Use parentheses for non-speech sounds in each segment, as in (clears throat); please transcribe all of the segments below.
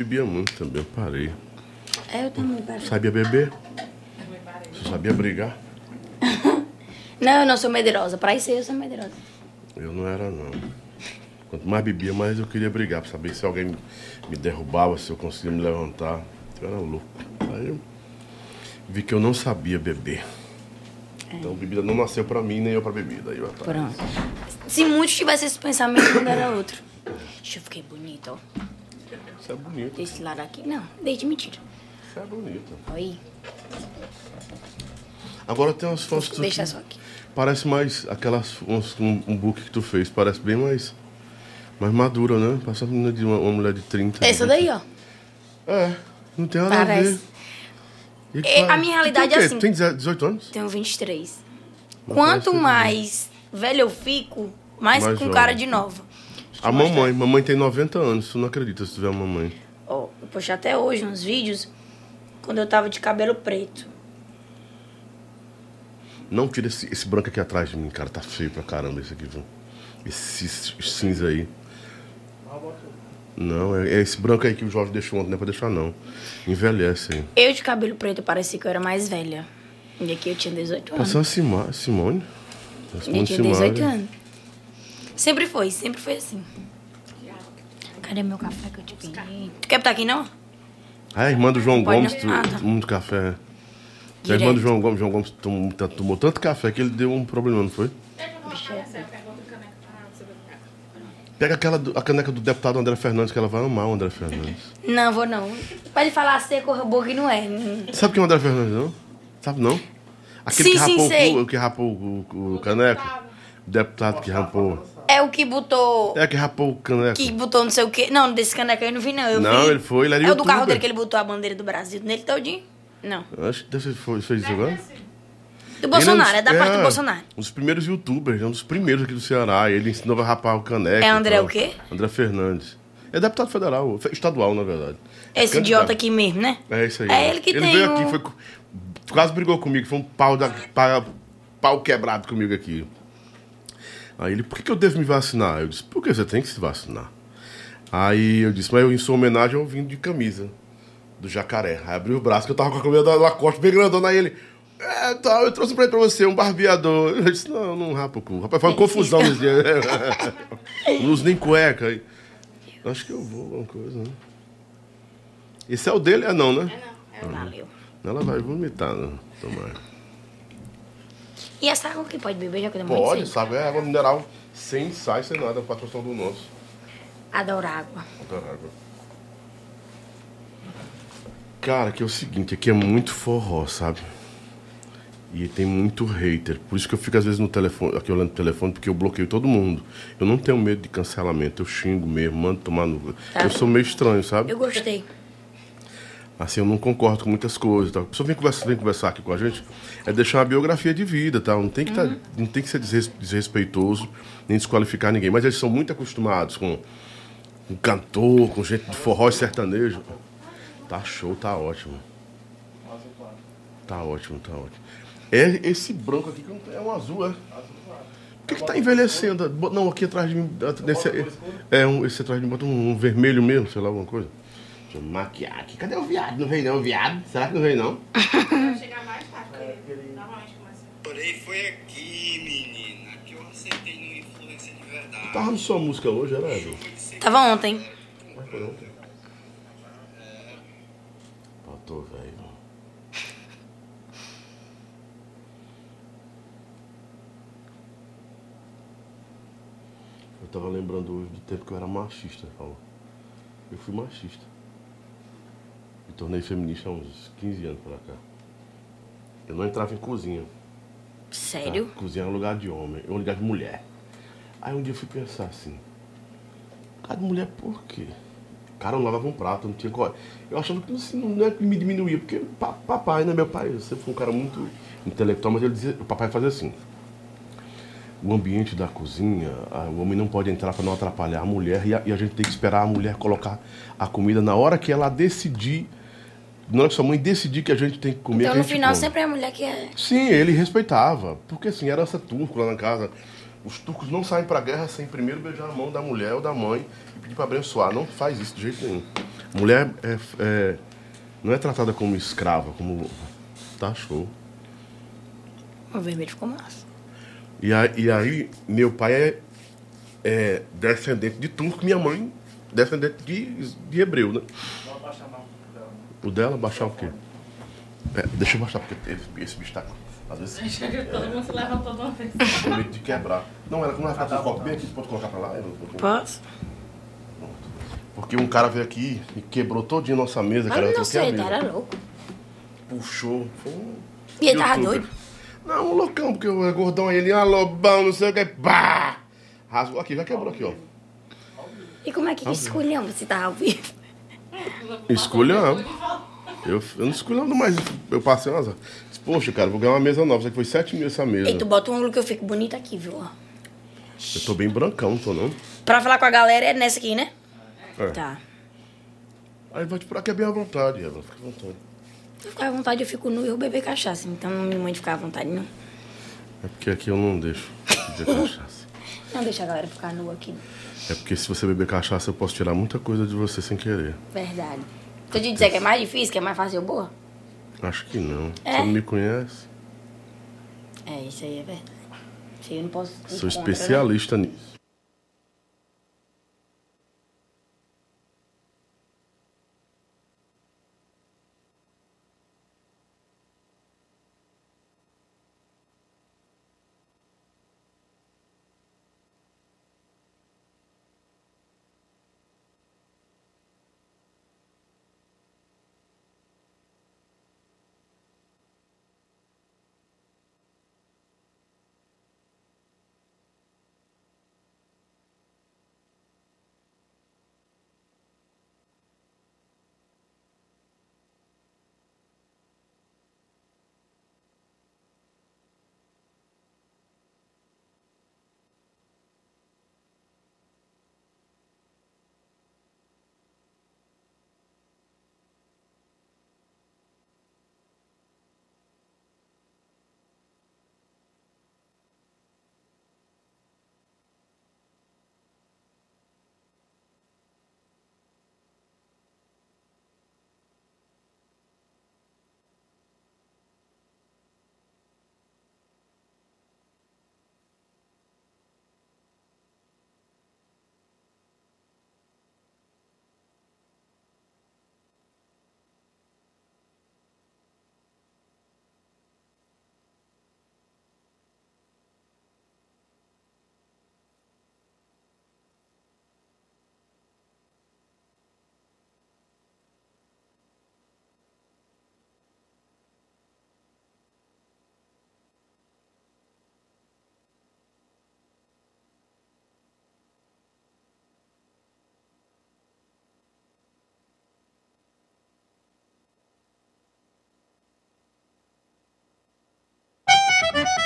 Bebia muito também, eu parei. É, eu também parei. Sabia beber? Você sabia brigar? (laughs) Não, eu não sou medrosa. Pra isso aí eu sou medrosa. Eu não era, não. Quanto mais bebia, mais eu queria brigar, pra saber se alguém me derrubava, se eu conseguia me levantar. Eu era louco. Aí eu vi que eu não sabia beber. Então, bebida não nasceu pra mim, nem eu pra bebida. Aí eu. Pronto. Se muitos tivessem esse pensamento, não era outro. Deixa eu ficar bonita, ó. Isso é bonito. Desse lado aqui, não. Desde mentira. Isso é bonito. Aí, Agora tem umas fotos que deixa só aqui. Parece mais aquelas uns, um, um book que tu fez, parece bem mais mais madura, né? Parece uma, menina de uma, uma mulher de 30. Essa daí, ó. É, não tem nada a ver. Parece. E É, a minha realidade tu é assim. Tem 18 anos? Tenho 23. Não Quanto parece mais velho eu fico, mais, Mais com jovem. cara de nova. A mamãe, mamãe tem 90 anos, tu não acredita se tiver uma mamãe. Ó, eu postei até hoje uns vídeos quando eu tava de cabelo preto. Não tira esse, esse branco aqui atrás de mim, cara, tá feio pra caramba esse aqui, viu? Esse cinza aí. Não, é, é esse branco aí que o Jorge deixou ontem, não é pra deixar não. Envelhece aí. Eu de cabelo preto parecia que eu era mais velha. E aqui eu tinha 18 anos. Passou a Sima- Simone. A Eu Simone tinha 18 Simari. anos. Sempre foi, sempre foi assim. Cadê meu café que eu te pedi? Tu quer botar aqui não? Ah, a irmã do João Pode Gomes, não. tu, Ah, tá. muito café. A irmã do João Gomes, João Gomes tomou, tomou tanto café que ele deu um problema, não foi? Pega aquela do- a caneca do deputado André Fernandes, que ela vai amar o André Fernandes. Não, vou não. Pra ele falar seco, boa que não é. Sabe quem é o André Fernandes, não? Sabe não? Aquele Sim, que sim, rapou, sei. O, cu- que rapou o, o, o caneco. O deputado que rapou. É o que botou. É, que rapou o caneco. Que botou não sei o quê. Não, desse caneca eu não vi, não. Eu Não, vi. ele foi, ele era É o do carro dele que ele botou a bandeira do Brasil nele todinho? Não. Acho que deve foi, fez isso agora. Do Bolsonaro, Ele é, um da parte do Bolsonaro. Um dos primeiros youtubers, é um dos primeiros aqui do Ceará. Ele ensinou a rapar o caneco. É André o quê? André Fernandes. É deputado federal, fe- estadual, na verdade. Esse Candidato. idiota aqui mesmo, né? É isso aí. É ele que ele tem veio o- aqui, foi, quase brigou comigo, foi um pau, da, pau, pau quebrado comigo aqui. Aí ele, por que, que eu devo me vacinar? Eu disse, porque você tem que se vacinar. Aí eu disse, mas eu, em sua homenagem, eu vim de camisa do jacaré. Aí abriu o braço, que eu tava com a camisa da Lacoste bem grandona. Aí ele, é, tá, eu trouxe pra, pra você um barbeador. Eu disse, não, não rapa o cu. Rapaz, foi uma confusão nesse dia. (laughs) não uso nem cueca. Aí, acho que eu vou, alguma coisa, né? Esse é o dele? É não, né? Valeu. Ela vai vomitar, né? Tomara. E essa água que pode beber, já que eu muito Pode, sabe? É água mineral sem sais, sem nada, patrocínio do nosso. Adoro água. Adoro água. Cara, que é o seguinte, aqui é muito forró, sabe? E tem muito hater. Por isso que eu fico às vezes no telefone, aqui olhando o telefone, porque eu bloqueio todo mundo. Eu não tenho medo de cancelamento, eu xingo mesmo, mando tomar no. Tá. Eu sou meio estranho, sabe? Eu gostei. Assim, eu não concordo com muitas coisas. Tá? A pessoa vem conversar, vem conversar aqui com a gente, é deixar uma biografia de vida, tá? Não tem que, tá, não tem que ser desres- desrespeitoso, nem desqualificar ninguém. Mas eles são muito acostumados com, com cantor, com gente de forró e sertanejo. Tá show, tá ótimo. Tá ótimo, tá ótimo. É esse branco aqui que é um azul, é? Por que, que tá envelhecendo? Não, aqui atrás de mim. Nesse, é, um, esse atrás de mim bota um, um vermelho mesmo, sei lá, alguma coisa. Deixa eu maquiar aqui. Cadê o viado? Não vem não, viado? Será que não vem não? (laughs) Vai chegar mais tarde, normalmente começa. Porém, foi aqui, menina, que eu acertei no influência de verdade. Tava no sua música hoje, era, Edu? Tava ontem. Mas foi ontem. Pô, tô velho. Eu tava lembrando hoje do tempo que eu era machista, Paulo. Eu fui machista. Me tornei feminista há uns 15 anos pra cá. Eu não entrava em cozinha. Sério? Tá? Cozinha era lugar de homem, é um lugar de mulher. Aí um dia eu fui pensar assim, lugar de mulher por quê? Cara, eu não lavava um prato, não tinha coragem. Eu achava que assim, não é que me diminuía, porque pa- papai, né, meu pai, sempre foi um cara muito intelectual, mas ele dizia, o papai fazia assim. O ambiente da cozinha, o homem não pode entrar para não atrapalhar a mulher e a, e a gente tem que esperar a mulher colocar a comida na hora que ela decidir, que sua mãe decidir que a gente tem que comer. Então que a no final come. sempre é a mulher que é. Sim, ele respeitava. Porque assim, era essa turco lá na casa. Os turcos não saem pra guerra sem primeiro beijar a mão da mulher ou da mãe e pedir pra abençoar. Não faz isso de jeito nenhum. Mulher é, é- não é tratada como escrava, como. Tá show. O vermelho ficou massa. E aí, e aí, meu pai é, é descendente de turco, minha mãe descendente de, de hebreu, né? O dela, baixar o quê? É, deixa eu baixar, porque esse, esse bicho tá. Às vezes Todo mundo se levantou de uma vez. com medo de quebrar. Não, ela não vai ficar com bem aqui, pode colocar pra lá? Eu não- eu não- Posso? Porque um cara veio aqui e quebrou todinha a nossa mesa, cara. Mas eu não troquei a sei, mesa. tá? Era louco. Puxou. Foi um E ele tava doido? Não, um loucão, porque o gordão aí, ele, ah, lobão, não sei o que, pá! Rasgou aqui, já quebrou aqui, ó. E como é que escolhemos se tava ao vivo? Escolhamos. Eu, eu não escolhendo mais. Eu passei umas. Disse, Poxa, cara, vou ganhar uma mesa nova. Isso aqui foi 7 mil essa mesa. Ei, tu bota um ângulo que eu fico bonita aqui, viu? ó. Eu tô bem brancão, não tô não. Pra falar com a galera é nessa aqui, né? É. Tá. Aí vai te pra que é bem à vontade, Eva. Fica à vontade. Se eu ficar à vontade, eu fico nu e eu beber cachaça. Então não me mande ficar à vontade, não. É porque aqui eu não deixo beber (laughs) cachaça. Não deixa a galera ficar nua aqui. É porque se você beber cachaça, eu posso tirar muita coisa de você sem querer. Verdade. Se eu te dizer que é mais difícil, que é mais fácil boa? Acho que não. É? Você não me conhece? É, isso aí é verdade. Isso aí eu não posso. Sou né? especialista nisso. thank you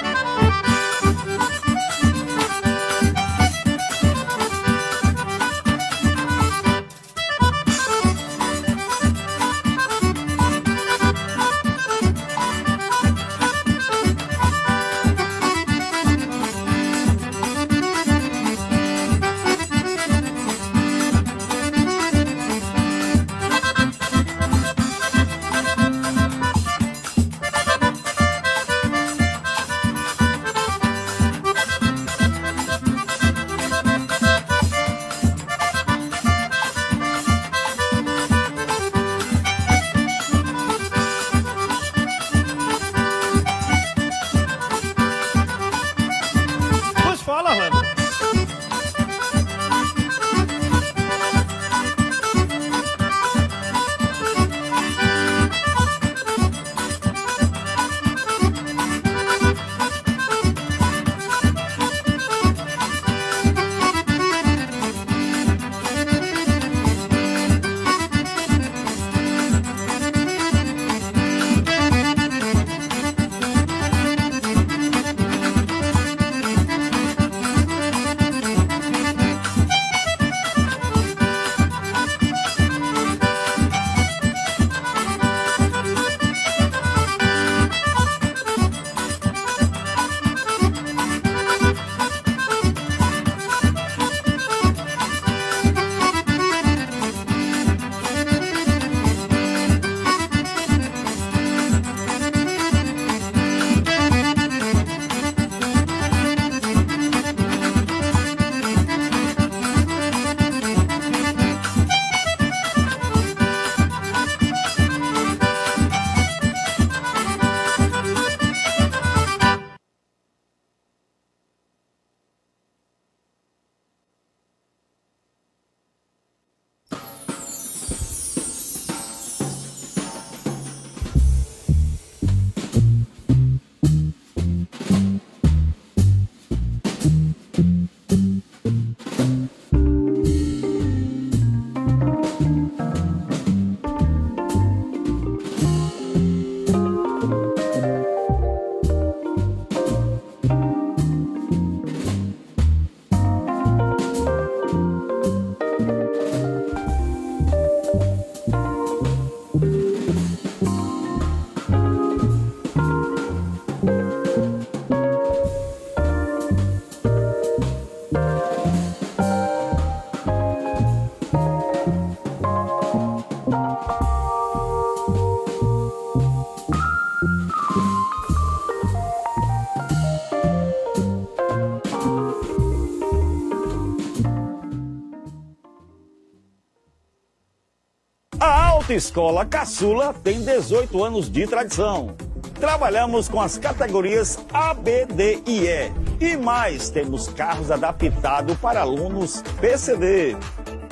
A Autoescola Caçula tem 18 anos de tradição. Trabalhamos com as categorias A, B, D e E. E mais, temos carros adaptados para alunos PCD.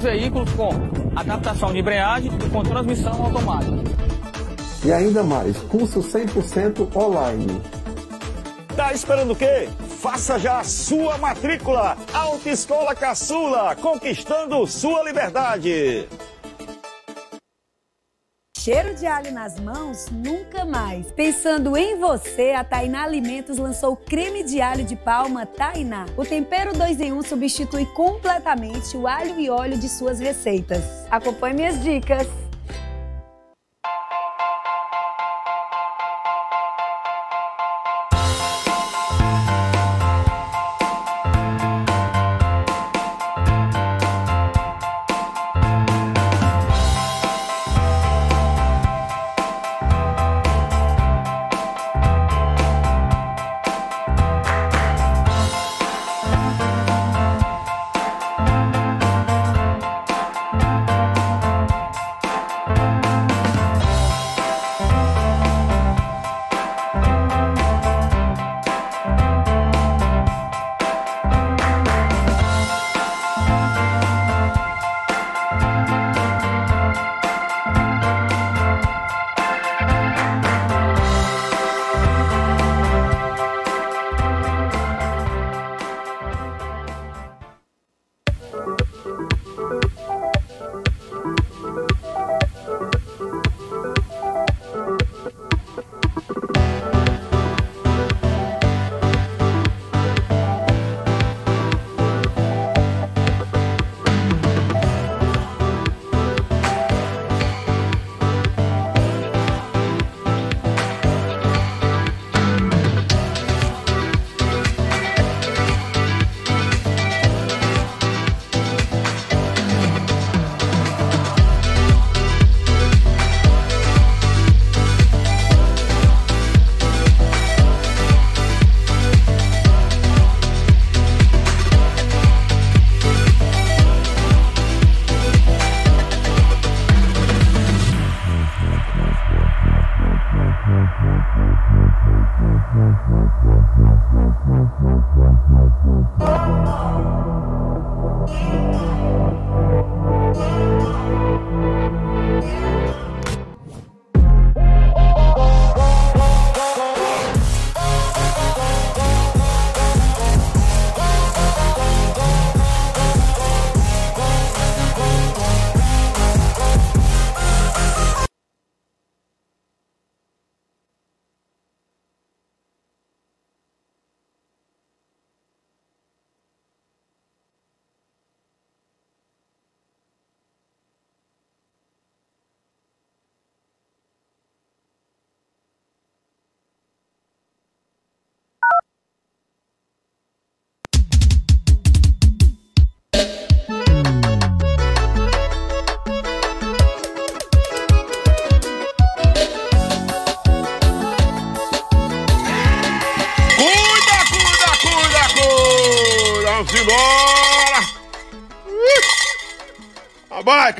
Veículos com adaptação de embreagem e com transmissão automática. E ainda mais, curso 100% online. Tá esperando o quê? Faça já a sua matrícula. Autoescola Caçula, conquistando sua liberdade. Cheiro de alho nas mãos? Nunca mais. Pensando em você, a Tainá Alimentos lançou o creme de alho de palma Tainá. O tempero 2 em 1 um substitui completamente o alho e óleo de suas receitas. Acompanhe minhas dicas.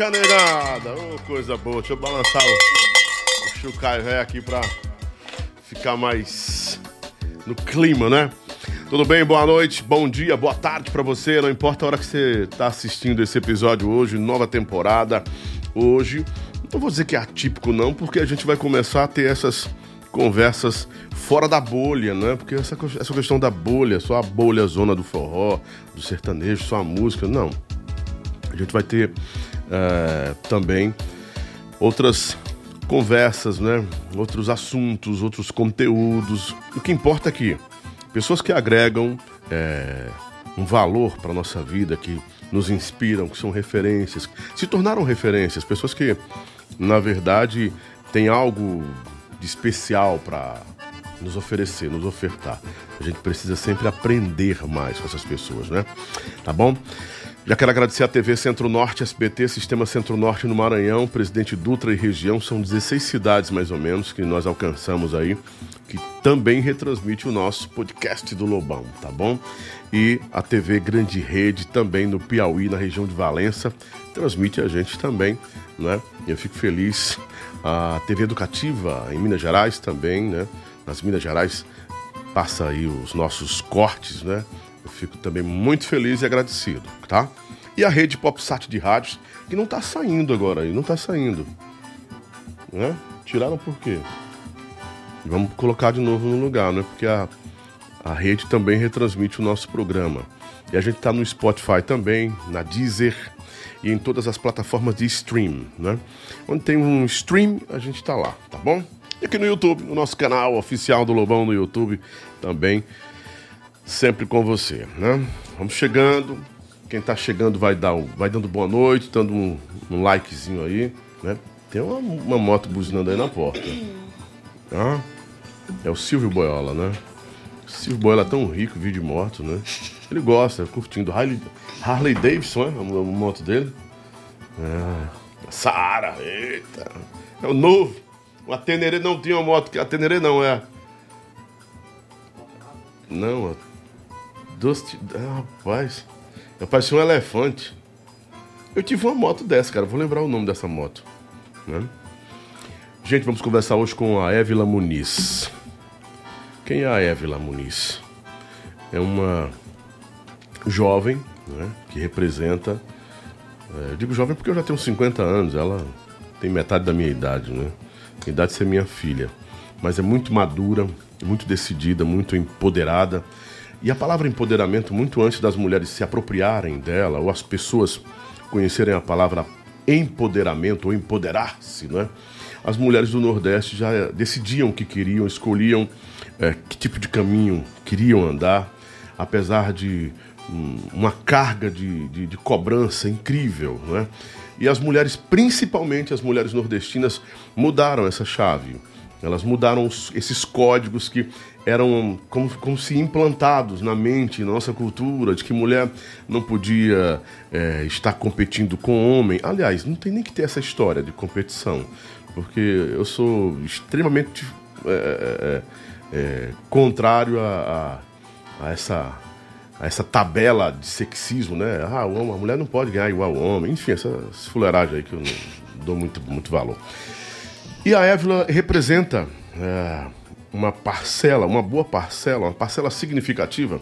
Canelada! Ô, coisa boa. Deixa eu balançar o, o chucaio velho aqui pra ficar mais no clima, né? Tudo bem? Boa noite, bom dia, boa tarde pra você. Não importa a hora que você tá assistindo esse episódio hoje, nova temporada. Hoje, não vou dizer que é atípico, não, porque a gente vai começar a ter essas conversas fora da bolha, né? Porque essa, essa questão da bolha, só a bolha zona do forró, do sertanejo, só a música, não. A gente vai ter eh, também outras conversas, né? Outros assuntos, outros conteúdos. O que importa é que pessoas que agregam eh, um valor para nossa vida, que nos inspiram, que são referências, se tornaram referências, pessoas que, na verdade, têm algo de especial para nos oferecer, nos ofertar. A gente precisa sempre aprender mais com essas pessoas, né? Tá bom? Já quero agradecer a TV Centro-Norte, SBT, Sistema Centro-Norte no Maranhão, Presidente Dutra e região. São 16 cidades, mais ou menos, que nós alcançamos aí, que também retransmite o nosso podcast do Lobão, tá bom? E a TV Grande Rede também no Piauí, na região de Valença, transmite a gente também, né? Eu fico feliz. A TV Educativa em Minas Gerais também, né? Nas Minas Gerais passa aí os nossos cortes, né? Fico também muito feliz e agradecido, tá? E a rede PopSat de rádios, que não tá saindo agora aí, não tá saindo. Né? Tiraram por quê? Vamos colocar de novo no lugar, né? Porque a, a rede também retransmite o nosso programa. E a gente tá no Spotify também, na Deezer e em todas as plataformas de stream, né? Onde tem um stream, a gente tá lá, tá bom? E aqui no YouTube, no nosso canal oficial do Lobão no YouTube, também sempre com você, né? Vamos chegando. Quem tá chegando vai dar um, vai dando boa noite, dando um, um likezinho aí, né? Tem uma, uma moto buzinando aí na porta. Ah, é o Silvio Boiola, né? O Silvio Boiola é tão rico, vive de moto, né? Ele gosta, curtindo. Harley, Harley Davidson, é a moto dele. É, Saara, eita. É o novo. A Teneré não tinha uma moto a Teneré não é. Não, a Dusty. Ah, rapaz. Eu parecia um elefante. Eu tive uma moto dessa, cara. Vou lembrar o nome dessa moto. Né? Gente, vamos conversar hoje com a Évila Muniz. Quem é a Évila Muniz? É uma jovem né, que representa. é, eu digo jovem porque eu já tenho 50 anos, ela tem metade da minha idade, né? A idade de ser minha filha. Mas é muito madura, muito decidida, muito empoderada. E a palavra empoderamento, muito antes das mulheres se apropriarem dela, ou as pessoas conhecerem a palavra empoderamento ou empoderar-se, não é? As mulheres do Nordeste já decidiam o que queriam, escolhiam eh, que tipo de caminho queriam andar, apesar de hum, uma carga de, de, de cobrança incrível, não é? E as mulheres, principalmente as mulheres nordestinas, mudaram essa chave. Elas mudaram esses códigos que eram como, como se implantados na mente, na nossa cultura, de que mulher não podia é, estar competindo com homem. Aliás, não tem nem que ter essa história de competição, porque eu sou extremamente é, é, é, contrário a, a- a essa essa tabela de sexismo, né? Ah, a mulher não pode ganhar igual ao homem. Enfim, essa fuleiragem aí que eu não dou muito, muito valor. E a Évila representa é, uma parcela, uma boa parcela, uma parcela significativa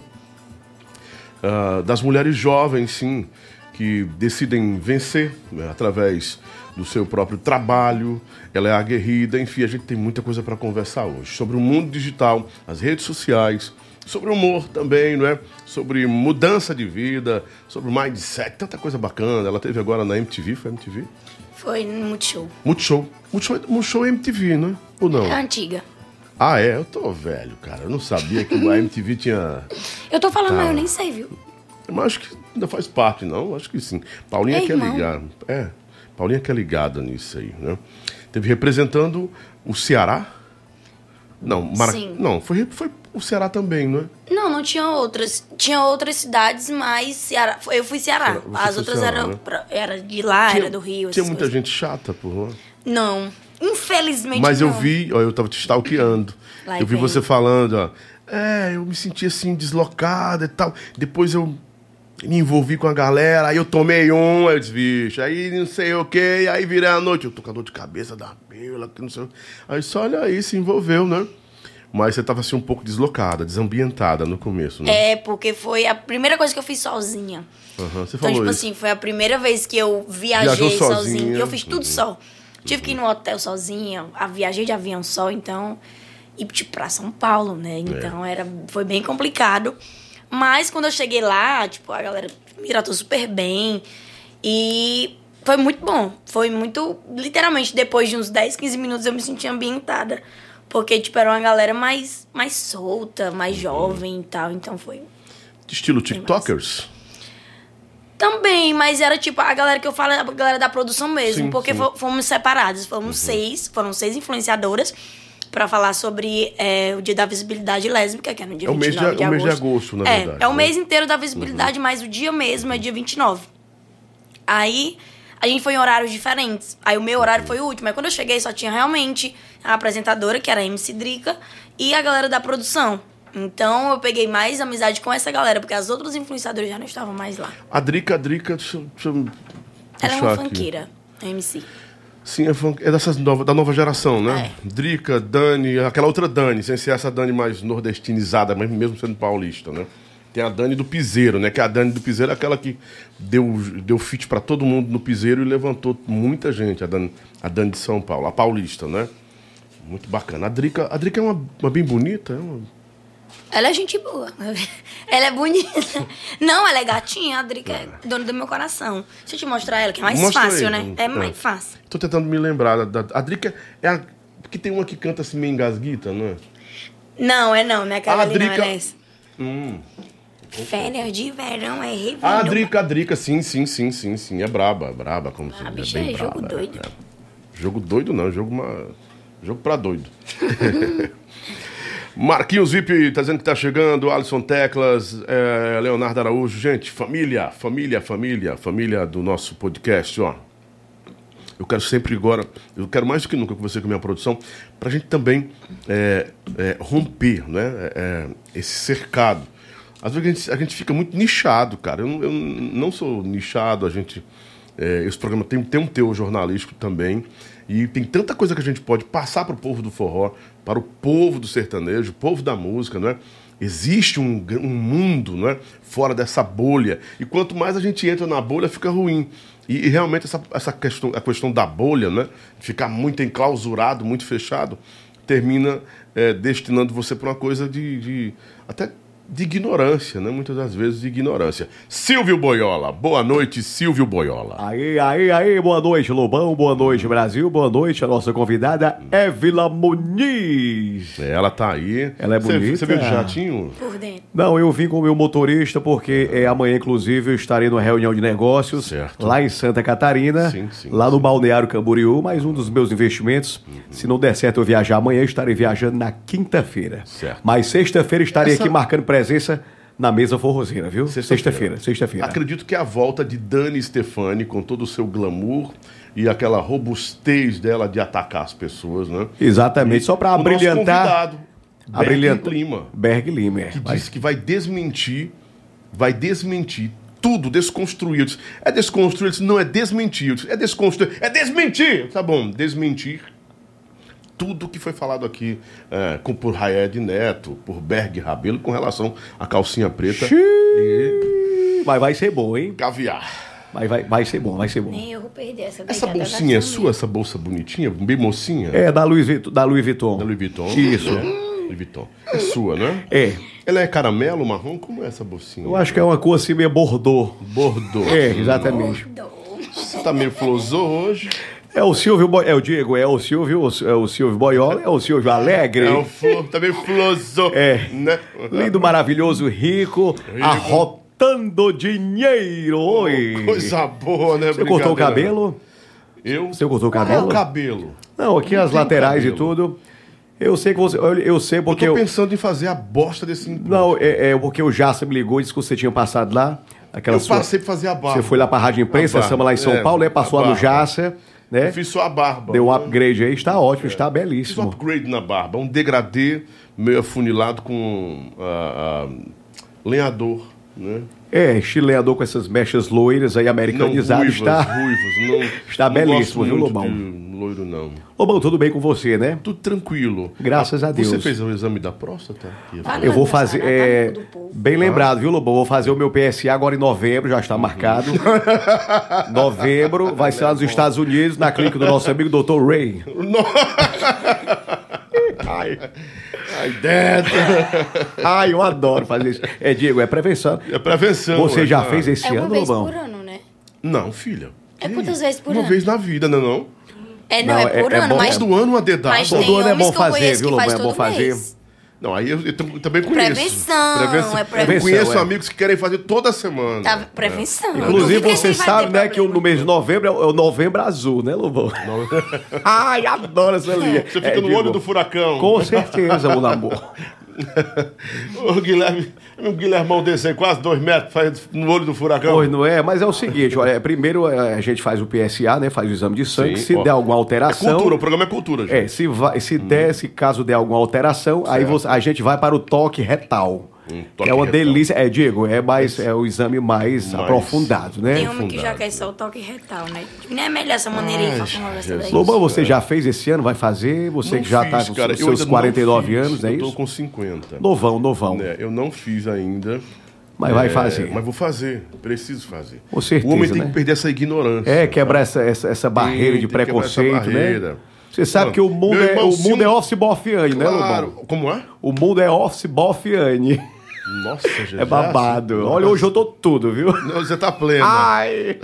ah, das mulheres jovens, sim, que decidem vencer né, através do seu próprio trabalho. Ela é aguerrida, enfim, a gente tem muita coisa para conversar hoje sobre o mundo digital, as redes sociais, sobre humor também, não é? Sobre mudança de vida, sobre mindset, tanta coisa bacana. Ela teve agora na MTV, foi MTV? Foi no Multishow. Multishow. Multishow, Multishow é MTV, né? Ou não? É antiga. Ah, é? Eu tô velho, cara. Eu não sabia que (laughs) a MTV tinha. Eu tô falando, Tá. mas eu nem sei, viu? Mas acho que ainda faz parte, não? Acho que sim. Paulinha É que é irmão. ligada. É, Paulinha que é ligada nisso aí, né? Teve representando o Ceará. Não, Mara... Sim. não foi, foi o Ceará também, não é? Não, não tinha outras. Tinha outras cidades, mas Ceará. Eu fui Ceará. Você As outras Ceará, eram né? era de lá, Tinha- era do Rio. Tinha muita coisas. gente chata por lá. Não. Infelizmente Mas eu não. vi, ó, eu tava te stalkeando. Eu vi vem. você falando, ó. É, eu me senti assim, deslocada e tal. Depois eu me envolvi com a galera, aí eu tomei um, aí eu disse, bicho, aí não sei o que, aí virei a noite, eu tô com a dor de cabeça da pílula, que não sei o Aí só olha aí, se envolveu, né? Mas você tava assim um pouco deslocada, desambientada no começo, né? É, porque foi a primeira coisa que eu fiz sozinha. Aham, você Então, falou tipo isso. assim, foi a primeira vez que eu viajei sozinha. sozinha. Eu fiz tudo Uhum. só. Tive que ir no hotel sozinha, a viajei de avião só, então. E tipo, pra São Paulo, né? Então era, foi bem complicado. Mas quando eu cheguei lá, tipo, a galera me tratou super bem. E foi muito bom. Foi muito. Literalmente, depois de uns 10, 15 minutos eu me senti ambientada. Porque, tipo, era uma galera mais, mais solta, mais Uhum. jovem e tal. Então foi. Estilo TikTokers? Também, mas era tipo a galera que eu falo, a galera da produção mesmo, Sim, porque sim. fo- fomos separados, fomos seis, foram seis influenciadoras pra falar sobre é, o dia da visibilidade lésbica, que é no dia É o mês 29 de- de, o mês de agosto. agosto, na é, verdade, É o né? mês inteiro da visibilidade, mas o dia mesmo é dia 29. Aí a gente foi em horários diferentes. Aí o meu horário foi o último. Aí quando eu cheguei, só tinha realmente a apresentadora, que era a MC Drica, e a galera da produção. Então eu peguei mais amizade com essa galera, porque as outras influenciadoras já não estavam mais lá. A Drica, a Drica, deixa, deixa eu Ela é uma aqui. funkeira, MC. Sim, é, funk- é dessas nova, da nova geração, né? É. Drica, Dani, aquela outra Dani, sem ser essa Dani mais nordestinizada, mas mesmo sendo paulista, né? Tem a Dani do Piseiro, né? Que a Dani do Piseiro é aquela que deu, deu fit pra todo mundo no Piseiro e levantou muita gente, a Dani, a Dani de São Paulo, a paulista, né? Muito bacana. A Drica, a Drica é uma, uma bem bonita, é uma... Ela é gente boa. (laughs) Ela é bonita. Não, ela é gatinha, a Drica é dona do meu coração. Deixa eu te mostrar ela, que é mais Mostra fácil, aí. né? É É. mais fácil. Tô tentando me lembrar. Da, a Drica é a... que tem uma que canta assim meio engasguita, não é? Não, é não, minha cara A não Drica- é essa. Hum. Férias de verão é Réveillon. Ah, a Drica, a Drica, sim, sim, sim, sim, sim. É braba, é braba, como se A diz. bicha bem é jogo braba, doido. é. Jogo doido não, jogo uma... Jogo pra doido. (laughs) Marquinhos VIP tá dizendo que tá chegando, Alisson Teclas, é, Leonardo Araújo. Gente, família, família, família, família do nosso podcast, ó. Eu quero sempre agora, eu quero mais do que nunca conversar com a minha produção, para a gente também é, é, romper né, é, é, esse cercado. Às vezes a gente, a gente fica muito nichado, cara. Eu, não- eu não sou nichado, a gente. é, esse programa tem, tem um teu jornalístico também. E tem tanta coisa que a gente pode passar para o povo do forró, para o povo do sertanejo, o povo da música, não é? Existe um, um mundo não é? fora dessa bolha. E quanto mais a gente entra na bolha, fica ruim. E, e realmente essa, essa questão, a questão da bolha, né? ficar muito enclausurado, muito fechado, termina é, destinando você para uma coisa de, de- até de ignorância, né? muitas das vezes de ignorância. Silvio Boiola, boa noite, Silvio Boiola. Aí, aí, aí, boa noite, Lobão, boa noite, Brasil, boa noite, a nossa convidada Évila Muniz. Ela tá aí. Ela é bonita. Você viu de jatinho? Por dentro. Não, eu vim com o meu motorista porque é, amanhã, inclusive, eu estarei numa reunião de negócios Certo. lá em Santa Catarina, Sim, sim, lá no Balneário Camboriú, mais um dos meus investimentos. Se não der certo eu viajar amanhã, eu estarei viajando na quinta-feira. Certo. Mas sexta-feira estarei Essa- aqui marcando presença na mesa forrozeira, viu? Sexta-feira. Sexta-feira. Acredito que a volta de Dani Stefani com todo o seu glamour e aquela robustez dela de atacar as pessoas, né? Exatamente, só para abrilhantar. convidado, Berg. Lima, Berg Lima, é. que Vai- disse que vai desmentir, vai desmentir tudo, desconstruir. Disse, É desconstruir, disse, não é desmentir, disse, é desconstruir, é desmentir. Tá bom, desmentir tudo que foi falado aqui é, com, por Raed Neto, por Berg Rabelo, com relação à calcinha preta e Mas vai ser bom, hein? caviar. Vai, vai, vai ser bom, vai ser bom. Nem eu vou perder essa Essa bolsinha é sua, essa bolsa bonitinha, bem mocinha? É, da Louis, Vuitton- da Louis Vuitton. Da Louis Vuitton? Isso. É, Louis Vuitton. É sua, né? É. Ela é caramelo, marrom? Como é essa bolsinha? Eu acho que é uma cor assim meio bordô. Bordeaux. É, exatamente. Você tá meio flosou hoje. É o Silvio, Bo- é o Diego, é o Silvio, é o Silvio Boiola, é o Silvio Alegre. É flor, tá meio flosou. É. Né? Lindo, maravilhoso, rico, arrotando dinheiro. Oi. Coisa boa, né? Você cortou o cabelo? Eu? Você cortou o Qual é cabelo? o cabelo? Não, aqui Não as laterais e cabelo. tudo. Eu sei que você. Eu, eu sei Eu porque tô eu. pensando em fazer a bosta desse implante. Não, é, é porque o Jaça me ligou e disse que você tinha passado lá. Aquela Eu sua- passei pra fazer a barba. Você foi lá pra Rádio Imprensa. Samba lá em São É, Paulo, né? Passou lá no barba. Né? Eu fiz só a barba. Deu um upgrade aí, está ótimo, está Fiz um belíssimo. upgrade na barba. Um degradê meio afunilado com ah, ah, lenhador, né? É, chileador com essas mechas loiras aí, americanizado, ruivas, está... ruivas. Não, (laughs) Está não belíssimo, viu, Lobão? de loiro, não. Lobão, tudo bem com você, né? Tudo tranquilo. Graças a Deus. Você fez o exame da próstata? Eu vou fazer. na é, bem lembrado, viu, Lobão? Vou fazer o meu PSA agora em novembro, já está marcado. (laughs) novembro, vai ser lá nos Estados Unidos, na clínica do nosso amigo Dr. Ray. (laughs) Ai, ai, dentro. (laughs) Ai, eu adoro fazer isso. É, Diego, é prevenção. É prevenção. Você é, já cara. fez esse É uma ano, vez Lobão? por ano, né? Não, filha. É quantas vezes por Uma ano? vez na vida, não é não? É, não, Não, é é- por é ano, bom- mas, Todo ano uma dedada. mas Todo ano é homens bom fazer, viu, Lobão? É bom fazer. mês. Não, aí eu, eu tam- também conheço. Prevenção, é prevenção. Eu conheço é. amigos que querem fazer toda semana. Tá, prevenção. Inclusive, que que você sabe, né, que no mês de novembro é o é o novembro azul, né, Lobão? (laughs) Ai, adoro essa linha. Você fica É, no olho do furacão. Com certeza, o amor. (laughs) Ô, Guilherme, o Guilhermão descer quase dois metros no olho do furacão. Pois não é, mas é o seguinte, olha, primeiro é, a gente faz o PSA, né? Faz o exame de sangue. Sim, se ó. der alguma É alteração. cultura, o programa é cultura, gente. É, se, vai, se der, se caso der alguma alteração, aí você- a gente vai para o toque retal. Que toque é uma retal. delícia. É, Diego, é, mais, é o exame mais, Mais aprofundado, né? Tem homem que já quer só o toque retal, né? Não é melhor essa Ai, faça uma dessa daí. Lobão, você já fez esse ano? Vai fazer? Você Não que já fiz, está com cara. seus ainda não 49 fiz. anos, é eu tô isso? com 50. Novão, novão. né? Eu não fiz ainda. Mas vai É, fazer. Mas vou fazer. Preciso fazer. Com certeza, O homem tem né? que perder essa ignorância. É, quebrar essa, essa, essa barreira Tem de que quebrar essa preconceito, né? barreira. Você sabe Não, que o mundo, é, o mundo um- é office bofiane, né, Claro. Lobão? Como é? O mundo é office bofiane. Nossa, Jesus. É babado. assim? Olha, hoje eu tô tudo, viu? Não, você tá pleno. Ai!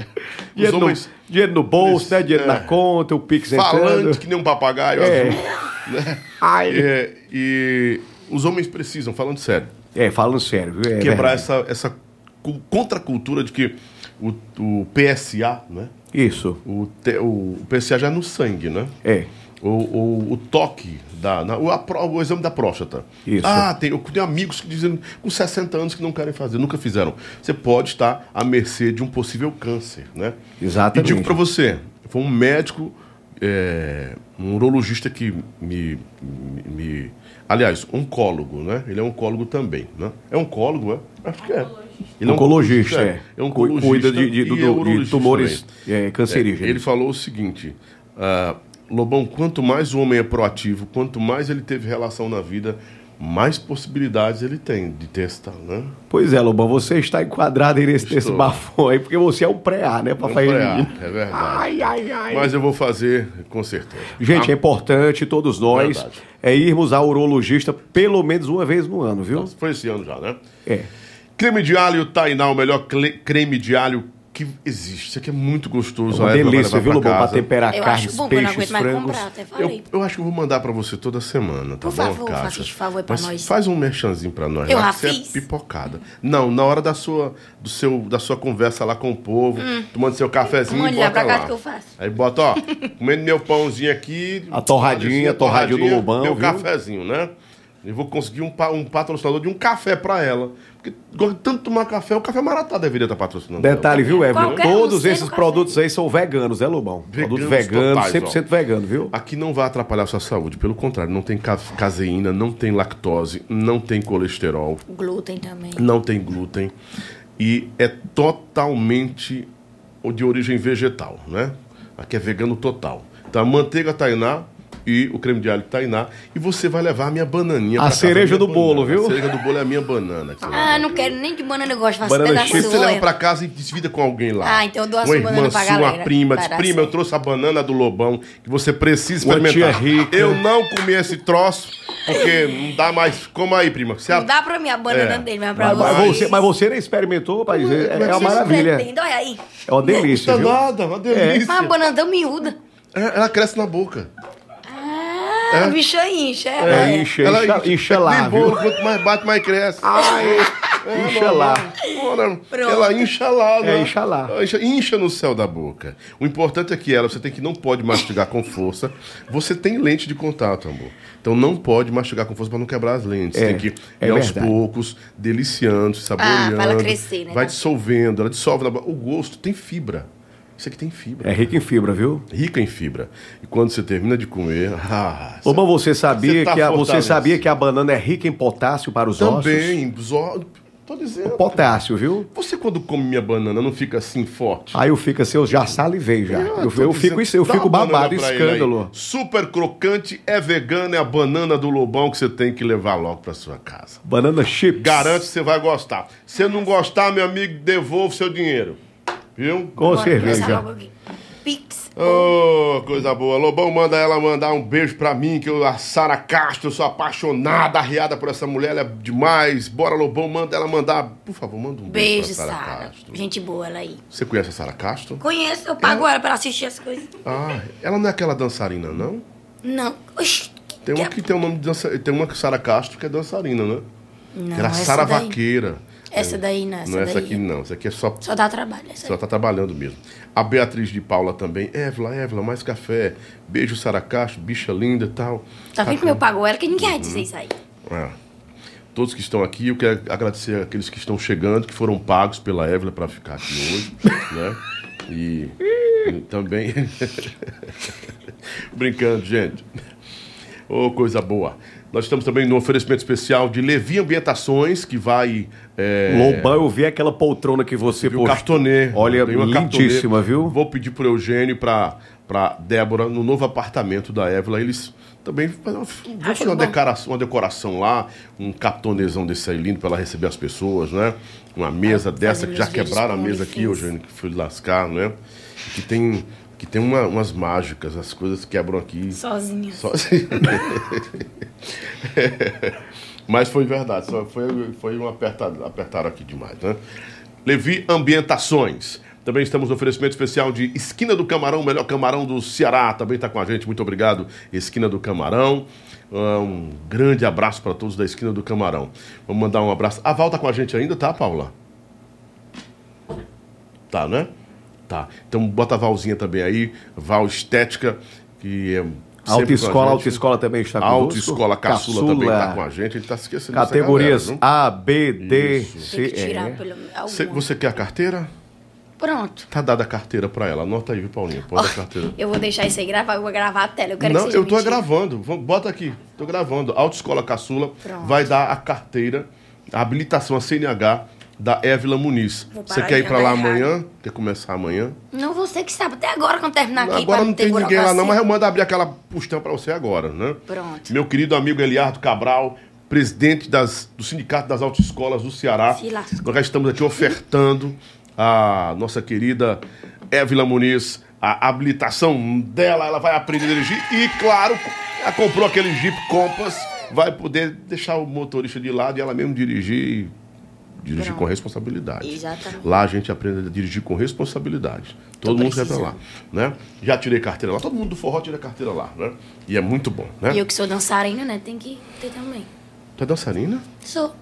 Dinheiro, homens- no, dinheiro no bolso, né? Dinheiro É. na conta, o Pix Falante entrando. que nem um papagaio É. azul. Né? Ai. É, e os homens precisam, falando sério, É, falando sério, viu? É quebrar verdade. essa, essa cu- contracultura de que o, o PSA, né? Isso, O, te- o PSA já é no sangue, né? é. O, o, o toque, da, na- o, a o exame da próstata. Isso. Ah, tem, eu tenho amigos que dizem com 60 anos que não querem fazer, nunca fizeram. Você pode estar à mercê de um possível câncer, né? Exatamente. E digo para você, foi um médico, é, um urologista que me, me, me- Aliás, oncólogo, né? Ele é oncólogo também, né? É oncólogo, é? Acho que é. Ele é Oncologista, é. É um Cu- oncologista cuida de- de- do- é de urologista tumores, é, cancerígenos. ele falou o seguinte: ah, Lobão, quanto mais o homem é proativo, quanto mais ele teve relação na vida, mais possibilidades ele tem de testar, né? Pois é, Lobão, você está enquadrado aí nesse, Estou. bafão aí, porque você é um pré-A, né, papai? É, é verdade. Ai, ai, ai. Mas eu vou fazer com certeza. Gente, tá? é importante, todos nós, Verdade. é irmos ao urologista pelo menos uma vez no ano, viu? Foi esse ano já, né? É. Creme de alho Tainá, o melhor creme de alho que existe. Isso aqui é muito gostoso. Uma A Eva vai delícia, viu, Lobão? Pra temperar Eu carnes, acho bom, eu peixes, aguento mais frangos. comprar, até Eu, falei. eu acho que eu vou mandar pra você toda semana, tá Por bom, favor, faça esse favor nós. Faz um merchanzinho pra nós. Eu lá, já você fiz. É pipocada. Não, na hora da sua, do seu, da sua conversa lá com o povo, tomando seu cafezinho, Mande lá bota Hum. pra lá. que eu faço. Aí bota, ó, comendo meu pãozinho aqui. A torradinha, a torradinha do Lobão, Meu viu? cafezinho, né? Eu vou conseguir um, pa- um patrocinador de um café pra ela. Porque gosta de tanto tomar café, o café Maratá deveria estar patrocinando. Detalhe, viu, Evelyn? Qualquer um, Todos sei esses produtos aí são veganos, né, Lobão? Veganos Produto vegano, totais, 100% vegano, viu? Aqui não vai atrapalhar a sua saúde, pelo contrário, não tem ca- caseína, não tem lactose, não tem colesterol, Glúten também. não tem glúten e é totalmente de origem vegetal, né? Aqui é vegano total. Então a manteiga tainá e o creme de alho tainá e você vai levar a minha bananinha A cereja do bolo, banana. viu? A cereja do bolo é a minha banana. Ah, não quero nem de banana, eu gosto. Faço Banana de Você leva pra casa e divida com alguém lá. Ah, então eu dou a uma sua irmã banana pra sua, uma galera. prima. Vai Diz, prima, eu certo." trouxe a banana do Lobão que você precisa Uma experimentar. tia rica. Eu não comi esse troço porque não dá mais. Como aí, prima. Você Não dá pra mim a banana É. dele, mas pra Mas, você, mas você nem experimentou, pai? É, é é uma você maravilha. Pretende, Olha aí. É uma delícia, Não viu? custa nada, uma delícia. Mas a banana tão miúda. É, Ela cresce na boca. Ah, a bicha incha. É, É, incha, Ela incha, incha bolo, viu? quanto mais bate, mais cresce. Ai, É, incha lá. Ela incha lá, né? É, incha lá. Incha, incha no céu da boca. O importante é que ela, você tem que não pode mastigar com força. Você tem lente de contato, amor. Então não pode mastigar com força para não quebrar as lentes. É, tem que ir é aos verdade. poucos, deliciando, saboreando. pra ela crescer, né? Vai dissolvendo, ela dissolve na boca. O gosto tem fibra. Isso aqui tem fibra. É rico em fibra, viu? Rica em fibra. E quando você termina de comer, (laughs) ah, Ô, mas você sabia, Você tá que a, você sabia que a banana é rica em potássio para os ossos? também, os ó- tô dizendo. Potássio, viu? Você quando come minha banana não fica assim forte? Aí eu fico assim, eu já salivei já. Eu, eu dizendo, fico, eu fico babado, escândalo. Super crocante, é vegana, é a banana do Lobão que você tem que levar logo pra sua casa. Banana chips. Garanto que você vai gostar. Se não gostar, meu amigo, devolva o seu dinheiro. Viu? Com bora cerveja. Pix. Ô, coisa boa. Lobão, manda ela mandar um beijo pra mim, que eu, a Sara Castro, eu sou apaixonada, arriada por essa mulher, ela é demais. Bora, Lobão, manda ela mandar. Por favor, manda um beijo, Beijo, pra Sara. Castro. Gente boa ela aí. Você conhece a Sara Castro? Conheço, eu pago ela pra ela assistir as coisas. Ah, ela não é aquela dançarina, não? Não. Oxi. Tem uma que tem o nome de dança... Tem uma que Sara Castro que é dançarina, né? Não, Era essa Sara daí- Vaqueira. Essa daí não, essa não é essa daí. aqui, não. Essa aqui é só. Só dá trabalho. Só aí. tá trabalhando mesmo. A Beatriz de Paula também. Évila, Évila, mais café. Beijo, Sara Castro, bicha linda e tal. Tá vendo como eu pago ela que ninguém vai dizer isso aí. É. todos que estão aqui. Eu quero agradecer aqueles que estão chegando, que foram pagos pela Évila para ficar aqui hoje. (laughs) né? E, e também. (laughs) Brincando, gente. Ô, coisa boa. Nós estamos também no oferecimento especial de Levi Ambientações, que vai. É, Lobão, eu vi aquela poltrona que você viu, postou. cartonê. Olha, lindíssima, cartonê. viu? Vou pedir pro Eugênio, pra Débora, no novo apartamento da Évila, eles também fazem uma, vão fazer uma decoração, uma decoração lá, um cartonezão desse aí lindo pra ela receber as pessoas, né? Uma mesa dessa, fazer que já quebraram a mesa aqui. Eugênio, que foi lascar, né? Que tem, que tem uma- umas mágicas, as coisas quebram aqui. Sozinha. Só assim. (laughs) Mas foi verdade, só foi, foi um apertado, apertaram aqui demais, né? Levi Ambientações. Também estamos no oferecimento especial de Esquina do Camarão, o melhor camarão do Ceará. Também está com a gente, muito obrigado, Esquina do Camarão. Ah, Um grande abraço para todos da Esquina do Camarão. Vamos mandar um abraço. A Val tá com a gente ainda, tá, Paula? Tá, né? Tá. Então bota a Valzinha também aí, Val Estética, que é. Autoescola, com a gente. Autoescola também está conosco. Autoescola Caçula, também está com a gente. Gente está esquecendo Categorias galera? A, B, D, Isso. C, Tem que tirar E. pelo você quer a carteira? Pronto. Tá dada a carteira pra ela. Anota aí, viu, Paulinho? Pode a carteira. Eu vou deixar isso aí gravar, eu vou gravar a tela. Eu quero Não, que seja eu tô mentira. gravando. Bota aqui. Tô gravando. Autoescola Caçula Pronto. vai dar a carteira, a habilitação, a CNH da Évila Muniz. Você quer ir pra lá errado. amanhã? Quer começar amanhã? Não, você que sabe. Até agora, quando terminar aqui, agora não tem ninguém lá não, mas eu mando abrir aquela pustão pra você agora, né? Pronto. Meu querido amigo Eliardo Cabral, presidente das, do Sindicato das Autoescolas do Ceará. Nós já estamos aqui ofertando a nossa querida Évila Muniz, a habilitação dela, ela vai aprender a dirigir e, claro, ela comprou aquele Jeep Compass, vai poder deixar o motorista de lado e ela mesmo dirigir e dirigir Pronto. com responsabilidade. Exatamente. Lá a gente aprende a dirigir com responsabilidade. Todo Tô mundo vai pra lá, né? Já tirei carteira lá, todo mundo do forró tira carteira lá, né? E é muito bom, né? E eu que sou dançarina, né? Tem que ter também. Tu é dançarina? Sou.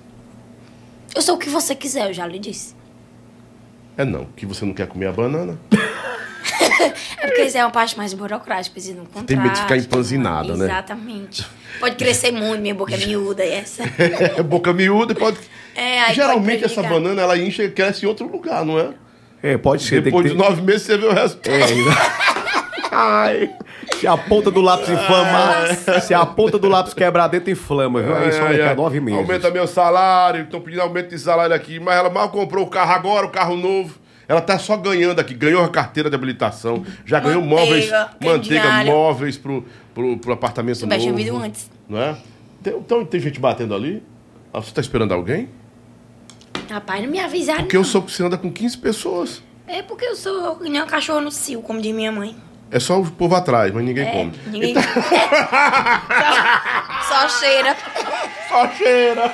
Eu sou o que você quiser, eu já lhe disse. É não, que você não quer comer a banana. (laughs) (laughs) É porque isso é uma parte mais burocrática, precisa de um contrato. Tem medo de ficar empanzinada, né? Exatamente. Pode crescer muito, minha boca é miúda e essa. É (laughs) boca miúda e pode. (laughs) É, aí Geralmente pode essa banana ela incha e cresce em outro lugar, não é? É, pode ser. tem Depois que de ter- nove meses você vê o resultado. Ai, se a ponta do lápis inflamar, se a ponta do lápis quebrar dentro, inflama, viu? Ai, daqui a ai. nove meses. Aumenta meu salário, estão pedindo aumento de salário aqui, mas ela mal comprou o carro agora, o carro novo. Ela tá só ganhando aqui, ganhou a carteira de habilitação, já ganhou móveis, de manteiga, móveis pro, pro, pro apartamento tivesse novo. ouvido antes. Não é? Tem, então tem gente batendo ali? Ah, Você tá esperando alguém? Rapaz, não me avisaram. Porque não. eu sou que você anda com 15 pessoas. É porque eu sou que nem um cachorro no cio, como diz minha mãe. É só o povo atrás, mas ninguém É, come. ninguém. (laughs) só, só cheira. Só cheira.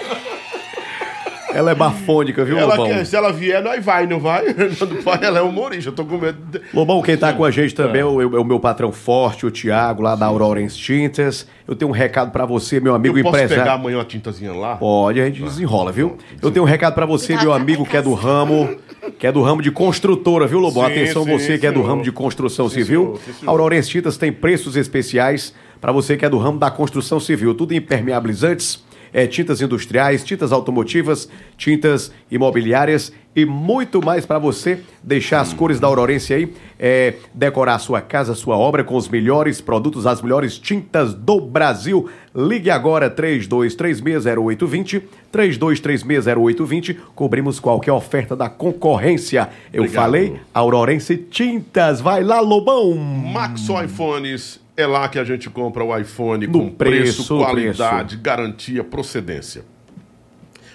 Ela é bafônica, viu, Ela Lobão? quer- se ela vier, nós vai, não vai? (laughs) Não vai, ela é humorista, eu tô com medo. Lobão, quem tá com a gente também é o, é o meu patrão forte, o Thiago, lá da Aurorens Tintas. Eu tenho um recado pra você, meu amigo Eu posso empresário. pegar amanhã uma tintazinha lá? Pode, a gente desenrola, viu? Eu tenho um recado pra você, meu amigo, que é do ramo, que é do ramo de construtora, viu, Lobão? Sim, Atenção, sim, você que é do ramo de construção Sim, civil. senhor, sim, senhor. A Aurorens Tintas tem preços especiais pra você que é do ramo da construção civil. Tudo em impermeabilizantes, é, tintas industriais, tintas automotivas, tintas imobiliárias e muito mais pra você deixar as cores da Aurorense aí, é, decorar a sua casa, a sua obra com os melhores produtos, as melhores tintas do Brasil. Ligue agora 32360820, 32360820. Cobrimos qualquer oferta da concorrência. Eu Obrigado. falei, Aurorense Tintas. Vai lá, Lobão. Maxo iPhones, é lá que a gente compra o iPhone No com preço, preço, qualidade, garantia, procedência.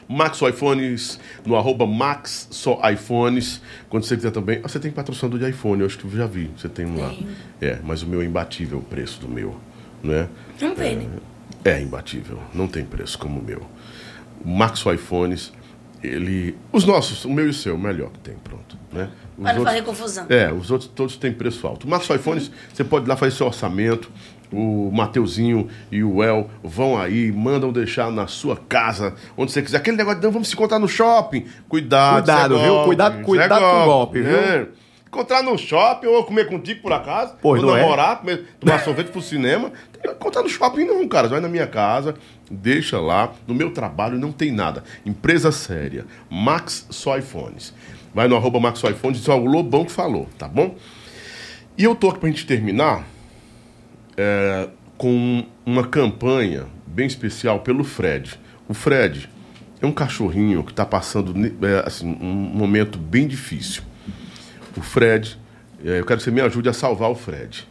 Maxo iPhones, no arroba Max só iPhones. Quando você quiser também. Ah, você tem patrocinador de iPhone, eu acho que eu já vi. Você tem um lá. É, mas o meu é imbatível o preço do meu. Né? Não vê, né? É imbatível, não tem preço como o meu. O Maxo iPhones, ele. Os nossos, o meu e o seu, o melhor que tem, pronto. Né? Os Para não outros- fazer confusão. é, os outros todos têm preço alto. O Maxo iPhones, você pode ir lá fazer seu orçamento. O Mateuzinho e o El vão aí, mandam deixar na sua casa, onde você quiser. Aquele negócio de não vamos se encontrar no shopping. Cuidado, Cuidado, é viu? golpe, Cuidado- é cuidado com o golpe, viu? É. Encontrar no shopping ou comer contigo por acaso. Pois ou não é? namorar, comer, tomar sorvete pro cinema. Encontrar no shopping não, cara. Vai na minha casa, deixa lá. No meu trabalho não tem nada. Empresa séria. Max Soifones. Vai no arroba Max Soifones e diz, ó, o Lobão que falou, tá bom? E eu tô aqui pra gente terminar é, com uma campanha bem especial pelo Fred. O Fred é um cachorrinho que está passando é, assim, um momento bem difícil. O Fred, é, eu quero que você me ajude a salvar o Fred.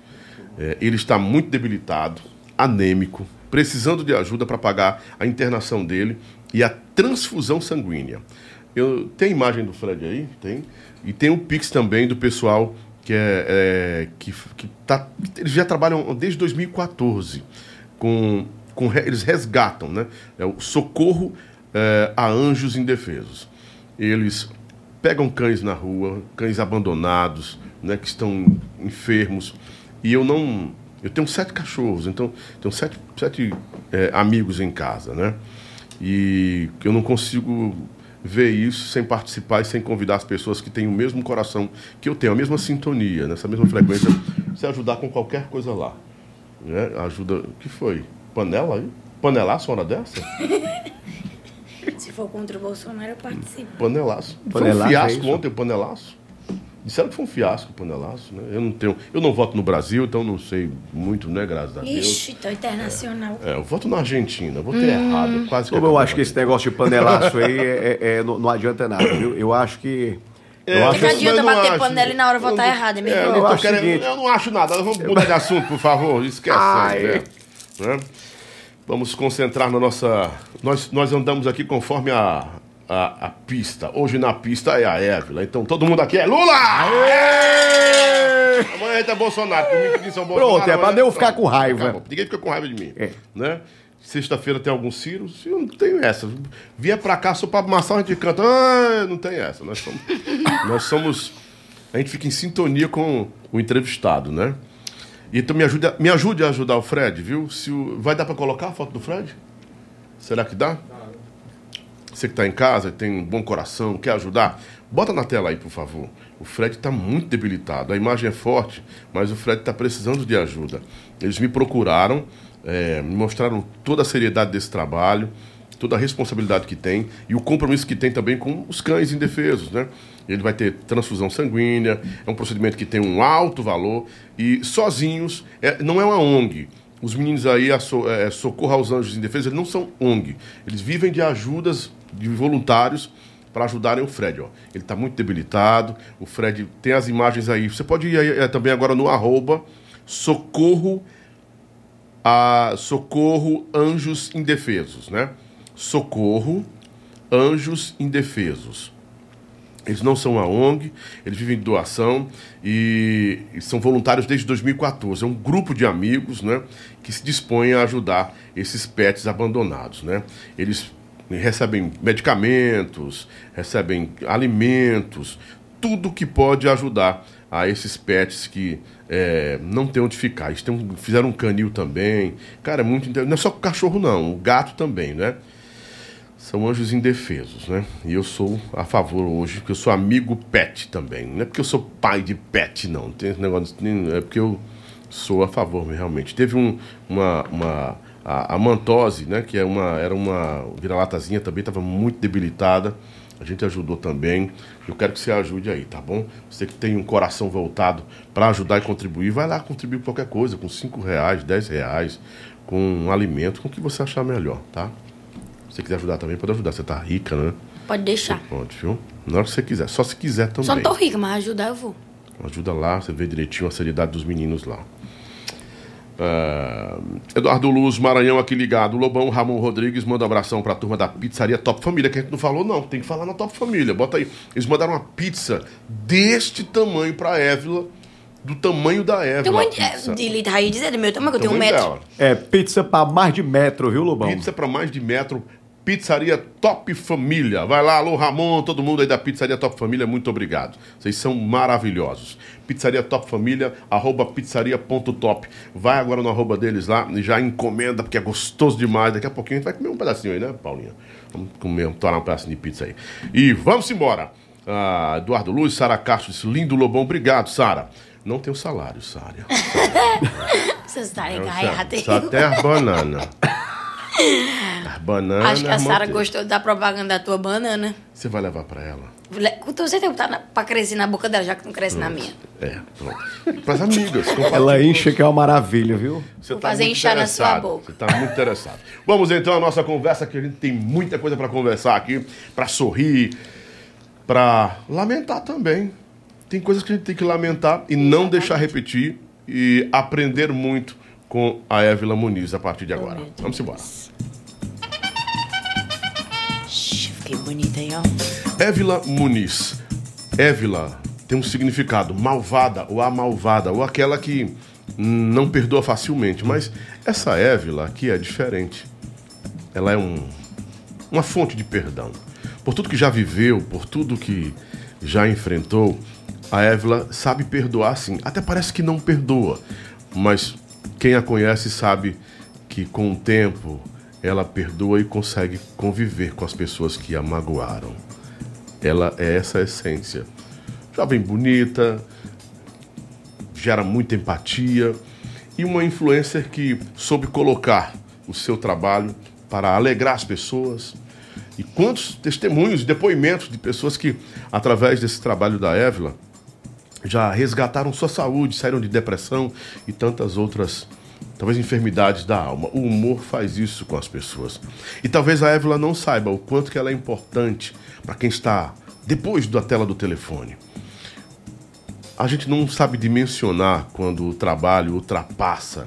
É, ele está muito debilitado, anêmico, precisando de ajuda para pagar a internação dele e a transfusão sanguínea. Eu, tem a imagem do Fred aí? Tem. E tem o Pix também do pessoal que é, é, que, que tá, eles já trabalham desde 2014 com, com eles resgatam, né? É o socorro é, a anjos indefesos. Eles pegam cães na rua, cães abandonados, né, que estão enfermos. E eu não, eu tenho sete cachorros, então tenho sete, sete é, amigos em casa, né? E eu não consigo ver isso sem participar e sem convidar as pessoas que têm o mesmo coração que eu tenho, a mesma sintonia, nessa mesma frequência, se ajudar com qualquer coisa lá. Né? Ajuda. O que foi? Panela aí? Panelaço uma hora dessa? (laughs) Se for contra o Bolsonaro, eu participo. Panelaço. Foi Panelaço, um é fiasco isso? ontem o panelaço. Disseram que foi um fiasco o panelaço, né? Eu não tenho. Eu não voto no Brasil, então não sei muito, né? Graças a Deus. Ixi, então internacional. É, eu voto na Argentina, votei errado, quase que Como eu acho que esse negócio de panelaço aí é, é- é- não, não adianta nada, viu? Eu acho que. É, eu Não acho adianta eu não bater acho. panela e na hora votar errado, é É, melhor. eu, Eu acho querendo- seguinte- eu não acho nada. Vamos (laughs) mudar de assunto, por favor. Esquece. Ai. né? Né? Vamos concentrar na nossa. Nós, nós andamos aqui conforme a, a, a pista. Hoje na pista é a Évila. Então todo mundo aqui é Lula! Amanhã é Bolsonaro. Domingo São Bolsonaro. Pronto, é pra eu ficar com raiva. Acabou. Ninguém fica com raiva de mim. É. Né? Sexta-feira tem algum Ciro? Eu não tenho essa. Vier pra cá só pra amassar, a gente canta. Ah, não tem essa. Nós somos, (laughs) nós somos. A gente fica em sintonia com o entrevistado, né? Então me ajude, a- me ajude a ajudar o Fred, viu? Se o- vai dar pra colocar a foto do Fred? Será que dá? Você que está em casa, tem um bom coração, quer ajudar, bota na tela aí, por favor. O Fred está muito debilitado. A imagem é forte, mas o Fred está precisando de ajuda. Eles me procuraram, eh, me mostraram toda a seriedade desse trabalho, toda a responsabilidade que tem e o compromisso que tem também com os cães indefesos, né? Ele vai ter transfusão sanguínea, é um procedimento que tem um alto valor e sozinhos, é- não é uma ONG. Os meninos aí, a so, é, Socorro aos Anjos Indefesos, eles não são ONG. Eles vivem de ajudas de voluntários para ajudarem o Fred. Ó. Ele está muito debilitado. O Fred tem as imagens aí. Você pode ir aí, é, também agora no arroba Socorro, a, Socorro Anjos Indefesos, né? Socorro Anjos Indefesos. Eles não são a ONG, eles vivem de doação e, e são voluntários desde 2014. É um grupo de amigos né, que se dispõem a ajudar esses pets abandonados. Né? Eles recebem medicamentos, recebem alimentos, tudo que pode ajudar a esses pets que é, não tem onde ficar. Eles têm fizeram um canil também. Cara, é muito. inte- Não é só o cachorro, não, o gato também, né? São anjos indefesos, né? E eu sou a favor hoje, porque eu sou amigo pet também. Não é porque eu sou pai de pet, não. Tem esse negócio. É porque eu sou a favor, realmente. Teve um, uma. uma a, a mantose, né? Que é uma, era uma vira-latazinha também, estava muito debilitada. A gente ajudou também. Eu quero que você ajude aí, tá bom? Você que tem um coração voltado para ajudar e contribuir, vai lá contribuir com qualquer coisa, com 5 reais, 10 reais, com um alimento, com o que você achar melhor, tá? Se você quiser ajudar também, pode ajudar. Você tá rica, né? Pode deixar. Pode, viu? Na hora que você quiser. Só se quiser também. Só não tô rica, mas ajudar eu vou. Ajuda lá, você vê direitinho a seriedade dos meninos lá. Ah, Eduardo Luz, Maranhão aqui ligado. Lobão Ramon Rodrigues manda um abração pra turma da pizzaria Top Família, que a gente não falou, não. Tem que falar na Top Família. Bota aí. Eles mandaram uma pizza deste tamanho pra Évila, do tamanho da Évila. Tamanho a de, pizza. de litra aí dizer do meu tamanho, que eu tenho um metro. dela. É pizza pra mais de metro, viu, Lobão? Pizza para mais de metro. Pizzaria Top Família. Vai lá, alô Ramon, todo mundo aí da Pizzaria Top Família, muito obrigado. Vocês são maravilhosos. Pizzaria Top Família, arroba pizzaria.top. Vai agora no arroba deles lá e já encomenda, porque é gostoso demais. Daqui a pouquinho a gente vai comer um pedacinho aí, né, Paulinha? Vamos comer, torar um pedacinho de pizza aí. E vamos embora. Ah, Eduardo Luz, Sara Castro disse, lindo Lobão, obrigado, Sara. Não tenho salário, Sara. Você está engaiado. só tem as bananas. (laughs) As bananas. Acho que a Sara gostou da propaganda da tua banana. Você vai levar pra ela? Com todo certeza tá na, pra crescer na boca dela, já que não cresce na minha. É, pronto. Pras amigas. (laughs) Ela enche que é uma maravilha, viu? Você Vou tá fazer inchar na sua boca. Você tá muito interessado. Vamos então à nossa conversa, que a gente tem muita coisa pra conversar aqui, pra sorrir, pra lamentar também. Tem coisas que a gente tem que lamentar e não deixar repetir e aprender muito com a Évila Muniz a partir de agora. meu Deus. Vamos embora. Fiquei bonita aí, ó. Évila Muniz. Évila tem um significado malvada ou a malvada ou aquela que não perdoa facilmente, mas essa Évila aqui é diferente. Ela é um, uma fonte de perdão. Por tudo que já viveu, por tudo que já enfrentou, a Évila sabe perdoar sim. Até parece que não perdoa, mas quem a conhece sabe que com o tempo ela perdoa e consegue conviver com as pessoas que a magoaram. Ela é essa essência. Jovem bonita, gera muita empatia e uma influencer que soube colocar o seu trabalho para alegrar as pessoas. E quantos testemunhos, depoimentos de pessoas que, através desse trabalho da Évila, já resgataram sua saúde, saíram de depressão e tantas outras, talvez, enfermidades da alma. O humor faz isso com as pessoas. E talvez a Évila não saiba o quanto que ela é importante para quem está depois da tela do telefone. A gente não sabe dimensionar quando o trabalho ultrapassa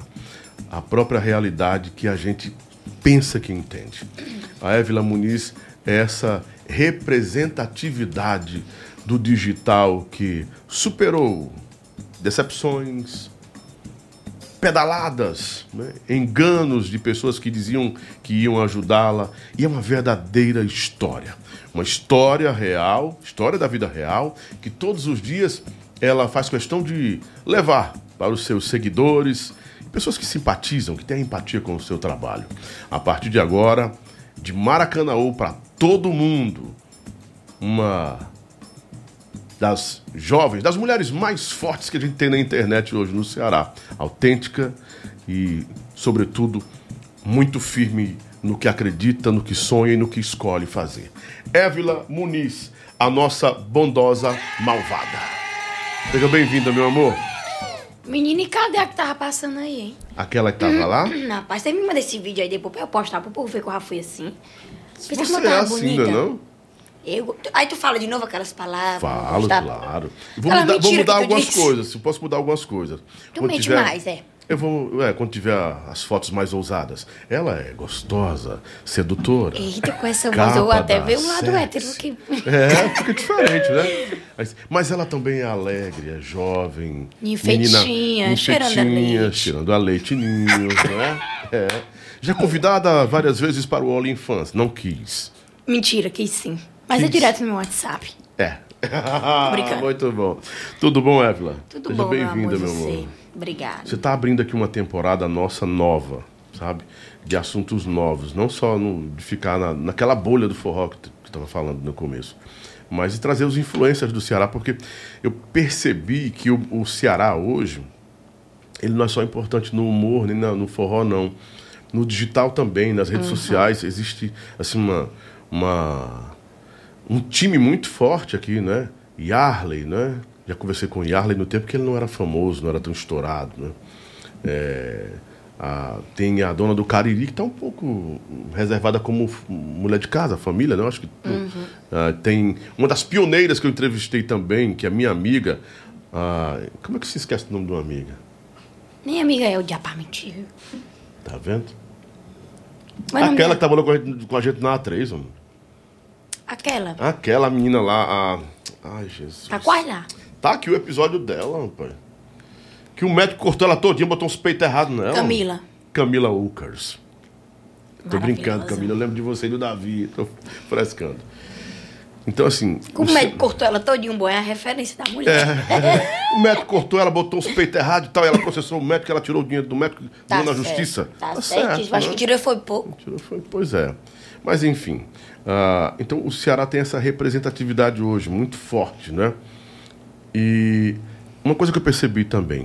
a própria realidade que a gente pensa que entende. A Évila Muniz é essa representatividade do digital que superou decepções, pedaladas, né? enganos de pessoas que diziam que iam ajudá-la. E é uma verdadeira história. Uma história real, história da vida real, que todos os dias ela faz questão de levar para os seus seguidores, pessoas que simpatizam, que têm empatia com o seu trabalho. A partir de agora, de Maracanãú para todo mundo, uma das jovens, das mulheres mais fortes que a gente tem na internet hoje no Ceará. Autêntica e, sobretudo, muito firme no que acredita, no que sonha e no que escolhe fazer. Évila Muniz, a nossa bondosa malvada. Seja bem-vinda, meu amor. Menina, e cadê a que tava passando aí, hein? Aquela que tava lá? Rapaz, você me manda esse vídeo aí depois pra eu postar pro povo ver que eu já fui assim. Pensa Você é assim, não é não? Eu... Aí tu fala de novo aquelas palavras. Falo, tá? claro. Vou Aquela mudar, vou mudar algumas disse. coisas. Eu posso mudar algumas coisas. Tu Quando mente tiver- mais, é. Eu vou. É, quando tiver as fotos mais ousadas. Ela é gostosa, sedutora. Eita, com essa voz eu até ver um lado hétero que. É, fica diferente, né? Mas, mas ela também é alegre, é jovem. Enfeitinha, menina, cheirando a leite. Cheirando a leite ninho, né? É. Já convidada várias vezes para o All Infância. Não quis. Mentira, que sim. Mas é direto no meu WhatsApp. É. brincando. (laughs) Muito bom. Tudo bom, Évila? Tudo Seja bom, meu bem-vinda, amor, meu amor. Obrigada. Você está abrindo aqui uma temporada nossa nova, sabe? De assuntos novos. Não só no- de ficar na, naquela bolha do forró que estava falando no começo. Mas de trazer os influencers do Ceará, porque eu percebi que o, o Ceará hoje, ele não é só importante no humor, nem na- no forró, não. No digital também, nas redes Uhum. sociais, existe assim uma, uma um time muito forte aqui, né? Yarley, né? Já conversei com o Yarley no tempo que ele não era famoso, não era tão estourado, né? É, a- tem a dona do Cariri, que está um pouco reservada como mulher de casa, família, né? Eu acho que Uhum. ah, tem uma das pioneiras que eu entrevistei também, que é minha amiga. ah, como é que se esquece o nome de uma amiga? Nem amiga é o diabo mentir. Tá vendo? Mas Aquela me- que trabalhou com a gente, com a gente na A3, mano. Aquela. Aquela menina lá, a. Ai, Jesus. Tá quase lá. Tá aqui o episódio dela, rapaz. Que o médico cortou ela todinha, botou uns peitos errados nela. Camila. Camila Ukers. Tô brincando. Camila. Eu lembro de você e do Davi. Tô frescando. Então, assim. O médico cortou ela todinho, bom, é a referência da mulher. (laughs) o médico cortou ela, botou os peitos errados e tal, e ela processou o médico, ela tirou o dinheiro do médico, Tá deu na certo, justiça. Tá, certo. Acho né? que tirou foi pouco. Tirou, foi- Pois é. Mas enfim. Ah, então o Ceará tem essa representatividade hoje muito forte, né? E uma coisa que eu percebi também,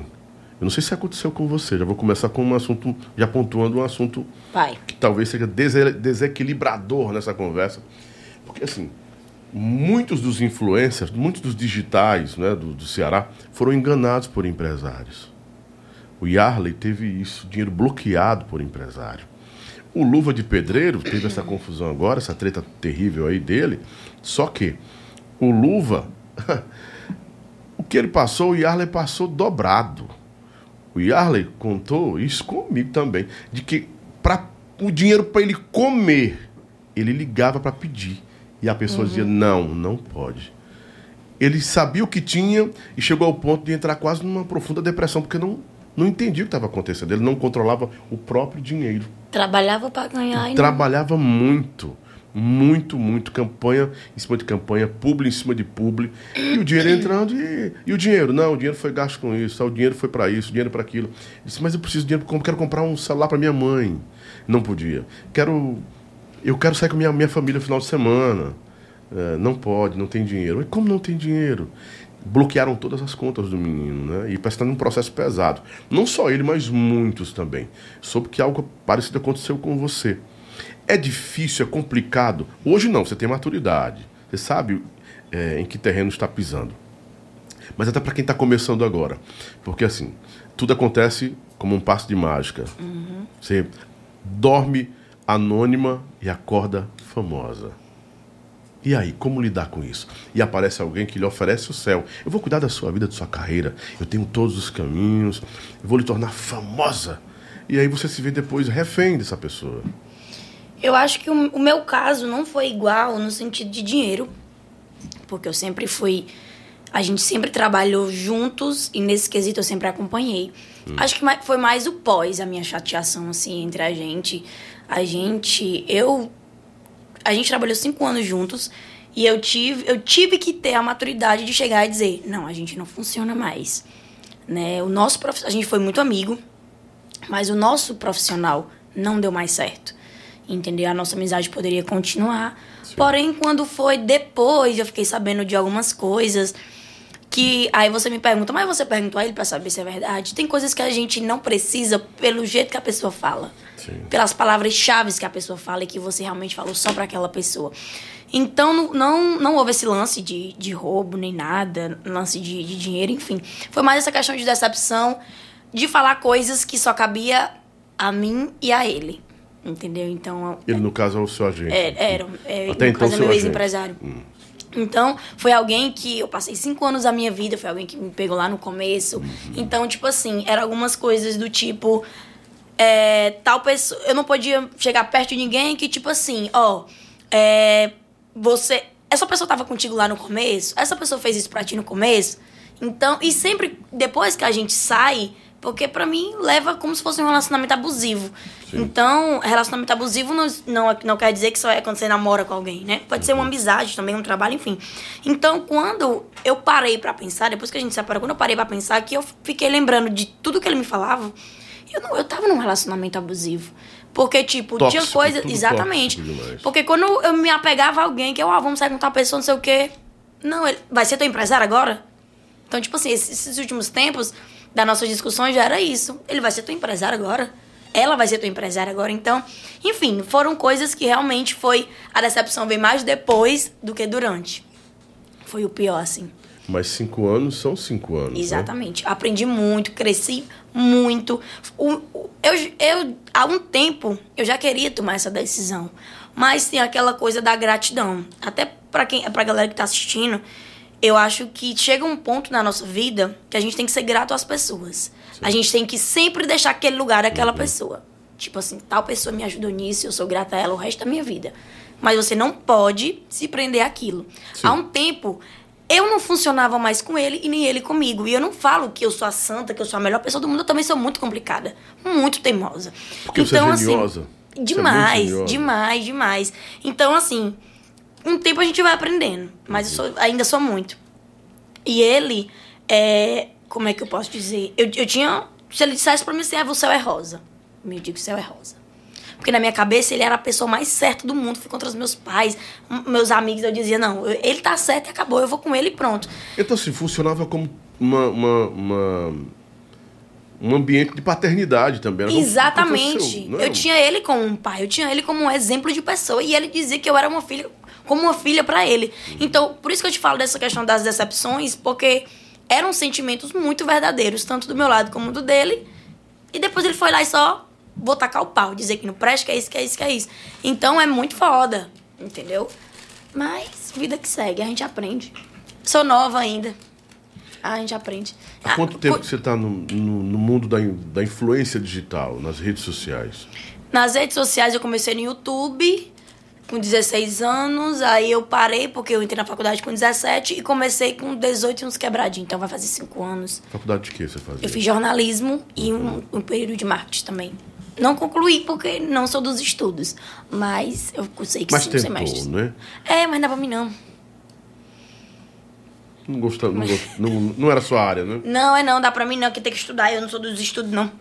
eu não sei se aconteceu com você, já vou começar com um assunto, já pontuando um assunto Vai. que talvez seja dese- desequilibrador nessa conversa. Porque assim, muitos dos influencers, muitos dos digitais né, do, do Ceará foram enganados por empresários. O Yarley teve isso, dinheiro bloqueado por empresário. O Luva de Pedreiro teve essa confusão agora, essa treta terrível aí dele. Só que o Luva, (laughs) o que ele passou, o Yarley passou dobrado. O Yarley contou isso comigo também, de que para o dinheiro para ele comer, ele ligava para pedir e a pessoa dizia não, não pode. Ele sabia o que tinha e chegou ao ponto de entrar quase numa profunda depressão porque não não entendia o que estava acontecendo. Ele não controlava o próprio dinheiro. Trabalhava pra ganhar e não. Trabalhava muito, muito, muito. Campanha em cima de campanha, publi em cima de publi. E o dinheiro entrando e, e o dinheiro? Não, o dinheiro foi gasto com isso, o dinheiro foi para isso, o dinheiro para aquilo. Ele disse, mas eu preciso de dinheiro, porque eu quero comprar um celular para minha mãe. Não podia. Quero, eu quero sair com minha, minha família no final de semana. É, não pode, não tem dinheiro. Mas como não tem dinheiro? Bloquearam todas as contas do menino, né? E parece que está num processo pesado. Não só ele, mas muitos também. Soube que algo parecido aconteceu com você. É difícil, é complicado. Hoje não, você tem maturidade. Você sabe é, em que terreno está pisando. Mas até para quem está começando agora. Porque assim, tudo acontece como um passo de mágica. Você dorme anônima e acorda famosa. E aí, como lidar com isso? E aparece alguém que lhe oferece o céu. Eu vou cuidar da sua vida, da sua carreira. Eu tenho todos os caminhos. Eu vou lhe tornar famosa. E aí você se vê depois refém dessa pessoa. Eu acho que o, o meu caso não foi igual no sentido de dinheiro. Porque eu sempre fui. A gente sempre trabalhou juntos e nesse quesito eu sempre acompanhei. Acho que foi mais o pós, a minha chateação, assim, entre a gente. A gente. Eu. A gente trabalhou cinco anos juntos e eu tive, eu tive que ter a maturidade de chegar e dizer: não, a gente não funciona mais. Né? O nosso prof... A gente foi muito amigo, mas o nosso profissional não deu mais certo. Entendeu? A nossa amizade poderia continuar. Porém, quando foi depois, eu fiquei sabendo de algumas coisas que aí você me pergunta, mas você perguntou a ele pra saber se é verdade? Tem coisas que a gente não precisa pelo jeito que a pessoa fala. Pelas palavras-chave que a pessoa fala e que você realmente falou só pra aquela pessoa. Então, não, não, não houve esse lance de, de roubo nem nada, lance de, de dinheiro, enfim. Foi mais essa questão de decepção, de falar coisas que só cabia a mim e a ele. Entendeu? Então, Ele, no caso, é o seu agente. é, era. É, Até no então, caso, é meu ex-empresário. Então, foi alguém que eu passei cinco anos da minha vida, foi alguém que me pegou lá no começo. Uhum. Então, tipo assim, eram algumas coisas do tipo. é, tal pessoa. Eu não podia chegar perto de ninguém que, tipo assim, ó. é, você. Essa pessoa tava contigo lá no começo? Essa pessoa fez isso pra ti no começo? Então, e sempre depois que a gente sai, porque pra mim leva como se fosse um relacionamento abusivo. Então, relacionamento abusivo não, não, não quer dizer que só é quando você namora com alguém, né? Pode ser uma amizade também, um trabalho, enfim. Então, quando eu parei pra pensar, depois que a gente se separou, quando eu parei pra pensar, que eu fiquei lembrando de tudo que ele me falava, eu, não, eu tava num relacionamento abusivo. Porque, tipo, tinha Tóxico, coisa. tudo Exatamente. Porque quando eu me apegava a alguém, que eu, ah, vamos sair com tal pessoa, não sei o quê. Não, ele vai ser teu empresário agora? Então, tipo assim, esses, esses últimos tempos das nossas discussões já era isso. Ele vai ser teu empresário agora. Ela vai ser tua empresária agora. Então, enfim, foram coisas que realmente foi. A decepção veio mais depois do que durante. Foi o pior, assim. Mas cinco anos são cinco anos. né? Exatamente. Aprendi muito, cresci muito. O- o- eu, eu, há um tempo, eu já queria tomar essa decisão. Mas tem aquela coisa da gratidão. Até pra, quem, pra galera que tá assistindo, eu acho que chega um ponto na nossa vida que a gente tem que ser grato às pessoas. A gente tem que sempre deixar aquele lugar daquela pessoa. Tipo assim, tal pessoa me ajudou nisso, eu sou grata a ela o resto da minha vida. Mas você não pode se prender àquilo. Há um tempo, eu não funcionava mais com ele e nem ele comigo. E eu não falo que eu sou a santa, que eu sou a melhor pessoa do mundo, eu também sou muito complicada, muito teimosa. Porque você é geniosa. Você é Demais, geniosa. demais, demais. Então, assim, o tempo a gente vai aprendendo, mas eu sou- ainda sou muito. E ele, é, como é que eu posso dizer? Eu, eu tinha, se ele dissesse pra mim assim, ah, o céu é rosa. Eu digo, o céu é rosa. Porque na minha cabeça ele era a pessoa mais certa do mundo. Fui contra os meus pais, meus amigos. Eu dizia, não, ele tá certo e acabou. Eu vou com ele e pronto. Então, assim, funcionava como uma, uma, uma- um ambiente de paternidade também. era Exatamente. seu, é? Eu tinha ele como um pai, eu tinha ele como um exemplo de pessoa. E ele dizia que eu era uma filha, como uma filha pra ele. Então, por isso que eu te falo dessa questão das decepções, porque eram sentimentos muito verdadeiros, tanto do meu lado como do dele. E depois ele foi lá e só vou tacar o pau, dizer que não presta, que é isso, que é isso, que é isso. Então é muito foda, entendeu? Mas vida que segue, a gente aprende. Sou nova ainda. A gente aprende. Há quanto Ah, tempo cu- que você está no, no, no mundo da, da influência digital, nas redes sociais? Nas redes sociais eu comecei no YouTube com 16 anos, aí eu parei porque eu entrei na faculdade com 17 e comecei com 18 e uns quebradinhos, então vai fazer 5 anos. Faculdade de quê você fazia? Eu fiz jornalismo e um, um período de marketing também. Não concluí porque não sou dos estudos, mas eu cursei Mas cinco tentou, semestres. né? É, mas não é pra mim não. Não, gostava, não, não, não era sua área, né? Não, é não, dá pra mim não, que tem que estudar, eu não sou dos estudos não.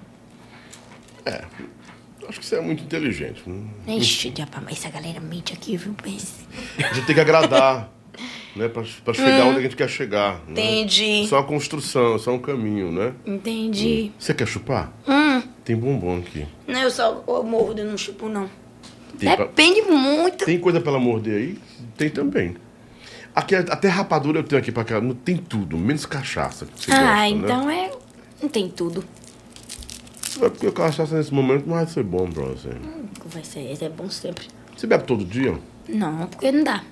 Acho que você é muito inteligente. né? Ixi, diabo, mas essa galera mente aqui, viu? Pense. A gente tem que agradar, (laughs) né? Pra, pra chegar onde a gente quer chegar. né? Hum. Entendi. Só uma construção, só um caminho, né? Entendi. Você quer chupar? Hum. Tem bombom aqui. Não, eu só eu mordo, eu não chupo não. Tem, pra- Depende muito. tem coisa pra ela morder aí? Tem também. Aqui, até rapadura eu tenho aqui pra cá. Tem tudo, menos cachaça. ah, gosta, né? então é. Não tem tudo. É porque cachaça nesse momento não vai ser bom pra você. Vai ser, é bom sempre. Você bebe todo dia? Não, porque não dá.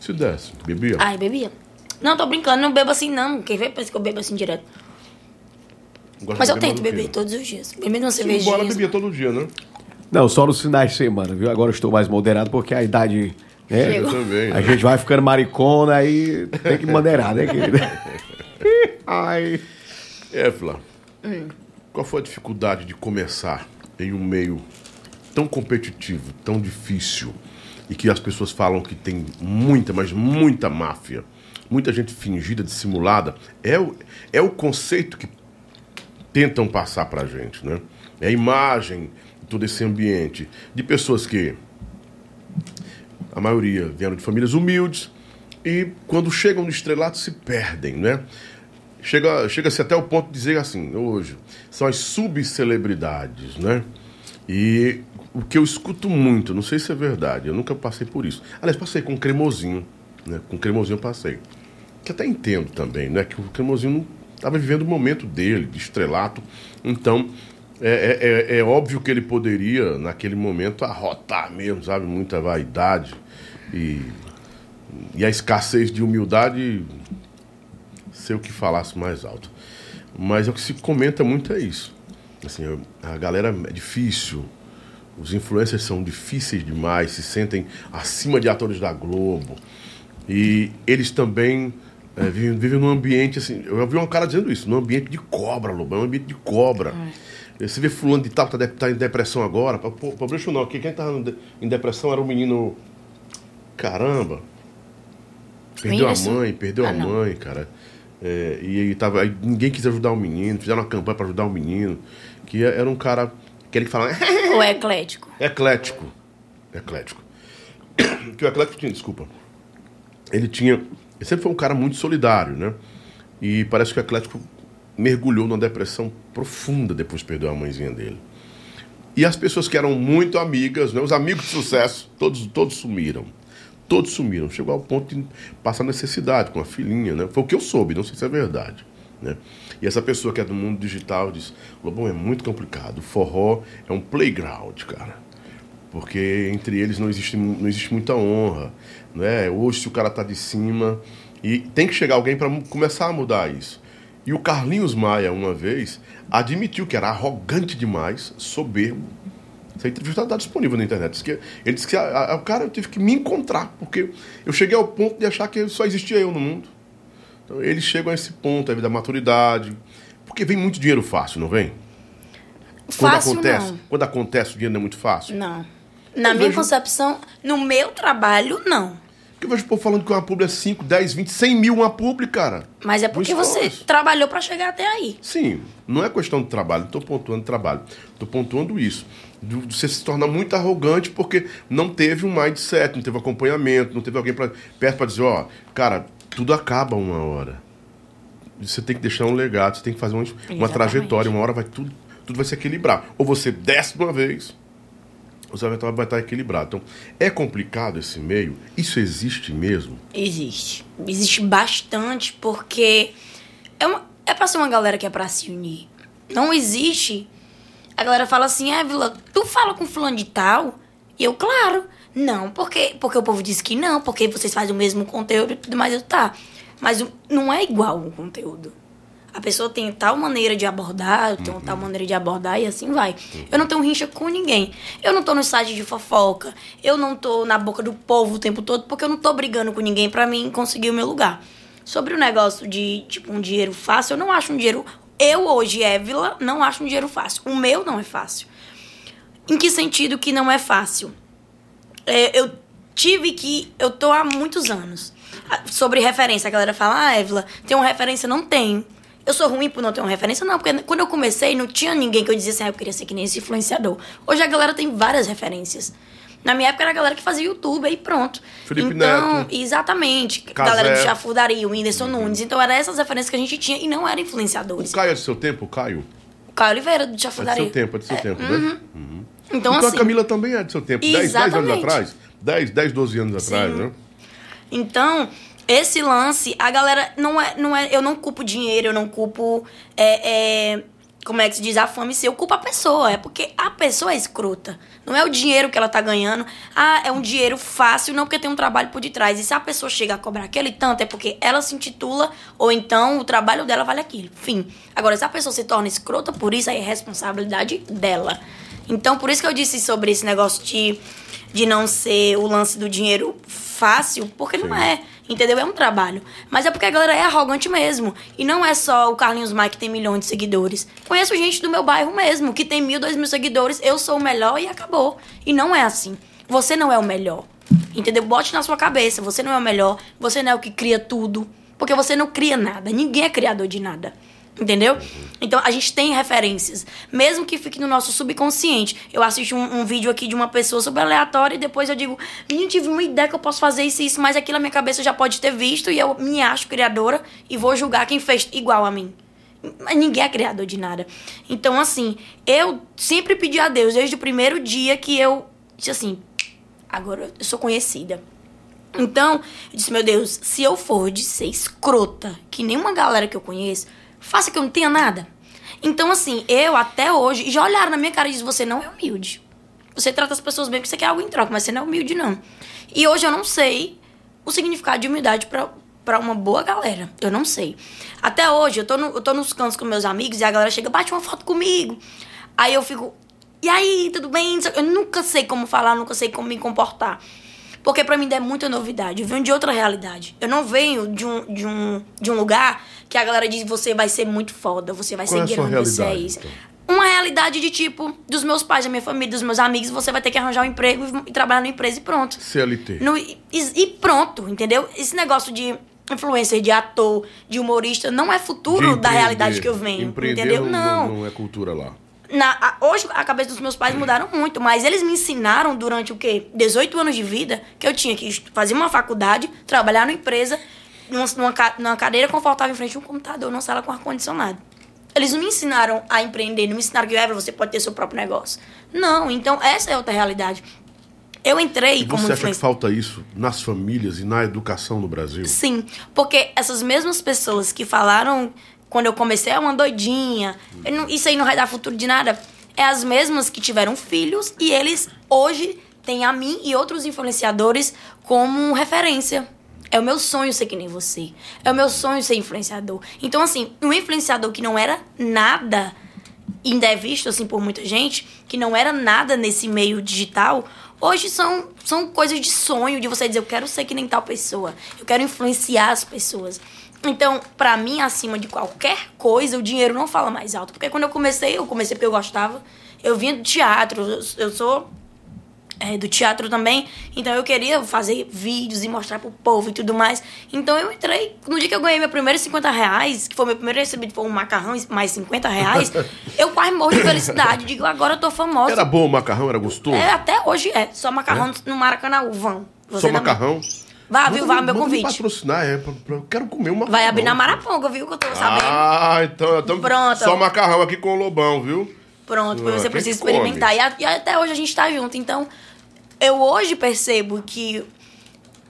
Se desse, bebia? Ai, bebia. Não, tô brincando, não bebo assim não. Quem vê pensa que eu bebo assim direto. Gosta Mas eu tento beber todos os dias. Beber uma cervejinha. embora bebia todo dia, né? Não, só nos finais de semana, viu? Agora eu estou mais moderado porque a idade. Né? Eu também. A né? gente vai ficando maricona, aí tem que (laughs) maneirar, né, querida? (laughs) Ai. É, Flá. Hum. Qual foi a dificuldade de começar em um meio tão competitivo, tão difícil, e que as pessoas falam que tem muita, mas muita máfia, muita gente fingida, dissimulada? É o, é o conceito que tentam passar pra gente, né? É a imagem de todo esse ambiente de pessoas que a maioria vieram de famílias humildes e quando chegam no estrelato se perdem, né? Chega- Chega-se até o ponto de dizer assim, hoje, são as subcelebridades, né? E o que eu escuto muito, não sei se é verdade, eu nunca passei por isso. Aliás, passei com cremosinho, né? Com cremosinho eu passei. Que até entendo também, né? Que o cremosinho estava vivendo o momento dele, de estrelato. Então, é, é- é- é óbvio que ele poderia, naquele momento, arrotar mesmo, sabe? Muita vaidade e, e a escassez de humildade ser o que falasse mais alto. Mas o que se comenta muito é isso. Assim, a galera é difícil, os influencers são difíceis demais, se sentem acima de atores da Globo. E eles também é, vivem, vivem num ambiente assim. Eu ouvi um cara dizendo isso, num ambiente de cobra, Lobo, é um ambiente de cobra. Você vê fulano de tal que tá, tá em depressão agora. Pô, não, que quem tava de- em depressão era o menino. Caramba! Perdeu a mãe, perdeu Ah, a não. mãe, cara. É, e tava, aí ninguém quis ajudar o menino, fizeram uma campanha para ajudar o menino. Que era um cara. Que fala. Ou é eclético? (laughs) Eclético. Eclético. (coughs) Que o Eclético tinha, desculpa. Ele tinha. Ele sempre foi um cara muito solidário, né? E parece que o Eclético mergulhou numa depressão profunda depois que perdeu a mãezinha dele. E as pessoas que eram muito amigas, né? Os amigos de sucesso, todos, todos sumiram. Todos sumiram. Chegou ao ponto de passar necessidade com a filhinha, né? Foi o que eu soube, não sei se é verdade. Né? E essa pessoa que é do mundo digital diz: Lobão, é muito complicado. O forró é um playground, cara. Porque entre eles não existe, não existe muita honra. Né? Hoje, se o cara tá de cima. E tem que chegar alguém para começar a mudar isso. E o Carlinhos Maia, uma vez, admitiu que era arrogante demais, soberbo. Essa entrevista está disponível na internet. Diz que- ele disse que a- a- o cara eu tive que me encontrar, porque eu cheguei ao ponto de achar que só existia eu no mundo. Então eles chegam a esse ponto aí da maturidade. Porque vem muito dinheiro fácil, não vem? Quando Fácil acontece, não. quando acontece, o dinheiro não é muito fácil. Não. Na Eu minha vejo- concepção, no meu trabalho, não. Porque eu vejo o povo falando que uma publi é 5, 10, 20, 100 mil uma publi, cara. Mas é porque você trabalhou pra chegar até aí. Sim, não é questão de trabalho, não estou pontuando trabalho. Estou pontuando isso. De Você se torna muito arrogante porque não teve um mindset, não teve acompanhamento, não teve alguém pra, perto para dizer, ó, cara, tudo acaba uma hora. Você tem que deixar um legado, você tem que fazer uma, uma trajetória, uma hora vai tudo, tudo vai se equilibrar. Ou você desce de uma vez, você vai estar, vai estar equilibrado. Então, é complicado esse meio? Isso existe mesmo? Existe. Existe bastante, porque é, uma, é pra ser uma galera que é pra se unir. Não existe. A galera fala assim, Évila, tu fala com fulano de tal? E eu, claro. Não, porque, porque o povo diz que não, porque vocês fazem o mesmo conteúdo e tudo mais. Eu, tá. Mas não é igual o conteúdo. A pessoa tem tal maneira de abordar, eu tenho tal maneira de abordar e assim vai. Eu não tenho rincha com ninguém. Eu não tô no site de fofoca. Eu não tô na boca do povo o tempo todo, porque eu não tô brigando com ninguém pra mim conseguir o meu lugar. Sobre o negócio de, tipo, um dinheiro fácil, eu não acho um dinheiro. Eu hoje, Évila, não acho um dinheiro fácil. O meu não é fácil. Em que sentido que não é fácil? É, eu tive que. Eu tô há muitos anos. Ah, Sobre referência, a galera fala, ah, Évila, tem uma referência? Não tem. Eu sou ruim por não ter uma referência? Não, porque quando eu comecei, não tinha ninguém que eu dizia assim, ah, eu queria ser que nem esse influenciador. Hoje a galera tem várias referências. Na minha época era a galera que fazia YouTube e pronto. Felipe então, Neto. exatamente. Cazé. Galera do Chafurdaria, o Whindersson Nunes. Então, eram essas referências que a gente tinha e não eram influenciadores. O Caio é do seu tempo, o Caio? Caio Oliveira, do É do Chafurdaria. seu tempo, é do seu tempo, né? Então, Então assim... a Camila também é do seu tempo. 10, 10 anos atrás? 10, 10, 12 anos atrás, Sim. né? Então, esse lance, a galera não é, não é. Eu não culpo dinheiro, eu não culpo. É, é, como é que se diz? A fama em si. Eu culpo a pessoa. É porque a pessoa é escrota. Não é o dinheiro que ela tá ganhando. Ah, é um dinheiro fácil, não porque tem um trabalho por detrás. E se a pessoa chega a cobrar aquele tanto, é porque ela se intitula, ou então o trabalho dela vale aquilo. Fim. Agora, se a pessoa se torna escrota por isso, aí é responsabilidade dela. Então, por isso que eu disse sobre esse negócio de, de não ser o lance do dinheiro fácil, porque não é. Entendeu? É um trabalho. Mas é porque a galera é arrogante mesmo. E não é só o Carlinhos Maia que tem milhões de seguidores. Conheço gente do meu bairro mesmo, que tem mil, dois mil seguidores. Eu sou o melhor e acabou. E não é assim. Você não é o melhor. Entendeu? Bote na sua cabeça. Você não é o melhor. Você não é o que cria tudo. Porque você não cria nada. Ninguém é criador de nada. Entendeu? Então a gente tem referências. Mesmo que fique no nosso subconsciente. Eu assisto um, um vídeo aqui de uma pessoa super aleatória e depois eu digo, menino, tive uma ideia que eu posso fazer isso e isso, mas aquilo na minha cabeça já pode ter visto e eu me acho criadora e vou julgar quem fez igual a mim. Mas ninguém é criador de nada. Então, assim, eu sempre pedi a Deus, desde o primeiro dia que eu disse assim, agora eu sou conhecida. Então, eu disse, meu Deus, se eu for de ser escrota, que nenhuma galera que eu conheço, faça que eu não tenha nada. Então, assim, eu até hoje, já olharam na minha cara e dizem, você não é humilde. Você trata as pessoas bem porque você quer algo em troca, mas você não é humilde, não. E hoje eu não sei o significado de humildade pra, uma boa galera. Eu não sei. Até hoje, eu tô, no- eu tô nos cantos com meus amigos e a galera chega, bate uma foto comigo. Aí eu fico, e aí, tudo bem? Eu nunca sei como falar, nunca sei como me comportar. Porque pra mim é muita novidade. Eu venho de outra realidade. Eu não venho de um, de um, de um lugar que a galera diz você vai ser muito foda, você vai Qual é ser sua grande, você é isso. então? Uma realidade de tipo, dos meus pais, da minha família, dos meus amigos, você vai ter que arranjar um emprego e, trabalhar numa empresa e pronto. CLT. No- e, e pronto, entendeu? Esse negócio de influencer, de ator, de humorista, não é futuro De da realidade que eu venho. Empreender entendeu? Não, Não. não é cultura lá. Na- hoje a cabeça dos meus pais mudaram muito, mas eles me ensinaram durante o quê? 18 anos de vida que eu tinha que fazer uma faculdade, trabalhar numa empresa, numa, numa, ca- numa cadeira confortável em frente a um computador, numa sala com ar-condicionado. Eles não me ensinaram a empreender, não me ensinaram que Evelyn, você pode ter seu próprio negócio. Não, então essa é outra realidade. Eu entrei E como você acha que falta isso nas famílias e na educação no Brasil? Sim, porque essas mesmas pessoas que falaram quando eu comecei é uma doidinha, não- isso aí não vai dar futuro de nada, é as mesmas que tiveram filhos e eles hoje têm a mim e outros influenciadores como referência. É o meu sonho ser que nem você. É o meu sonho ser influenciador. Então, assim, um influenciador que não era nada ainda é visto assim por muita gente, que não era nada nesse meio digital, hoje são, são coisas de sonho, de você dizer, eu quero ser que nem tal pessoa, eu quero influenciar as pessoas. Então, pra mim, acima de qualquer coisa, o dinheiro não fala mais alto. Porque quando eu comecei, eu comecei porque eu gostava. Eu vinha do teatro, eu, sou é, do teatro também. Então eu queria fazer vídeos e mostrar pro povo e tudo mais. Então eu entrei. No dia que eu ganhei meu primeiro 50 reais, que foi meu primeiro recebido, foi um macarrão mais 50 reais, (laughs) eu quase morro de felicidade. Digo, agora eu tô famosa. Era bom o macarrão? Era gostoso? É, até hoje é. Só macarrão no Maracanã, vão. Você Só macarrão? Vá, viu? Vá, meu manda me convite. patrocinar, é. Pra, pra- eu quero comer uma Vai abrir na Maraponga, viu? Que eu tô sabendo. Ah, então, então Pronto. só macarrão aqui com o Lobão, viu? Pronto, Ah, você precisa experimentar. E, a- e até hoje a gente tá junto. Então, eu hoje percebo que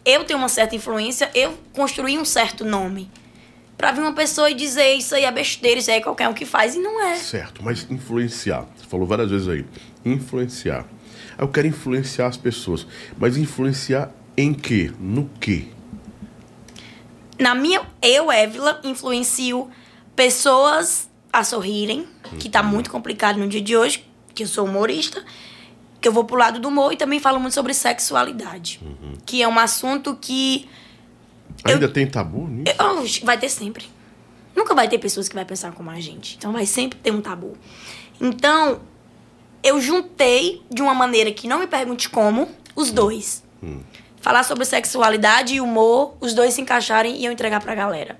eu tenho uma certa influência, eu construí um certo nome. Pra vir uma pessoa e dizer isso aí é besteira, isso aí é qualquer um que faz, e não é. Certo, mas influenciar. Você falou várias vezes aí. Influenciar. Eu quero influenciar as pessoas. Mas influenciar em quê? No quê? Na minha, eu, Évila, influencio pessoas a sorrirem, que tá muito complicado no dia de hoje, que eu sou humorista, que eu vou pro lado do humor e também falo muito sobre sexualidade, que é um assunto que Ainda tem tabu nisso? Eu- vai ter sempre. Nunca vai ter pessoas que vai pensar como a gente. Então vai sempre ter um tabu. Então, eu juntei de uma maneira que não me pergunte como, os dois. Falar sobre sexualidade e humor, os dois se encaixarem e eu entregar pra galera.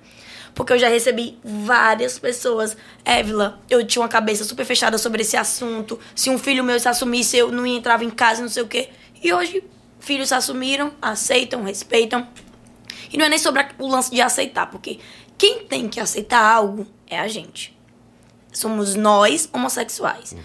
Porque eu já recebi várias pessoas. Évila, eu tinha uma cabeça super fechada sobre esse assunto. Se um filho meu se assumisse, eu não entrava em casa, não sei o quê. E hoje, filhos se assumiram, aceitam, respeitam. E não é nem sobre o lance de aceitar, porque quem tem que aceitar algo é a gente. Somos nós, homossexuais.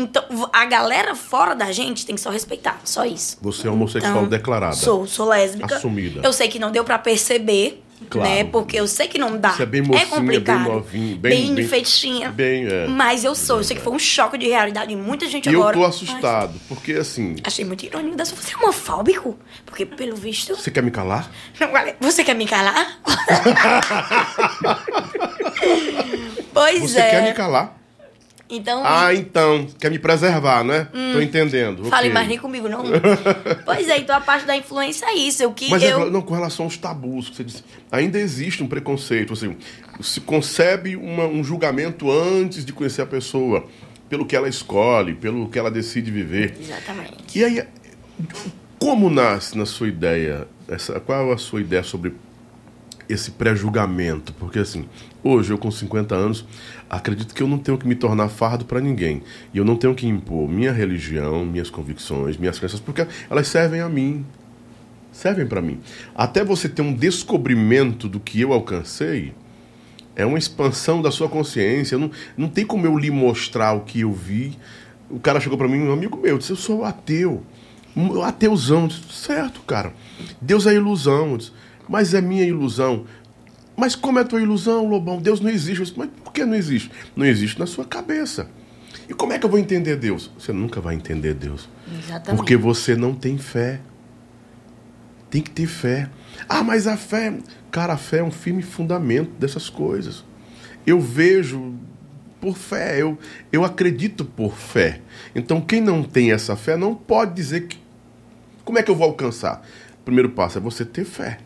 Então, a galera fora da gente tem que só respeitar, só isso. Você é homossexual Então, declarada. Sou, sou lésbica. Assumida. Eu sei que não deu pra perceber, Claro. né? Porque eu sei que não dá. Você é bem mocinha, complicado. bem novinha, bem- bem- feitinha. bem, é. Mas eu sou. Eu sei que foi um choque de realidade em muita gente E eu agora. tô mas assustado, porque assim. Achei muito irônico dessa. Você é homofóbico? Porque, pelo visto. Você quer me calar? Não, Você quer me calar? (laughs) pois Você é. quer me calar? Então, Ah, então. Quer me preservar, né? Tô entendendo. fale ok. mais nem comigo, não. (laughs) pois é, então a parte da influência é isso. O que Mas eu. é, não, com relação aos tabus, que você disse, ainda existe um preconceito. Assim, se concebe uma- um julgamento antes de conhecer a pessoa, pelo que ela escolhe, pelo que ela decide viver. Exatamente. E aí, como nasce na sua ideia, essa, qual é a sua ideia sobre esse pré-julgamento? Porque assim, hoje eu com 50 anos, acredito que eu não tenho que me tornar fardo para ninguém. E eu não tenho que impor minha religião, minhas convicções, minhas crenças, porque elas servem a mim. Servem para mim. Até você ter um descobrimento do que eu alcancei, é uma expansão da sua consciência. Não, não tem como eu lhe mostrar o que eu vi. O cara chegou para mim, um amigo meu, disse: Eu sou ateu. Um ateuzão. Eu disse, certo, cara. Deus é ilusão. Disse, Mas é minha ilusão. Mas como é tua ilusão, Lobão? Deus não existe. Disse, Mas por que não existe? Não existe na sua cabeça. E como é que eu vou entender Deus? Você nunca vai entender Deus. Exatamente. Porque você não tem fé. Tem que ter fé. Ah, mas a fé. Cara, a fé é um firme fundamento dessas coisas. Eu vejo por fé, eu, eu acredito por fé. Então, quem não tem essa fé não pode dizer que. Como é que eu vou alcançar? O primeiro passo é você ter fé.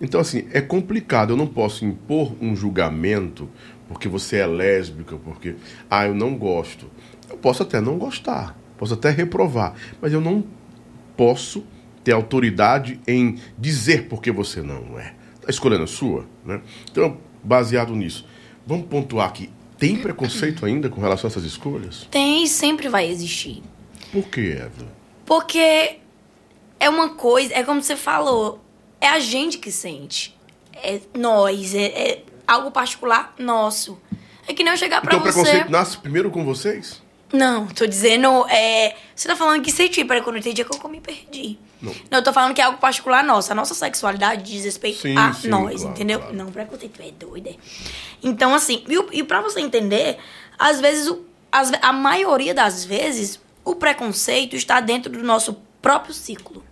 Então, assim, é complicado. Eu não posso impor um julgamento porque você é lésbica, porque. Ah, eu não gosto. Eu posso até não gostar, posso até reprovar, mas eu não posso ter autoridade em dizer porque você não é. A escolha é sua, né? Então, baseado nisso, vamos pontuar aqui. Tem preconceito ainda com relação a essas escolhas? Tem e sempre vai existir. Por quê, Eva? Porque é uma coisa, é como você falou, é a gente que sente. É nós, é, é algo particular nosso. É que nem eu chegar pra Então o você. preconceito nasce primeiro com vocês? Não, tô dizendo. É, você tá falando que senti preconceito dia que eu me perdi. Não. eu tô falando que é algo particular nosso. A nossa sexualidade diz respeito Sim, a sim, nós, claro, entendeu? claro. Não, preconceito é doido. é. Então, assim, e, o- e pra você entender, às vezes, o, ve- a maioria das vezes, o preconceito está dentro do nosso próprio ciclo.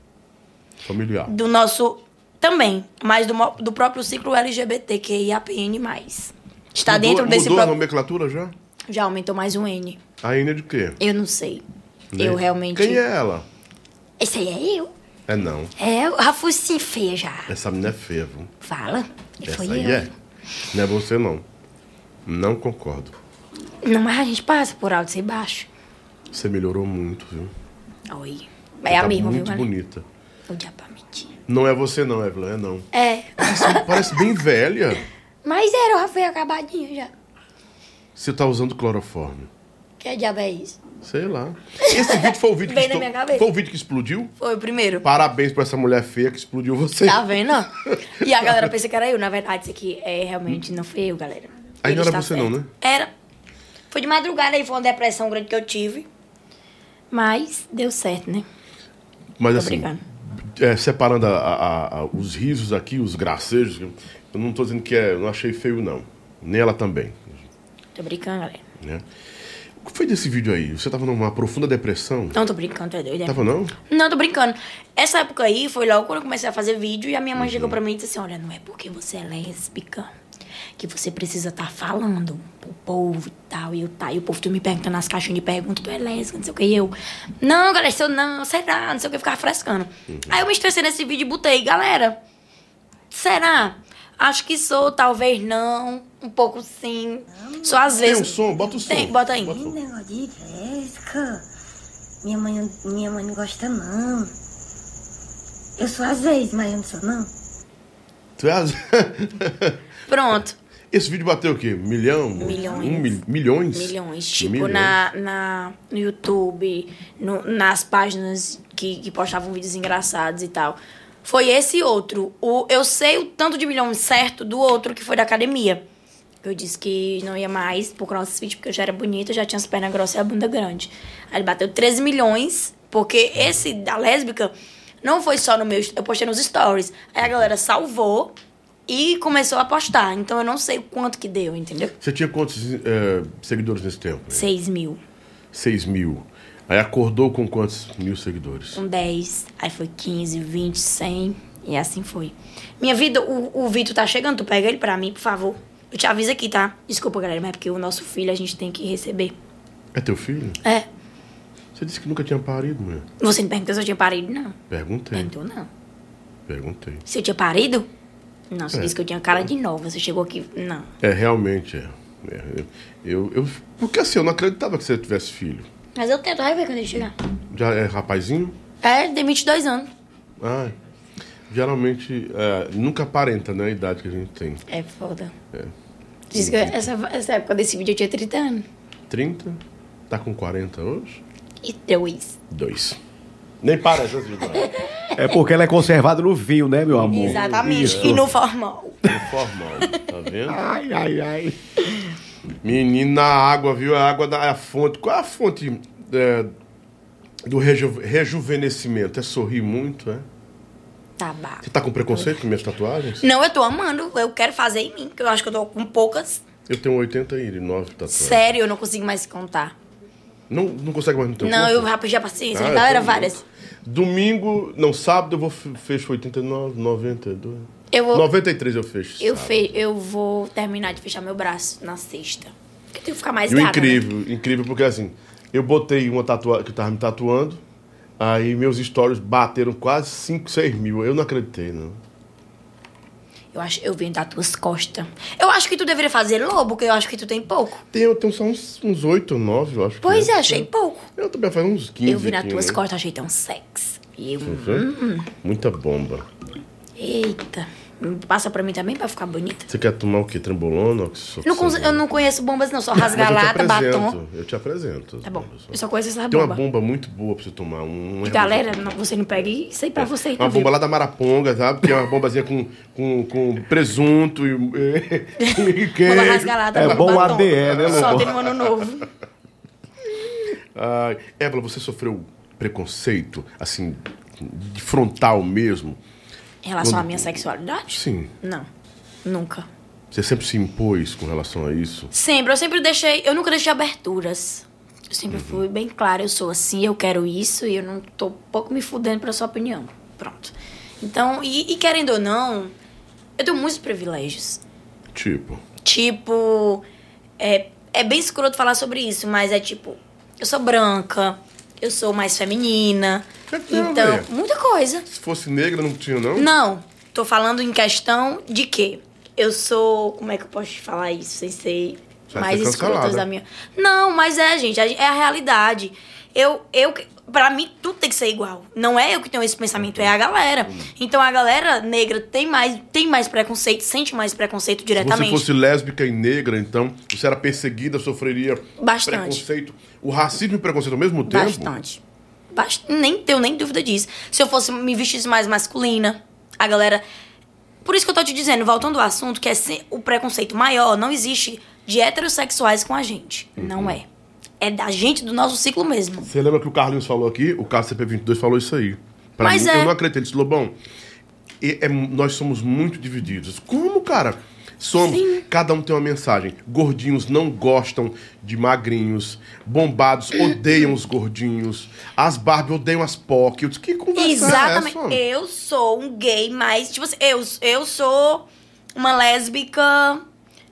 Familiar. Do nosso. Também, mas do, do próprio ciclo LGBTQIAPN. Está Mudou- dentro desse Mudou a próprio. nomenclatura já? Já aumentou mais um N. A N é de quê? Eu não sei. Né? Eu realmente. Quem é ela? Esse aí é eu. É não. É, a focinha feia já. Essa menina é feia, viu? Fala. Essa foi aí eu. é. Não é você, não. Não concordo. Não, mas a gente passa por alto e baixo. Você melhorou muito, viu? Oi. É a tá mesma, viu, muito bonita. O diabo. Não é você não, Evelyn, é não. É. Parece, parece bem velha. Mas era, já foi acabadinho já. Você tá usando cloroforme. Que diabo é isso? Sei lá. Esse vídeo foi o vídeo que Veio na estou- minha cabeça. Foi o vídeo que explodiu? Foi o primeiro. Parabéns pra essa mulher feia que explodiu você. Tá vendo? E a galera pensa que era eu. Na verdade, isso aqui é realmente não foi eu, galera. Aí Ele não era está você não, né? Era. Foi de madrugada aí, foi uma depressão grande que eu tive. Mas deu certo, né? Mas Tô assim, brincando. É, separando a- a- a- os risos aqui, os gracejos, eu não tô dizendo que é, eu não achei feio não. Nem ela também. Tô brincando, galera. Né? O que foi desse vídeo aí? Você tava numa profunda depressão? Não, tô brincando, tu é doido? é? Tava não? Não, tô brincando. Essa época aí foi logo quando eu comecei a fazer vídeo e a minha mãe chegou pra mim e disse assim: Olha, não é porque você é lésbica que você precisa estar falando pro povo e tal. E eu tá, e o povo tu me perguntando nas caixinhas de perguntas: Tu é lésbica, não sei o que. E eu, não, galera, se eu não, será? Não sei o que, eu ficava frescando. Aí eu me estressei nesse vídeo e botei: Galera, será? Acho que sou, talvez não. Um pouco sim. Só às Tem vezes. um som? Bota o som. Tem, bota aí. Bota o som. negócio de lésbica. Minha mãe, minha mãe não gosta, não. Eu sou às vezes, mas eu não sou, não. Tu é as- (laughs) Pronto. Esse vídeo bateu o quê? Milhão? Milhões. Um mil- milhões? Milhões. Tipo, Milhões. Na, na, no YouTube, no- nas páginas que, que postavam vídeos engraçados e tal. Foi esse outro. O, eu sei o tanto de milhões certo do outro que foi da academia. Eu disse que não ia mais pro crossfit porque eu já era bonita, já tinha as pernas grossas e a bunda grande. Aí ele bateu 13 milhões, porque esse da lésbica não foi só no meu. Eu postei nos stories. Aí a galera salvou e começou a postar. Então eu não sei o quanto que deu, entendeu? Você tinha quantos eh, seguidores nesse tempo? 6 mil. 6 mil. Aí acordou com quantos mil seguidores? um 10, aí foi 15, 20, 100, e assim foi. Minha vida, o, o Vitor tá chegando, tu pega ele pra mim, por favor. Eu te aviso aqui, tá? Desculpa, galera, mas é porque o nosso filho a gente tem que receber. É teu filho? É. Você disse que nunca tinha parido, mulher. Você me perguntou se eu tinha parido? Não. Perguntei. Perguntou, não. Perguntei. Se eu tinha parido? Não, você É. disse que eu tinha cara de nova. Você chegou aqui. Não. É, realmente é. É, eu, eu, porque assim, eu não acreditava que você tivesse filho. Mas eu tento, vai ver quando ele chegar. Já é rapazinho? É, tem 22 anos. Ah, geralmente é, nunca aparenta, né, a idade que a gente tem. É foda. É. Diz que essa, essa época desse vídeo eu tinha 30 anos. 30? Tá com 40 hoje? E dois. Dois. Nem parece cara. É porque ela é conservada no vinho, né, meu amor? Exatamente. Isso. E no formal. Informal, tá vendo? Ai, ai, ai. Menina, a água, viu? A água da é a fonte. Qual é a fonte é, do reju- rejuvenescimento? É sorrir muito, é? Tabaco. Você tá com preconceito com minhas tatuagens? Não, eu tô amando. Eu quero fazer em mim, porque eu acho que eu tô com poucas. Eu tenho 89 tatuagens. Sério, eu não consigo mais contar. Não, não consegue mais no teu não, corpo? eu já paciência. Ah, Galera, tô várias. Domingo, não, sábado eu vou fe- fecho 89, 92. Eu vou- 93 eu fecho. Eu, fe... eu vou terminar de fechar meu braço na sexta. Porque eu tenho que ficar mais E gata. né? incrível, incrível porque assim, eu botei uma tatuagem que eu tava me tatuando, aí meus stories bateram quase 5, 6 mil. Eu não acreditei, não. Eu acho, eu vendo das tuas costas. Eu acho que tu deveria fazer lobo, porque eu acho que tu tem pouco. Eu tenho só uns, uns 8 ou 9, eu acho. que Pois é, achei pouco. Eu também faço uns 15 eu vi nas aqui, tuas né? costas, achei tão sexy. E eu, hum, Muita bomba. eita. Passa pra mim também pra ficar bonita. Você quer tomar o quê? Trembolona? Não cons- eu não conheço bombas, não. Só rasgalata, batom. Eu te apresento. Tá bom. Eu só conheço essa Tem uma bomba. muito boa pra você tomar. Um, galera, não- você não pega isso aí pra você. Uma bomba lá da Maraponga, sabe? Que é uma bombazinha com, com, com presunto e, e (laughs) queijo. Bomba. É batom. bom ADE, né, Só Lobo? tem no ano novo. (laughs) Ébala, você sofreu preconceito, assim, de frontal mesmo? Em relação Quando- à minha sexualidade? Sim. Não. Nunca. Você sempre se impôs com relação a isso? Sempre, eu sempre deixei. Eu nunca deixei aberturas. Eu sempre Uhum. fui bem clara, eu sou assim, eu quero isso e eu não tô pouco me fudendo pra sua opinião. Pronto. Então, e, e querendo ou não, eu tenho muitos privilégios. Tipo, Tipo, é, é bem escroto falar sobre isso, mas é tipo, eu sou branca, eu sou mais feminina. Então, velho. muita coisa. se fosse negra não tinha, não? Não, tô falando em questão de que eu sou. Como é que eu posso te falar isso sem ser Vai mais escrotas da minha. Não, mas é, gente, é a realidade. Eu, eu, pra mim, tudo tem que ser igual. Não é eu que tenho esse pensamento, é a galera. Então a galera negra tem mais, tem mais preconceito, sente mais preconceito Se diretamente. você fosse lésbica e negra, então, você era perseguida, sofreria Bastante. preconceito. O racismo e o preconceito ao mesmo tempo? Bastante. Nem tenho nem dúvida disso. Se eu fosse me vestisse mais masculina, a galera. Por isso que eu tô te dizendo, voltando ao assunto, que é o preconceito maior não existe de heterossexuais com a gente. Uhum. Não é. É da gente, do nosso ciclo mesmo. Você lembra que o Carlinhos falou aqui? O KCP22 falou isso aí. Pra Mas mim, é. eu não acredito. Ele disse, Lobão, e- é- nós somos muito divididos. Como, cara? Somos. Cada um tem uma mensagem. Gordinhos não gostam de magrinhos. Bombados odeiam os gordinhos. As Barbie odeiam as POC. Que conversa Exatamente. é essa? Eu sou um gay mais. Tipo assim, eu, eu sou uma lésbica.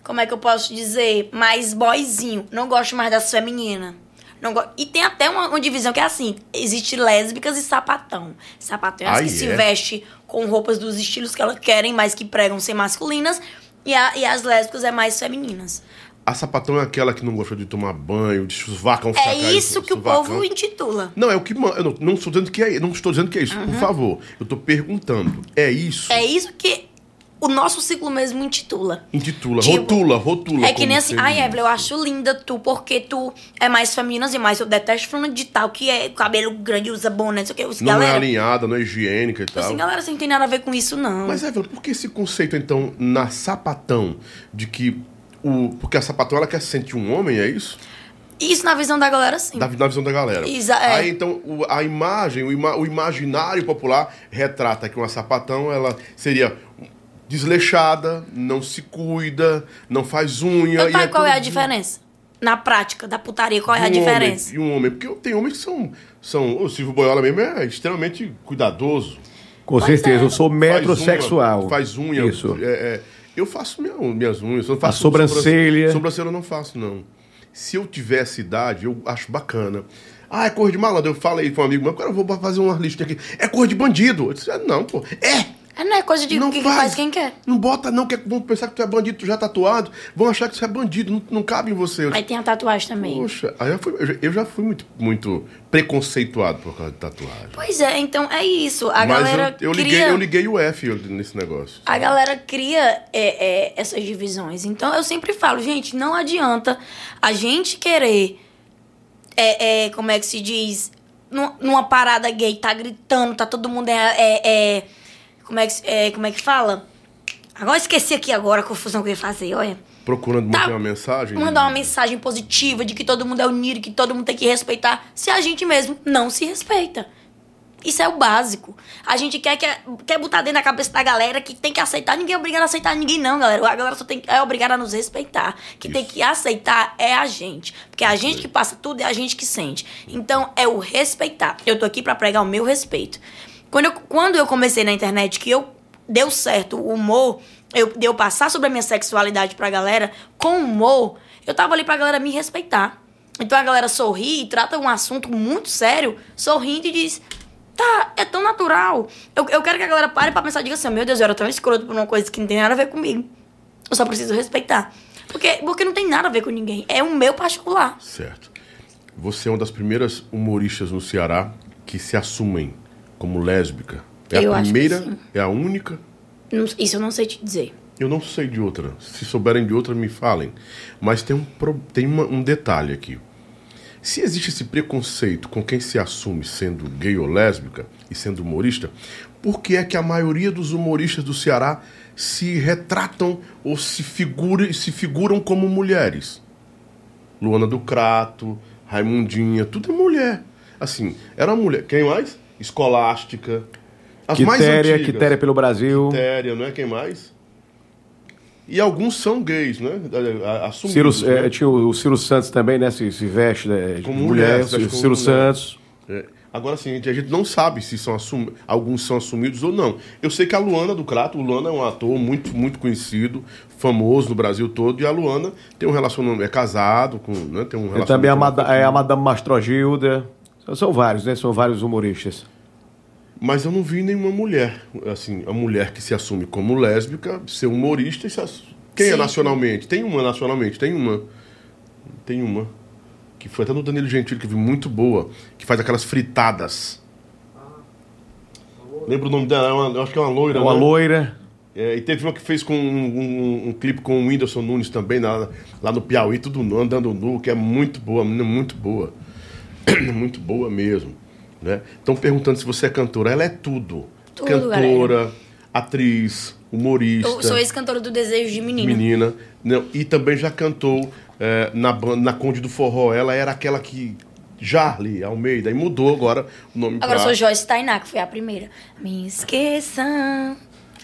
Como é que eu posso dizer? Mais boyzinho. Não gosto mais das femininas. Não go... E tem até uma, uma divisão que é assim: existe lésbicas e sapatão. Sapatão é as Ai, que se é? veste com roupas dos estilos que elas querem, mas que pregam ser masculinas. E, a- e as lésbicas é mais femininas. A sapatão é aquela que não gosta de tomar banho, de suvacão É isso que o suvacão. povo intitula. Não, é o que. Eu não, não estou dizendo que é, não estou dizendo que é isso. Uhum. Por favor. Eu estou perguntando. É isso? É isso que o nosso ciclo mesmo intitula. Intitula, Tipo, rotula, rotula. É que nem assim, ai, Evelyn, eu acho linda tu, porque tu é mais feminina e mais. Eu detesto fulano de tal, que é cabelo grande, usa boné, não sei o que. Não é galera, alinhada, não é higiênica e eu tal. assim, galera, você não tem nada a ver com isso, não. Mas, Evelyn, por que esse conceito, então, na sapatão, de que. O, porque a sapatão ela quer sentir um homem, é isso? Isso na visão da galera, sim. Da, na visão da galera. Exa- é. Aí, então, o- a imagem, o, ima- o imaginário popular retrata que uma sapatão, ela seria desleixada, não se cuida, não faz unha. Então, e tá, qual é a diferença? Na prática da putaria, qual é a um diferença? Homem, e um homem, porque tem homens que são. são o Silvio Boiola mesmo é extremamente cuidadoso. Com certeza, eu sou Faz metrosexual. unha, Faz unha. Isso. é, é, eu faço minha- minhas unhas. Eu não faço sobrancelha. Sobrancelha eu não faço, não. Se eu tivesse idade, eu acho bacana. Ah, é cor de malandro. Eu falei para um amigo meu, cara, eu vou fazer uma lista aqui. É cor de bandido. Eu disse, ah, não, pô. É! É, não é coisa de Não que faz. faz quem quer. Não bota, não, que vão pensar que tu é bandido, tu já é tatuado. Vão achar que tu é bandido, não, não cabe em você. Aí tem a tatuagem também. Poxa, aí eu, fui- eu já- eu já fui muito, muito preconceituado por causa de tatuagem. Pois é, então é isso. A Mas galera eu, eu, liguei, cria... eu liguei o F nesse negócio. A galera cria é, é, essas divisões. Então eu sempre falo, gente, não adianta a gente querer. É, é, como é que se diz? Numa, numa parada gay, tá gritando, tá todo mundo. É, é, é- como, é que, é, como é que fala? Agora eu esqueci aqui agora a confusão que eu ia fazer, olha. Procurando Tá. manter uma mensagem. Mandar uma mensagem positiva de que todo mundo é unido, que todo mundo tem que respeitar, se a gente mesmo não se respeita. Isso é o básico. A gente quer, quer, quer botar dentro da cabeça da galera que tem que aceitar. Ninguém é obrigado a aceitar ninguém, não, galera. A galera só tem, é obrigada a nos respeitar. Que tem que aceitar é a gente. Porque é a gente que passa tudo é a gente que sente. Então, é o respeitar. Eu tô aqui pra pregar o meu respeito. Quando eu, quando eu comecei na internet, que eu deu certo o humor, eu, de eu passar sobre a minha sexualidade pra galera com humor, eu tava ali pra galera me respeitar. Então a galera sorri e trata um assunto muito sério, sorrindo e diz: Tá, é tão natural. Eu, eu quero que a galera pare pra pensar e diga assim: Meu Deus, eu era tão escroto por uma coisa que não tem nada a ver comigo. Eu só preciso respeitar. Porque, porque não tem nada a ver com ninguém. É o meu particular. Certo. Você é uma das primeiras humoristas no Ceará que se assumem como lésbica. É Eu a primeira, é a única. Não- Isso eu não sei te dizer. Eu não sei de outra. Se souberem de outra, me falem. Mas tem um, tem uma- um detalhe aqui. Se existe esse preconceito com quem se assume sendo gay ou lésbica e sendo humorista, por que é que a maioria dos humoristas do Ceará se retratam ou se, figura, se figuram como mulheres? Luana do Crato, Raimundinha, tudo é mulher. Assim, era mulher. Quem mais? Escolástica. As mais Quitéria, antigas. Quitéria pelo Brasil. Quitéria, não é? Quem mais? E alguns são gays, né? A- a- Ciro, Assumidos, é, né? tinha o, o Ciro Santos também, né? Se, se veste né, de Como mulher, mulher, o se veste como Ciro. Santos. É. Agora sim, a gente não sabe se são assum... alguns são assumidos ou não. Eu sei que a Luana do Crato, o Luana é um ator muito, muito conhecido, famoso no Brasil todo, e a Luana tem um relacionamento, é casado com, né? Tem um Tem também a, relacionamento. Mada, é, a Madame Mastrogilda. São, são vários, né? São vários humoristas. Mas eu não vi nenhuma mulher, assim, a mulher que se assume como lésbica, ser humorista e se ass... Quem é Sim. nacionalmente? Tem uma nacionalmente, tem uma. Tem uma. que foi até no Danilo Gentili, que eu vi muito boa, que faz aquelas fritadas. Lembra o nome dela? É uma- eu acho que é uma loira. Uma né? loira. É, e teve uma que fez com um, um- um clipe com o Whindersson Nunes também, lá, lá no Piauí, tudo andando nu, que é muito boa, menina muito boa. (clears throat) muito boa mesmo. Né? Estão perguntando se você é cantora. Ela é tudo. Tudo, cantora, atriz, humorista, Eu sou ex-cantora do Desejo de Menino. menina. Não, e também já cantou é, na, na Conde do Forró. Ela era aquela que. Jarly Almeida, e mudou agora o nome Agora eu pra- sou Joyce Tainá, que foi a primeira. Me esqueçam.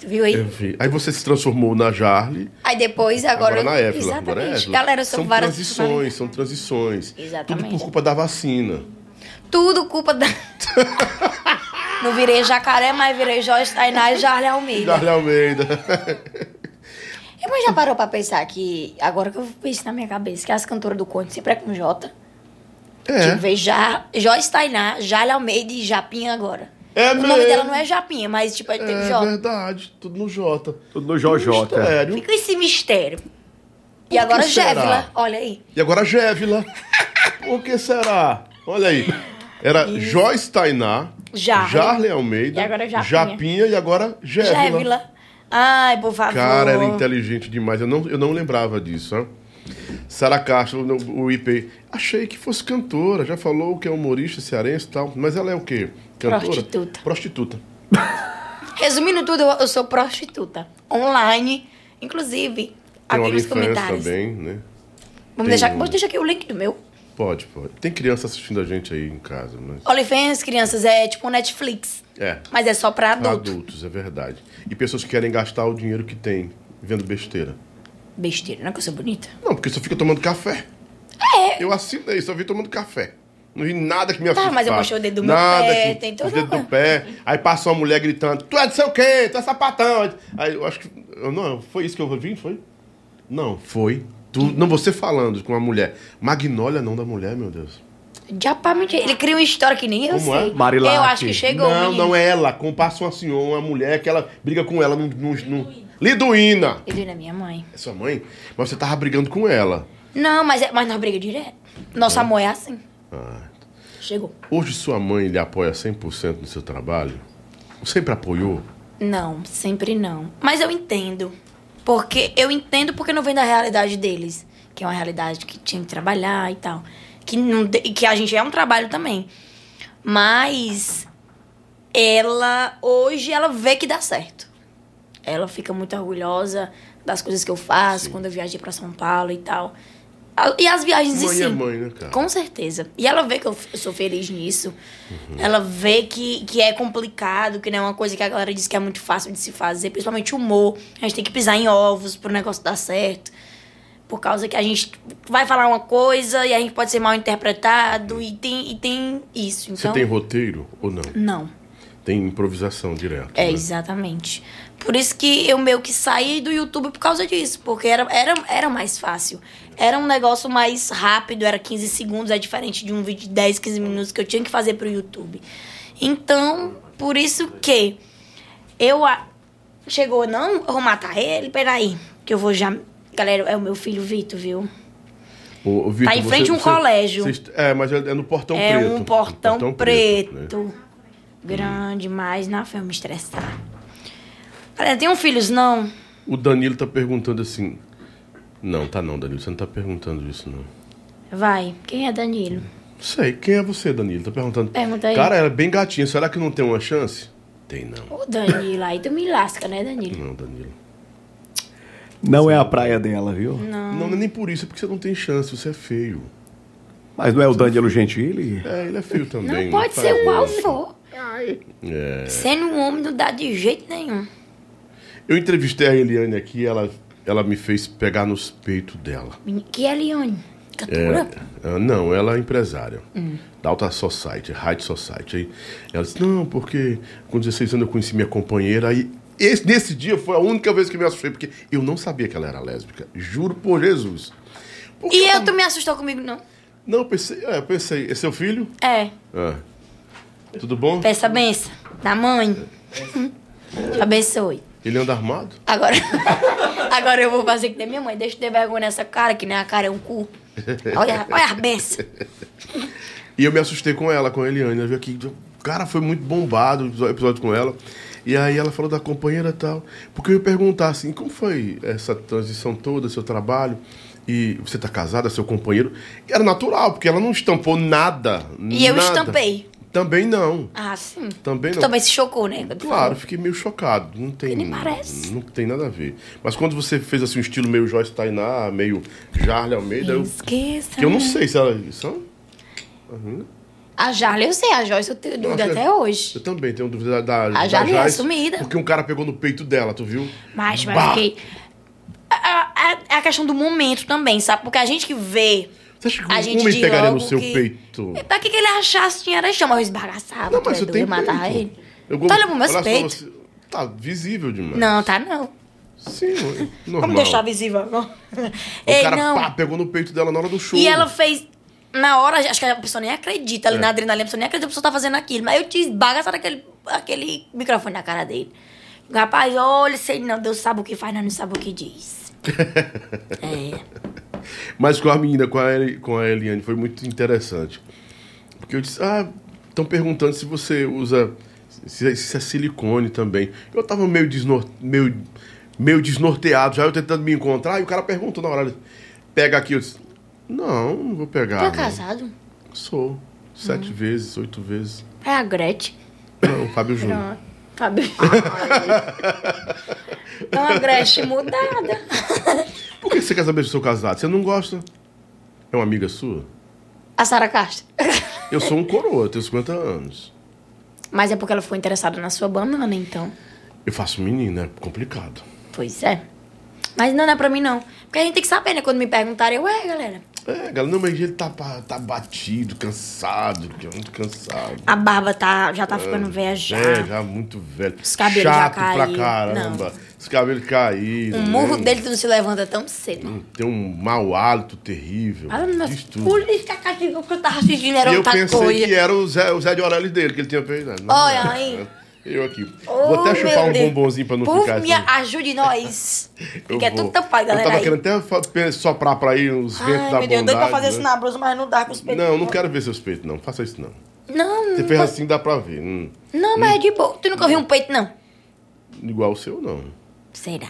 Viu aí? Vi. Aí você se transformou na Jarly. Aí depois, agora. Agora na Évila. Exatamente. Agora é. Galera, são, são várias. transições, são transições. Exatamente. Tudo por culpa da vacina. Tudo culpa da. (laughs) Não virei jacaré, mas virei Joyce Tainá e Jarle Almeida. Jarly Almeida. É, (laughs) Mas já parou pra pensar que, agora que eu penso na minha cabeça, que as cantoras do Conde sempre é com J. É. Tipo, já, Joyce Tainá, Jarle Almeida e Japinha agora. É o nome mesmo. dela não é Japinha, mas tipo, é, tem É J. verdade, tudo no J. Tudo no JJ. Mistério. Fica esse mistério. E que agora será? Gévila, olha aí. E agora Gévila. (laughs) Por que será? Olha aí. Era Joyce Tainá, Jarly. Jarly Almeida, E agora Japinha. Japinha e agora. Gévila. Ai, por favor. Cara, ela é inteligente demais. Eu não, eu não lembrava disso. Ó. Sara Castro, o, IP. Achei que fosse cantora. Já falou que é humorista cearense e tal. Mas ela é o quê? Cantora? Prostituta. Prostituta. (laughs) Resumindo tudo, eu, sou prostituta. Online, inclusive, Tem aqui nos comentários. também, né? Vamos Tem deixar, um- aqui o link do meu. Pode, pode. Tem criança assistindo a gente aí em casa, mas... OnlyFans, crianças, é tipo um Netflix. É. Mas é só pra Pra adulto. adultos, é verdade. E pessoas que querem gastar o dinheiro que tem vendo besteira. Besteira, não é que eu sou bonita? Não, porque só fica tomando café. É. Eu assinei, só vi tomando café. Não vi nada que me Tá, assustasse. mas eu mostrei o dedo do meu pé, que, tem o toda dedo uma- do pé. Aí passa uma mulher gritando, tu é de sei o quê, tu é sapatão. Aí eu acho que... eu- Não, foi isso que eu vi, foi? Não, foi. Tu, não, você falando com uma mulher. Magnólia não da mulher, meu Deus. Mentir. Ele cria uma história que nem eu Como sei. é? Marilac. Eu acho que chegou. não, menino. não é ela. Como passa uma senhora, uma mulher que ela briga com ela num... num, num... Liduína. Não é minha mãe. É sua mãe? Mas você tava brigando com ela. Não, mas, é, mas nós briga direto. Nosso amor é assim. Ah, Chegou. Hoje sua mãe lhe apoia 100% no seu trabalho? Sempre apoiou? Não, sempre não. Mas eu entendo. Porque eu entendo porque não vem da realidade deles. Que é uma realidade que tinha que trabalhar e tal. Que, não, que a gente é um trabalho também. Mas ela, hoje, ela vê que dá certo. Ela fica muito orgulhosa das coisas que eu faço quando eu viajei pra São Paulo e tal. E as viagens em Mãe si. é mãe, né, cara? Com certeza. E ela vê que eu, sou feliz nisso. Ela vê que, que é complicado, que não é uma coisa que a galera diz que é muito fácil de se fazer, principalmente humor. A gente tem que pisar em ovos pro negócio dar certo. Por causa que a gente vai falar uma coisa e a gente pode ser mal interpretado e tem, e tem isso. Você Então, tem roteiro ou não? não. Tem improvisação direto. É, né? exatamente. Por isso que eu meio que saí do YouTube por causa disso. Porque era, era, era mais fácil. Era um negócio mais rápido, era 15 segundos, é diferente de um vídeo de 10, 15 minutos que eu tinha que fazer pro YouTube. Então, por isso que eu. a- Chegou, não, eu vou matar ele, peraí. Que eu vou já. Galera, é o meu filho Vitor, viu? O, o Vitor, Tá em frente a um colégio. vocês- é, mas é, é no Portão é Preto. um portão, No preto. né? Grande, mas na fé eu me estressar. Galera, tem um filhos, não? O Danilo tá perguntando assim. Não, tá não, Danilo. Você não tá perguntando isso, não. Vai, quem é Danilo? Sei, quem é você, Danilo? Tá perguntando. Pergunta aí. Cara, ela é bem gatinha. Será que não tem uma chance? Tem não. Ô, Danilo, aí tu me lasca, né, Danilo? Não, Danilo. Não é a praia dela, viu? Não. Não, não é nem por isso, é porque você não tem chance, você é feio. Mas não é o Danilo Gentili? É, ele é feio também. Não pode faz ser qual isso. for. É. Sendo um homem não dá de jeito nenhum. Eu entrevistei a Eliane aqui, ela, ela me fez pegar nos peitos dela. Que é Leone? Cantora? É, ah, não, ela é empresária. Hum. Da Alta Society, High Society. Aí ela disse, não, porque com 16 anos eu conheci minha companheira. Aí esse, nesse dia foi a única vez que me assustei, porque eu não sabia que ela era lésbica. Juro por Jesus. Porque E ela- eu, tu me assustou comigo, não? Não, eu pensei, é, eu pensei, é seu filho? É, Ah. Tudo bom? peça a benção da mãe. Te abençoe. Ele anda armado? Agora, (laughs) agora eu vou fazer que nem minha mãe. Deixa eu ter vergonha nessa cara, que nem a cara é um cu. Olha, olha a benção. E eu me assustei com ela, com a Eliane. Eu vi aqui, cara, foi muito bombado o episódio- com ela. E aí ela falou da companheira e tal. Porque eu ia perguntar assim, como foi essa transição toda, seu trabalho? E você tá casada, seu companheiro? E era natural, porque ela não estampou nada. E eu nada. estampei. Também não. Ah, sim. Também Tu não. também se chocou, né? quando Claro, falou. fiquei meio chocado. Não tem. Nem parece. Não tem nada a ver. Mas quando você fez assim um estilo meio Joyce Tainá, meio Jarle Almeida, eu, Esqueça. que eu não sei se ela. São? Uhum. A Jarle eu sei, a Joyce eu tenho dúvida que- até hoje. Eu também tenho dúvida da, da, A Jarle é assumida. Porque um cara pegou no peito dela, tu viu? Mas, mas Bah! fiquei. A- a- É a questão do momento também, sabe? Porque a gente que vê. Você acha que a um homem pegaria no seu que- peito? Pra que, que ele achasse que era chama? Eu esbagaçava. Não, mas é tem doido, matar peito. ele. Eu Tá olhando pro meus peitos? você- Tá visível demais. Não, tá não. Sim, (laughs) normal. Vamos deixar visível agora. O Ei, cara não. pá, pegou no peito dela na hora do show. E ela fez. Na hora, acho que a pessoa nem acredita ali É. na adrenalina, a pessoa nem acredita que a pessoa tá fazendo aquilo. Mas eu tinha esbagaçado aquele, aquele microfone na cara dele. Rapaz, olha, sei não, Deus sabe o que faz, mas não sabe o que diz. (laughs) é. Mas com a menina, com a, com a Eliane, foi muito interessante. Porque eu disse, ah, estão perguntando se você usa. Se, se é silicone também. Eu tava meio, desnor, meio, meio desnorteado, já eu tentando me encontrar, e o cara perguntou na hora. Pega aqui, eu disse, não, não vou pegar. Tu é não." casado? Sou. Sete vezes, oito vezes. É a Gretchen. Não, Fábio Júnior. Fábio. É uma Gretchen mudada. Por que você quer saber se eu sou casado? Você não gosta? É uma amiga sua? A Sara Castro. Eu sou um coroa, eu tenho 50 anos. Mas é porque ela ficou interessada na sua banana, então. Eu faço menina, é complicado. Pois é. Mas não, não é pra mim, não. Porque a gente tem que saber, né? Quando me perguntarem, ué, galera, É, galera, não, mas ele tá, tá batido, cansado, é muito cansado. a barba tá, já tá ficando velha já. É, já muito velho. Os cabelos já Chato pra caíram. caramba. Os cabelos caíram. O murro né? dele tu não se levanta tão cedo. Hum, Tem um mau hálito terrível. Ah, mas Diz tudo. por isso que a castigo que eu tava assistindo era E eu outra pensei coisa. que era o Zé, o Zé de Orelli dele, que ele tinha feito. né? Não, Olha não. aí. Eu aqui. Oh, Vou até chupar um Deus. bombonzinho pra não Por ficar me assim. ajude nós. (laughs) Eu que é tudo tampado, Eu galera. tava aí. querendo até soprar pra ir os ventos da meu Deus, doido pra bondade, fazer isso né? na blusa, mas não dá com os peitos. Não, não quero ver seus peitos, não. Faça isso, não. Não, Você fez pode- assim, dá pra ver. Hum. não, mas é de boa. Tu nunca viu um peito, não? Igual o seu, não. Será?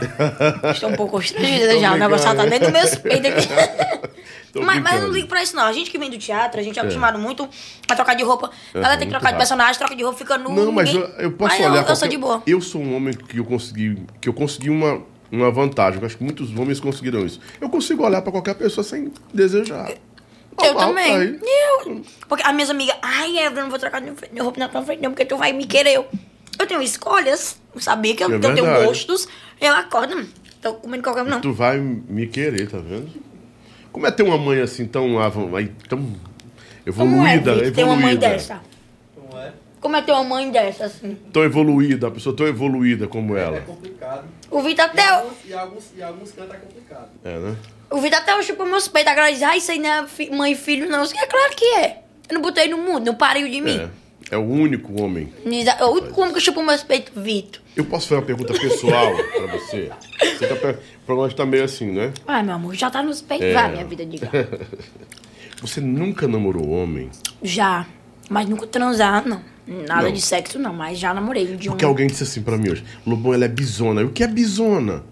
(laughs) Estou um pouco constrangida já. O negócio tá dentro dos meus peitos aqui. (laughs) (laughs) Mas, mas eu não ligo pra isso, não. A gente que vem do teatro, a gente é É. acostumado muito a trocar de roupa. Ela Aham, tem que trocar de rápido. personagem, troca de roupa, fica nu. Não, mas eu, ninguém- eu posso Mas olhar eu, eu sou qualquer- de boa. Eu sou um homem que eu consegui, que eu consegui uma, uma vantagem. Eu acho que muitos homens conseguiram isso. Eu consigo olhar pra qualquer pessoa sem desejar. Eu Normal, também. tá eu. Porque as minhas amigas, ai, eu não vou trocar de de roupa na tua frente, não, porque tu vai me querer. Eu, eu tenho escolhas, sabia que eu, É que eu tenho gostos. Eu acordo, hum, tô comendo qualquer um, não. Tu vai me querer, tá vendo? Como é ter uma mãe assim tão, tão Como é, evoluída, ter uma mãe evoluída. dessa? Como é ter uma mãe dessa, assim? Tão evoluída, uma pessoa tão evoluída como ela. complicado. O Vitor até. E alguns, e alguns cantos é complicado. É, né? O Vitor até hoje chupou meus peitos. Agora diz, ah, isso aí não é fi- mãe e filho, não. Isso que é claro que é. Eu não botei no mundo, não pariu de mim. É. É o único homem. "Ah, O único homem que chupou meus peitos, Vitor. Eu posso fazer uma pergunta pessoal pra você? Você tá, o programa tá meio assim, né? Ai, meu amor, já tá nos peitos. É. Vai, minha vida, diga. (laughs) Você nunca namorou homem? Já. Mas nunca transar, não. Nada Não. de sexo, não. Mas já namorei de um. Porque alguém disse assim pra mim hoje, Lobão, ela é bisona. O que é bisona?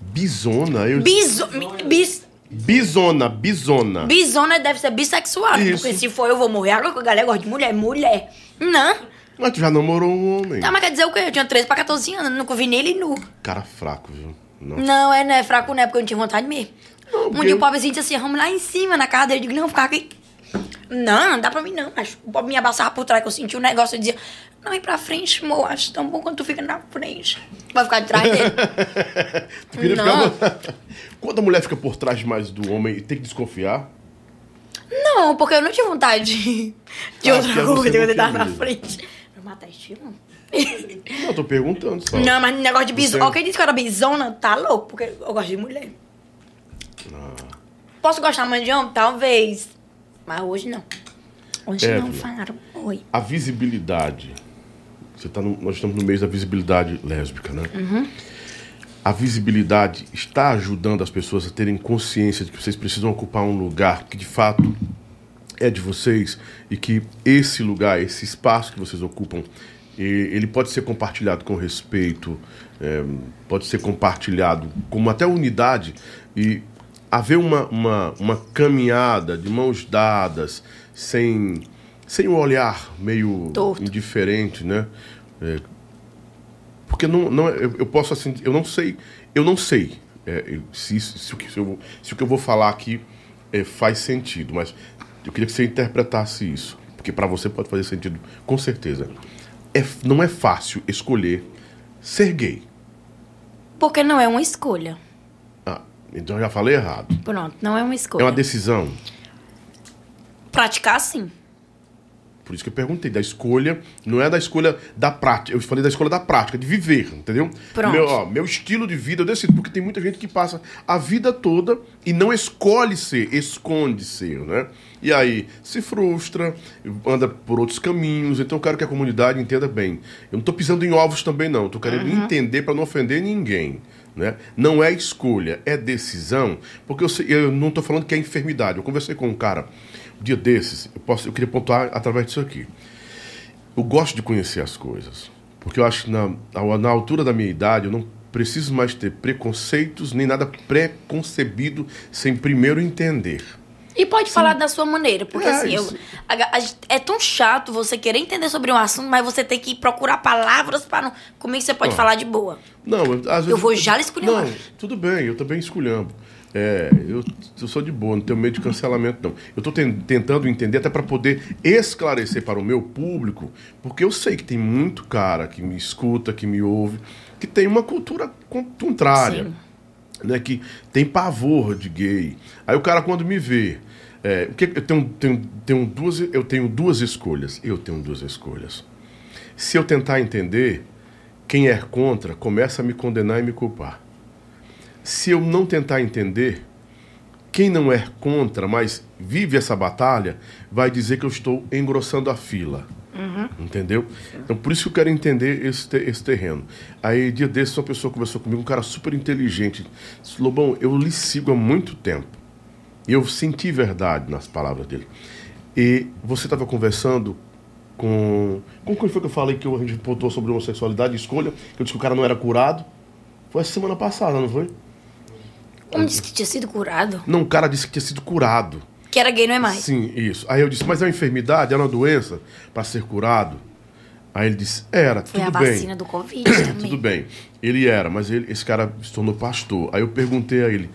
Bisona? Eu... Biso... Bis... Bisona, bisona. Bisona deve ser bissexual. né? Isso. Porque se for eu vou morrer. Agora que a galera gosta de mulher. Mulher. Não. Mas tu já namorou um homem. Tá, mas quer dizer o quê? Eu tinha 13 pra 14 anos. Nunca vi nele nu. Cara fraco, viu? Não. Não, é, não é fraco, não é porque eu não tinha vontade mesmo. um porque- dia o pobrezinho disse assim, vamos lá em cima, na casa dele. Eu digo, não, ficar aqui. Não, não dá pra mim não. Mas o pobre me abraçava por trás, que eu senti um negócio e dizia, não, ir pra frente, amor, acho tão bom quando tu fica na frente. Vai ficar de trás dele. (laughs) Tu queria Não. ficar... (laughs) Quando a mulher fica por trás demais do homem e tem que desconfiar, não, porque eu não tinha vontade de, Ah, outra você coisa quando não ele tava na frente. Pra matar estilo? não, eu tô perguntando só. Não, mas negócio de Você- bisona. Ó, quem disse que eu era bisona, tá louco, porque eu gosto de mulher. Ah. Posso gostar mais de homem? Talvez. Mas hoje não. Hoje É, não, falaram. Oi. A visibilidade. Você tá no- nós estamos no mês da visibilidade lésbica, né? Uhum. A visibilidade está ajudando as pessoas a terem consciência de que vocês precisam ocupar um lugar que de fato é de vocês e que esse lugar, esse espaço que vocês ocupam, ele pode ser compartilhado com respeito, é, pode ser compartilhado como até unidade e haver uma, uma, uma caminhada de mãos dadas, sem, sem um olhar meio Torto. indiferente, né? É, porque não, não, eu, eu posso assim, eu não sei, eu não sei é, se, isso- se, o que- se, eu vou- se o que eu vou falar aqui é, faz sentido, mas eu queria que você interpretasse isso, porque para você pode fazer sentido, com certeza. É, não é fácil escolher ser gay. Porque não é uma escolha. Ah, então eu já falei errado. Pronto, não é uma É escolha. uma decisão. Praticar sim. Por isso que eu perguntei, da escolha, não é da escolha da prática. Eu falei da escolha da prática, de viver, entendeu? Pronto. Meu, ó, meu estilo de vida eu decido, porque tem muita gente que passa a vida toda e não escolhe ser, esconde ser, né? E aí se frustra, anda por outros caminhos. Então eu quero que a comunidade entenda bem. Eu não tô pisando em ovos também, não. Tô querendo Uhum. entender para não ofender ninguém. Né? Não é escolha, é decisão. Porque eu, eu não tô falando que é enfermidade. Eu conversei com um cara dia desses, eu, posso, eu queria pontuar através disso aqui. Eu gosto de conhecer as coisas. Porque eu acho que na, na- altura da minha idade eu não preciso mais ter preconceitos nem nada pré-concebido sem primeiro entender. E pode falar da sua maneira, porque É, assim, eu- a- a é tão chato você querer entender sobre um assunto, mas você tem que procurar palavras para não. Comigo você pode Ó. falar de boa. Não, eu, às vezes, Eu vou já lhe esculhambar. Não, tudo bem, eu também esculhambo. É, eu, eu sou de boa, não tenho medo de cancelamento, não. Eu estou tentando entender até para poder esclarecer para o meu público, porque eu sei que tem muito cara que me escuta, que me ouve, que tem uma cultura con- contrária. Sim. Né, que tem pavor de gay. Aí o cara quando me vê, é, o que eu tenho, tenho, tenho duas, eu tenho duas escolhas. Eu tenho duas escolhas. Se eu tentar entender, quem é contra começa a me condenar e me culpar. Se eu não tentar entender, quem não é contra, mas vive essa batalha, vai dizer que eu estou engrossando a fila. Entendeu? Então, por isso que eu quero entender esse, esse terreno. Aí, dia desses, uma pessoa conversou comigo, um cara super inteligente. Disse, Lobão, eu lhe sigo há muito tempo. E eu senti verdade nas palavras dele. E você estava conversando com. Com quem foi que eu falei que a gente pontuou sobre homossexualidade e escolha? Que eu disse que o cara não era curado? Foi essa semana passada, não foi? Um disse que tinha sido curado. Não, o cara disse que tinha sido curado. Que era gay, não é mais. Sim, isso. Aí eu disse, mas é uma enfermidade, é uma doença para ser curado? Aí ele disse, era, Foi tudo a bem. vacina do Covid (coughs) também. Tudo bem. Ele era, mas ele, esse cara se tornou pastor. Aí eu perguntei a ele,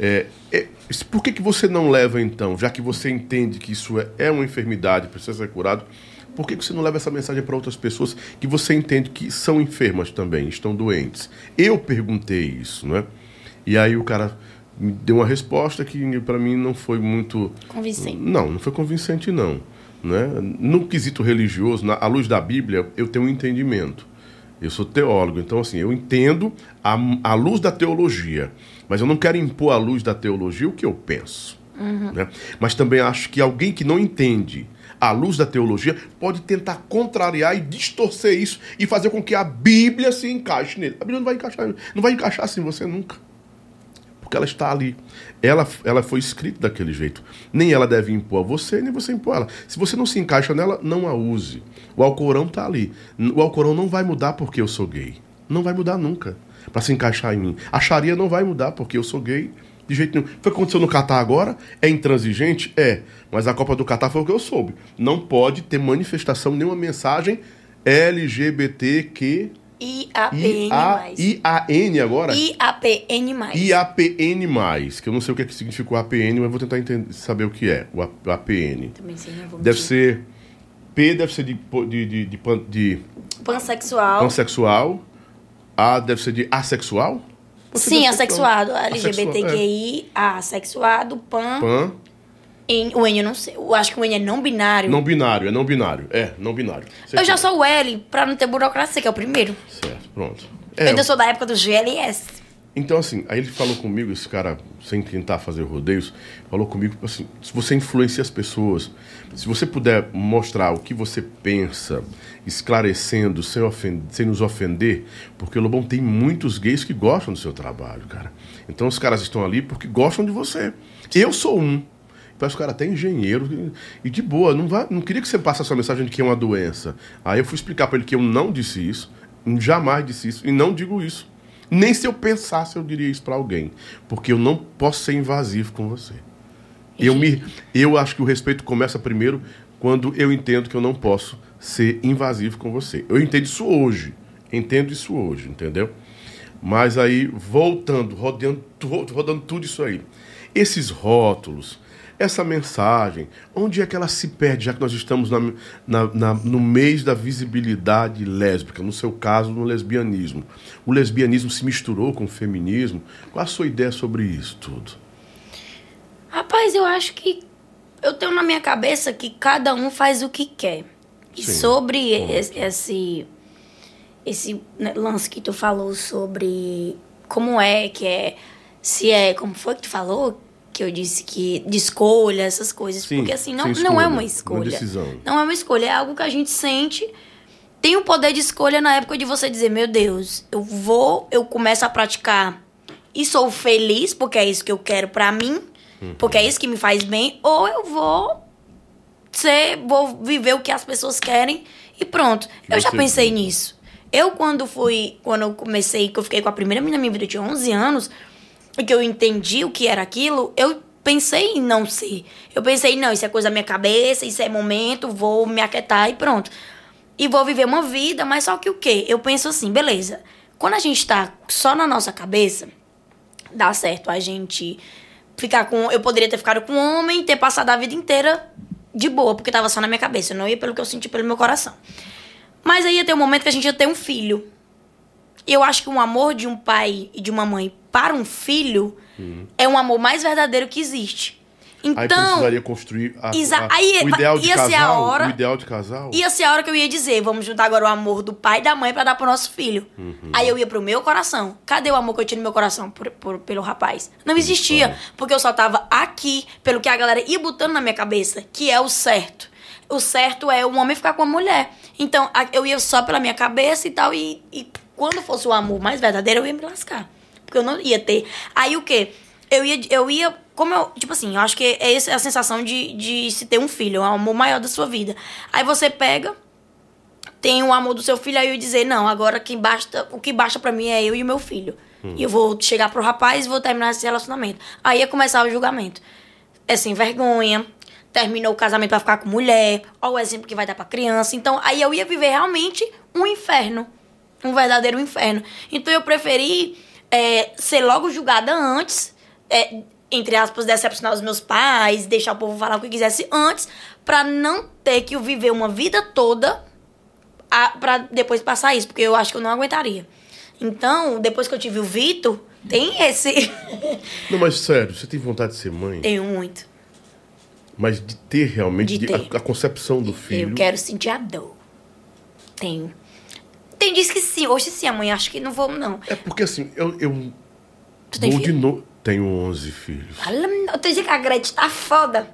é, é, por que, que você não leva então, já que você entende que isso é, é uma enfermidade, precisa ser curado, por que, que você não leva essa mensagem para outras pessoas que você entende que são enfermas também, estão doentes? Eu perguntei isso, né? E aí o cara me deu uma resposta que para mim não foi muito Convincente. não, não foi convincente, não. Né? No quesito religioso, na, à luz da Bíblia, eu tenho um entendimento. Eu sou teólogo, então, assim, eu entendo a, a luz da teologia, mas eu não quero impor à luz da teologia o que eu penso. Uhum. né? Mas também acho que alguém que não entende a luz da teologia pode tentar contrariar e distorcer isso e fazer com que a Bíblia se encaixe nele. A Bíblia não vai encaixar, não vai encaixar assim você nunca porque ela está ali. Ela, ela foi escrita daquele jeito. Nem ela deve impor a você, nem você impor ela. Se você não se encaixa nela, não a use. O Alcorão está ali. O Alcorão não vai mudar porque eu sou gay. Não vai mudar nunca. Para se encaixar em mim. A Sharia não vai mudar porque eu sou gay. De jeito nenhum. Foi o que aconteceu no Catar agora? É intransigente? É. Mas a Copa do Catar foi o que eu soube. Não pode ter manifestação, nenhuma mensagem LGBTQ. IAPN+. I-A-N agora? IAPN+. IAPN+, que eu não sei o que, é que significa o APN, mas vou tentar entender, saber o que é, o APN. Também sei, não vou Deve ser... P deve ser de, de, de, de, pan- de Pansexual. pansexual. A deve ser de assexual. Sim, assexuado. Assexual, LGBTQI, assexuado, pan. é. Pan. N- O N eu não sei. Eu acho que o N é não binário. Não binário, é não binário. É, não binário. Eu já sou o L, pra não ter burocracia, que é o primeiro. Certo, pronto. Eu É, ainda sou da época do GLS. Então, assim, aí ele falou comigo, esse cara, sem tentar fazer rodeios, falou comigo assim: se você influencia as pessoas, se você puder mostrar o que você pensa, esclarecendo, sem, ofender, sem nos ofender, porque o Lobão tem muitos gays que gostam do seu trabalho, cara. Então os caras estão ali porque gostam de você. Eu sou um. Parece que o cara até engenheiro. E de boa, não, vai, não queria que você passasse essa mensagem de que é uma doença. Aí eu fui explicar para ele que eu não disse isso, jamais disse isso, e não digo isso. Nem se eu pensasse eu diria isso para alguém. Porque eu não posso ser invasivo com você. Eu, me, eu acho que o respeito começa primeiro quando eu entendo que eu não posso ser invasivo com você. Eu entendo isso hoje. Entendo isso hoje, entendeu? Mas aí, voltando, rodando, rodando tudo isso aí. Esses rótulos, essa mensagem, onde é que ela se perde, já que nós estamos na, na, na, no mês da visibilidade lésbica, no seu caso, no lesbianismo? O lesbianismo se misturou com o feminismo. Qual a sua ideia sobre isso tudo? Rapaz, eu acho que eu tenho na minha cabeça que cada um faz o que quer. E Sim. sobre esse, esse, esse né, lance que tu falou sobre como é que é, se é, como foi que tu falou? Que eu disse que de escolha, essas coisas. Sim, Porque assim, não, sem não escolha, é uma uma escolha. decisão. Não é uma escolha, é algo que a gente sente. Tem o poder de escolha na época de você dizer, meu Deus, eu vou, eu começo a praticar e sou feliz, porque é isso que eu quero pra mim, porque é isso que me faz bem, ou eu vou ser, vou viver o que as pessoas querem e pronto. Eu já Você- pensei nisso. Eu quando fui, quando eu comecei, que eu fiquei com a primeira menina na minha vida, eu tinha 11 anos, que eu entendi o que era aquilo, eu pensei em não ser. Eu pensei, não, isso é coisa da minha cabeça, isso é momento, vou me aquietar e pronto. E vou viver uma vida, mas só que o quê? Eu penso assim, beleza. Quando a gente tá só na nossa cabeça, dá certo a gente ficar com. Eu poderia ter ficado com um homem ter passado a vida inteira de boa, porque tava só na minha cabeça. Eu não ia pelo que eu senti pelo meu coração. Mas aí ia ter um momento que a gente ia ter um filho. E eu acho que um amor de um pai e de uma mãe para um filho é um amor mais verdadeiro que existe. Aí Então, precisaria construir a, a- aí o ideal de a casal. hora- O ideal de casal. ia ser a hora que eu ia dizer, vamos juntar agora o amor do pai e da mãe pra dar pro nosso filho. Aí eu ia pro meu coração. Cadê o amor que eu tinha no meu coração por- por- pelo rapaz? Não existia, porque eu só tava aqui pelo que a galera ia botando na minha cabeça, que é o certo. O certo é um homem ficar com uma mulher. Então, a- eu ia só pela minha cabeça e tal, e, e quando fosse o amor mais verdadeiro, eu ia me lascar. Porque eu não ia ter. Aí o quê? Eu ia, eu ia, como eu, tipo assim, eu acho que é essa a sensação de, de se ter um filho, é o amor maior da sua vida. Aí você pega, tem o amor do seu filho, aí eu ia dizer, não, agora quem basta, o que basta pra mim é eu e o meu filho. E eu vou chegar pro rapaz e vou terminar esse relacionamento. Aí ia começar o julgamento. É sem vergonha, terminou o casamento pra ficar com mulher, olha o exemplo que vai dar pra criança. Então, aí eu ia viver realmente um inferno. Um verdadeiro inferno. Então eu preferi é, ser logo julgada antes, é, entre aspas, decepcionar os meus pais, deixar o povo falar o que quisesse antes, pra não ter que viver uma vida toda a, pra depois passar isso, porque eu acho que eu não aguentaria. Então, depois que eu tive o Vitor, tem esse. (laughs) Não, mas sério, você tem vontade de ser mãe? Tenho muito. Mas de ter realmente De de- ter. A, a concepção do filho. Eu quero sentir a dor. Tenho. Tem diz que sim. Hoje sim, amanhã acho que não vou, não. É porque assim, eu, eu Tu tem vou de filho? novo. Tenho 11 filhos. Fala, eu tô dizendo que a Gretchen tá foda.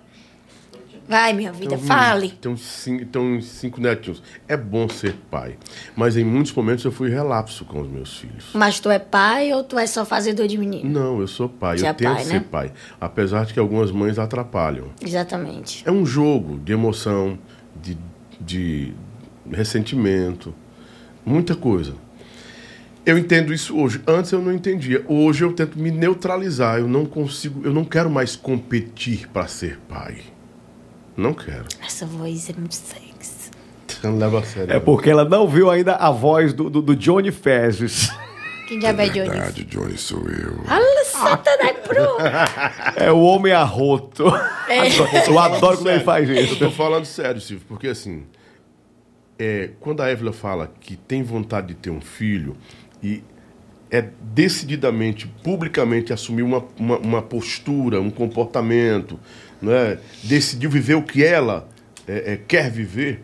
Vai, minha vida, Então, fale. Tem uns, cinco, tem uns cinco netinhos. É bom ser pai. Mas em muitos momentos eu fui relapso com os meus filhos. Mas tu é pai ou tu é só fazedor de menino? Não, eu sou pai. Você eu é tento pai, ser né? pai. Apesar de que algumas mães atrapalham. Exatamente. É um jogo de emoção, de, de ressentimento, muita coisa. Eu entendo isso hoje. Antes eu não entendia. Hoje eu tento me neutralizar. Eu não consigo, eu não quero mais competir para ser pai. Não quero. Essa voz é muito sexy. Você não leva a sério. É porque ela não viu ainda a voz do, do, do Johnny Fezes. Quem diabo é Johnny? Verdade, Johnny, sou eu. Fala, Satanás, pro. É o homem arroto. É. Eu adoro quando ele faz Eu isso. tô falando sério, Silvio, porque assim, é, quando a Evelyn fala que tem vontade de ter um filho e é decididamente, publicamente assumir uma, uma, uma postura, um comportamento, né? decidiu viver o que ela é, é, quer viver,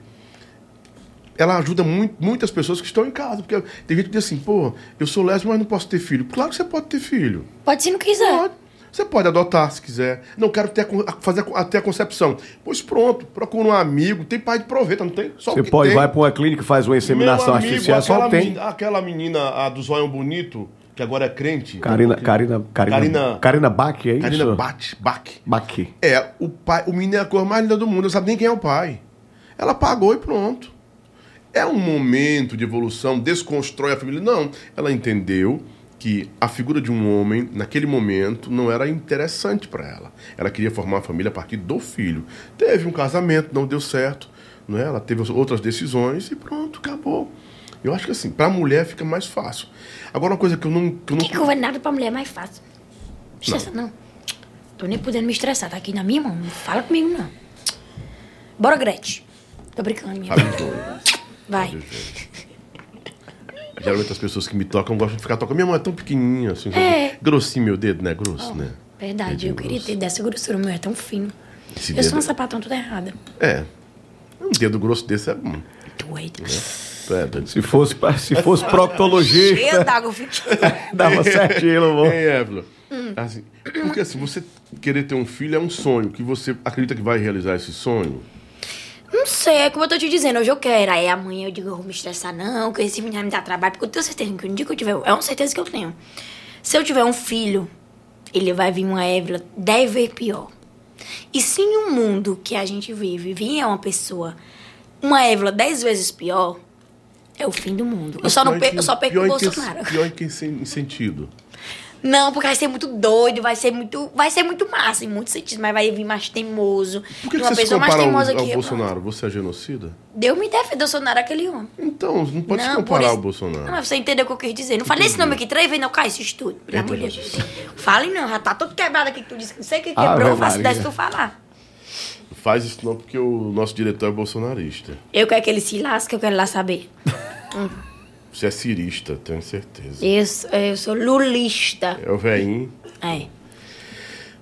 ela ajuda muito, muitas pessoas que estão em casa. Porque tem gente que diz assim, pô, eu sou lésbico, mas não posso ter filho. Claro que você pode ter filho. Pode se não quiser. Pode. Você pode adotar se quiser. Não quero ter a fazer até a concepção. Pois pronto, procura um amigo. Tem pai de proveita, não tem? Só o Você que pode, tem. vai pra uma clínica e faz uma inseminação amigo, artificial, só aquela tem. menina- aquela menina, a do Zóio Bonito, que agora é crente. Karina, Karina, Karina, Karina- Karina Bach, é isso? Karina Bach, Bach. Bach. É, o pai, o menino é a cor mais linda do mundo, não sabe nem quem é o pai. Ela pagou e pronto. É um momento de evolução, desconstrói a família. Não, ela entendeu que a figura de um homem, naquele momento, não era interessante para ela. Ela queria formar uma família a partir do filho. Teve um casamento, não deu certo. Não é? Ela teve outras decisões e pronto, acabou. Eu acho que assim, para a mulher fica mais fácil. Agora, uma coisa que eu não. Que eu não Que governado pra mulher é mais fácil. Estressa, não. Tô nem podendo me estressar, tá aqui na minha mão. Não fala comigo, não. Bora, Gretchen. Tô brincando, minha. Vai. Geralmente as pessoas que me tocam gostam de ficar tocando. Minha mão é tão pequenininha, assim. É. Grossinho meu dedo, né? Grosso, né? Verdade, Dedinho eu queria grosso. ter dessa grossura, o meu é tão fino. Esse eu dedo- sou uma sapatão toda errada. É. Um dedo grosso desse é bom. Doido. É, doido. Se fosse, se fosse proctologista, Cheia d'água, filho. (laughs) dava certinho, não Ei, Évila. Assim, porque assim, você querer ter um filho é um sonho, que você acredita que vai realizar esse sonho. Não sei, é como eu tô te dizendo, hoje eu quero. Aí amanhã eu digo, eu vou me estressar, não, que esse menino me dá trabalho, porque eu tenho certeza que um dia que eu tiver. É uma certeza que eu tenho. Se eu tiver um filho, ele vai vir uma Évila dez vezes pior. E se em um mundo que a gente vive vier uma pessoa, uma Évila dez vezes pior, é o fim do mundo. Eu só, não que- eu só perco o pior em que- Bolsonaro. Pior em que sen- sentido? Não, porque vai ser muito doido, vai ser muito. Vai ser muito massa em muitos sentidos, mas vai vir mais teimoso. Por que, que uma você se pessoa mais ao, teimosa ao que eu. Bolsonaro? Você é genocida? Deus me defenda, Bolsonaro é aquele homem. Então, não pode se Não, comparar por ao Bolsonaro. Não, mas você entendeu o que eu quis dizer. Não falei esse nome aqui três vezes, não, cai esse estudo. Pelo amor de Deus. Fale não, já tá todo quebrado aqui que tu disse. que Não sei o que quebrou, eu faço Maria. dessa tu falar. Faz isso não, porque o nosso diretor é bolsonarista. Eu quero que ele se lasque, eu quero lá saber. Hum. (laughs) Você é cirista, tenho certeza. Eu, sou- eu sou lulista. É o veinho. É.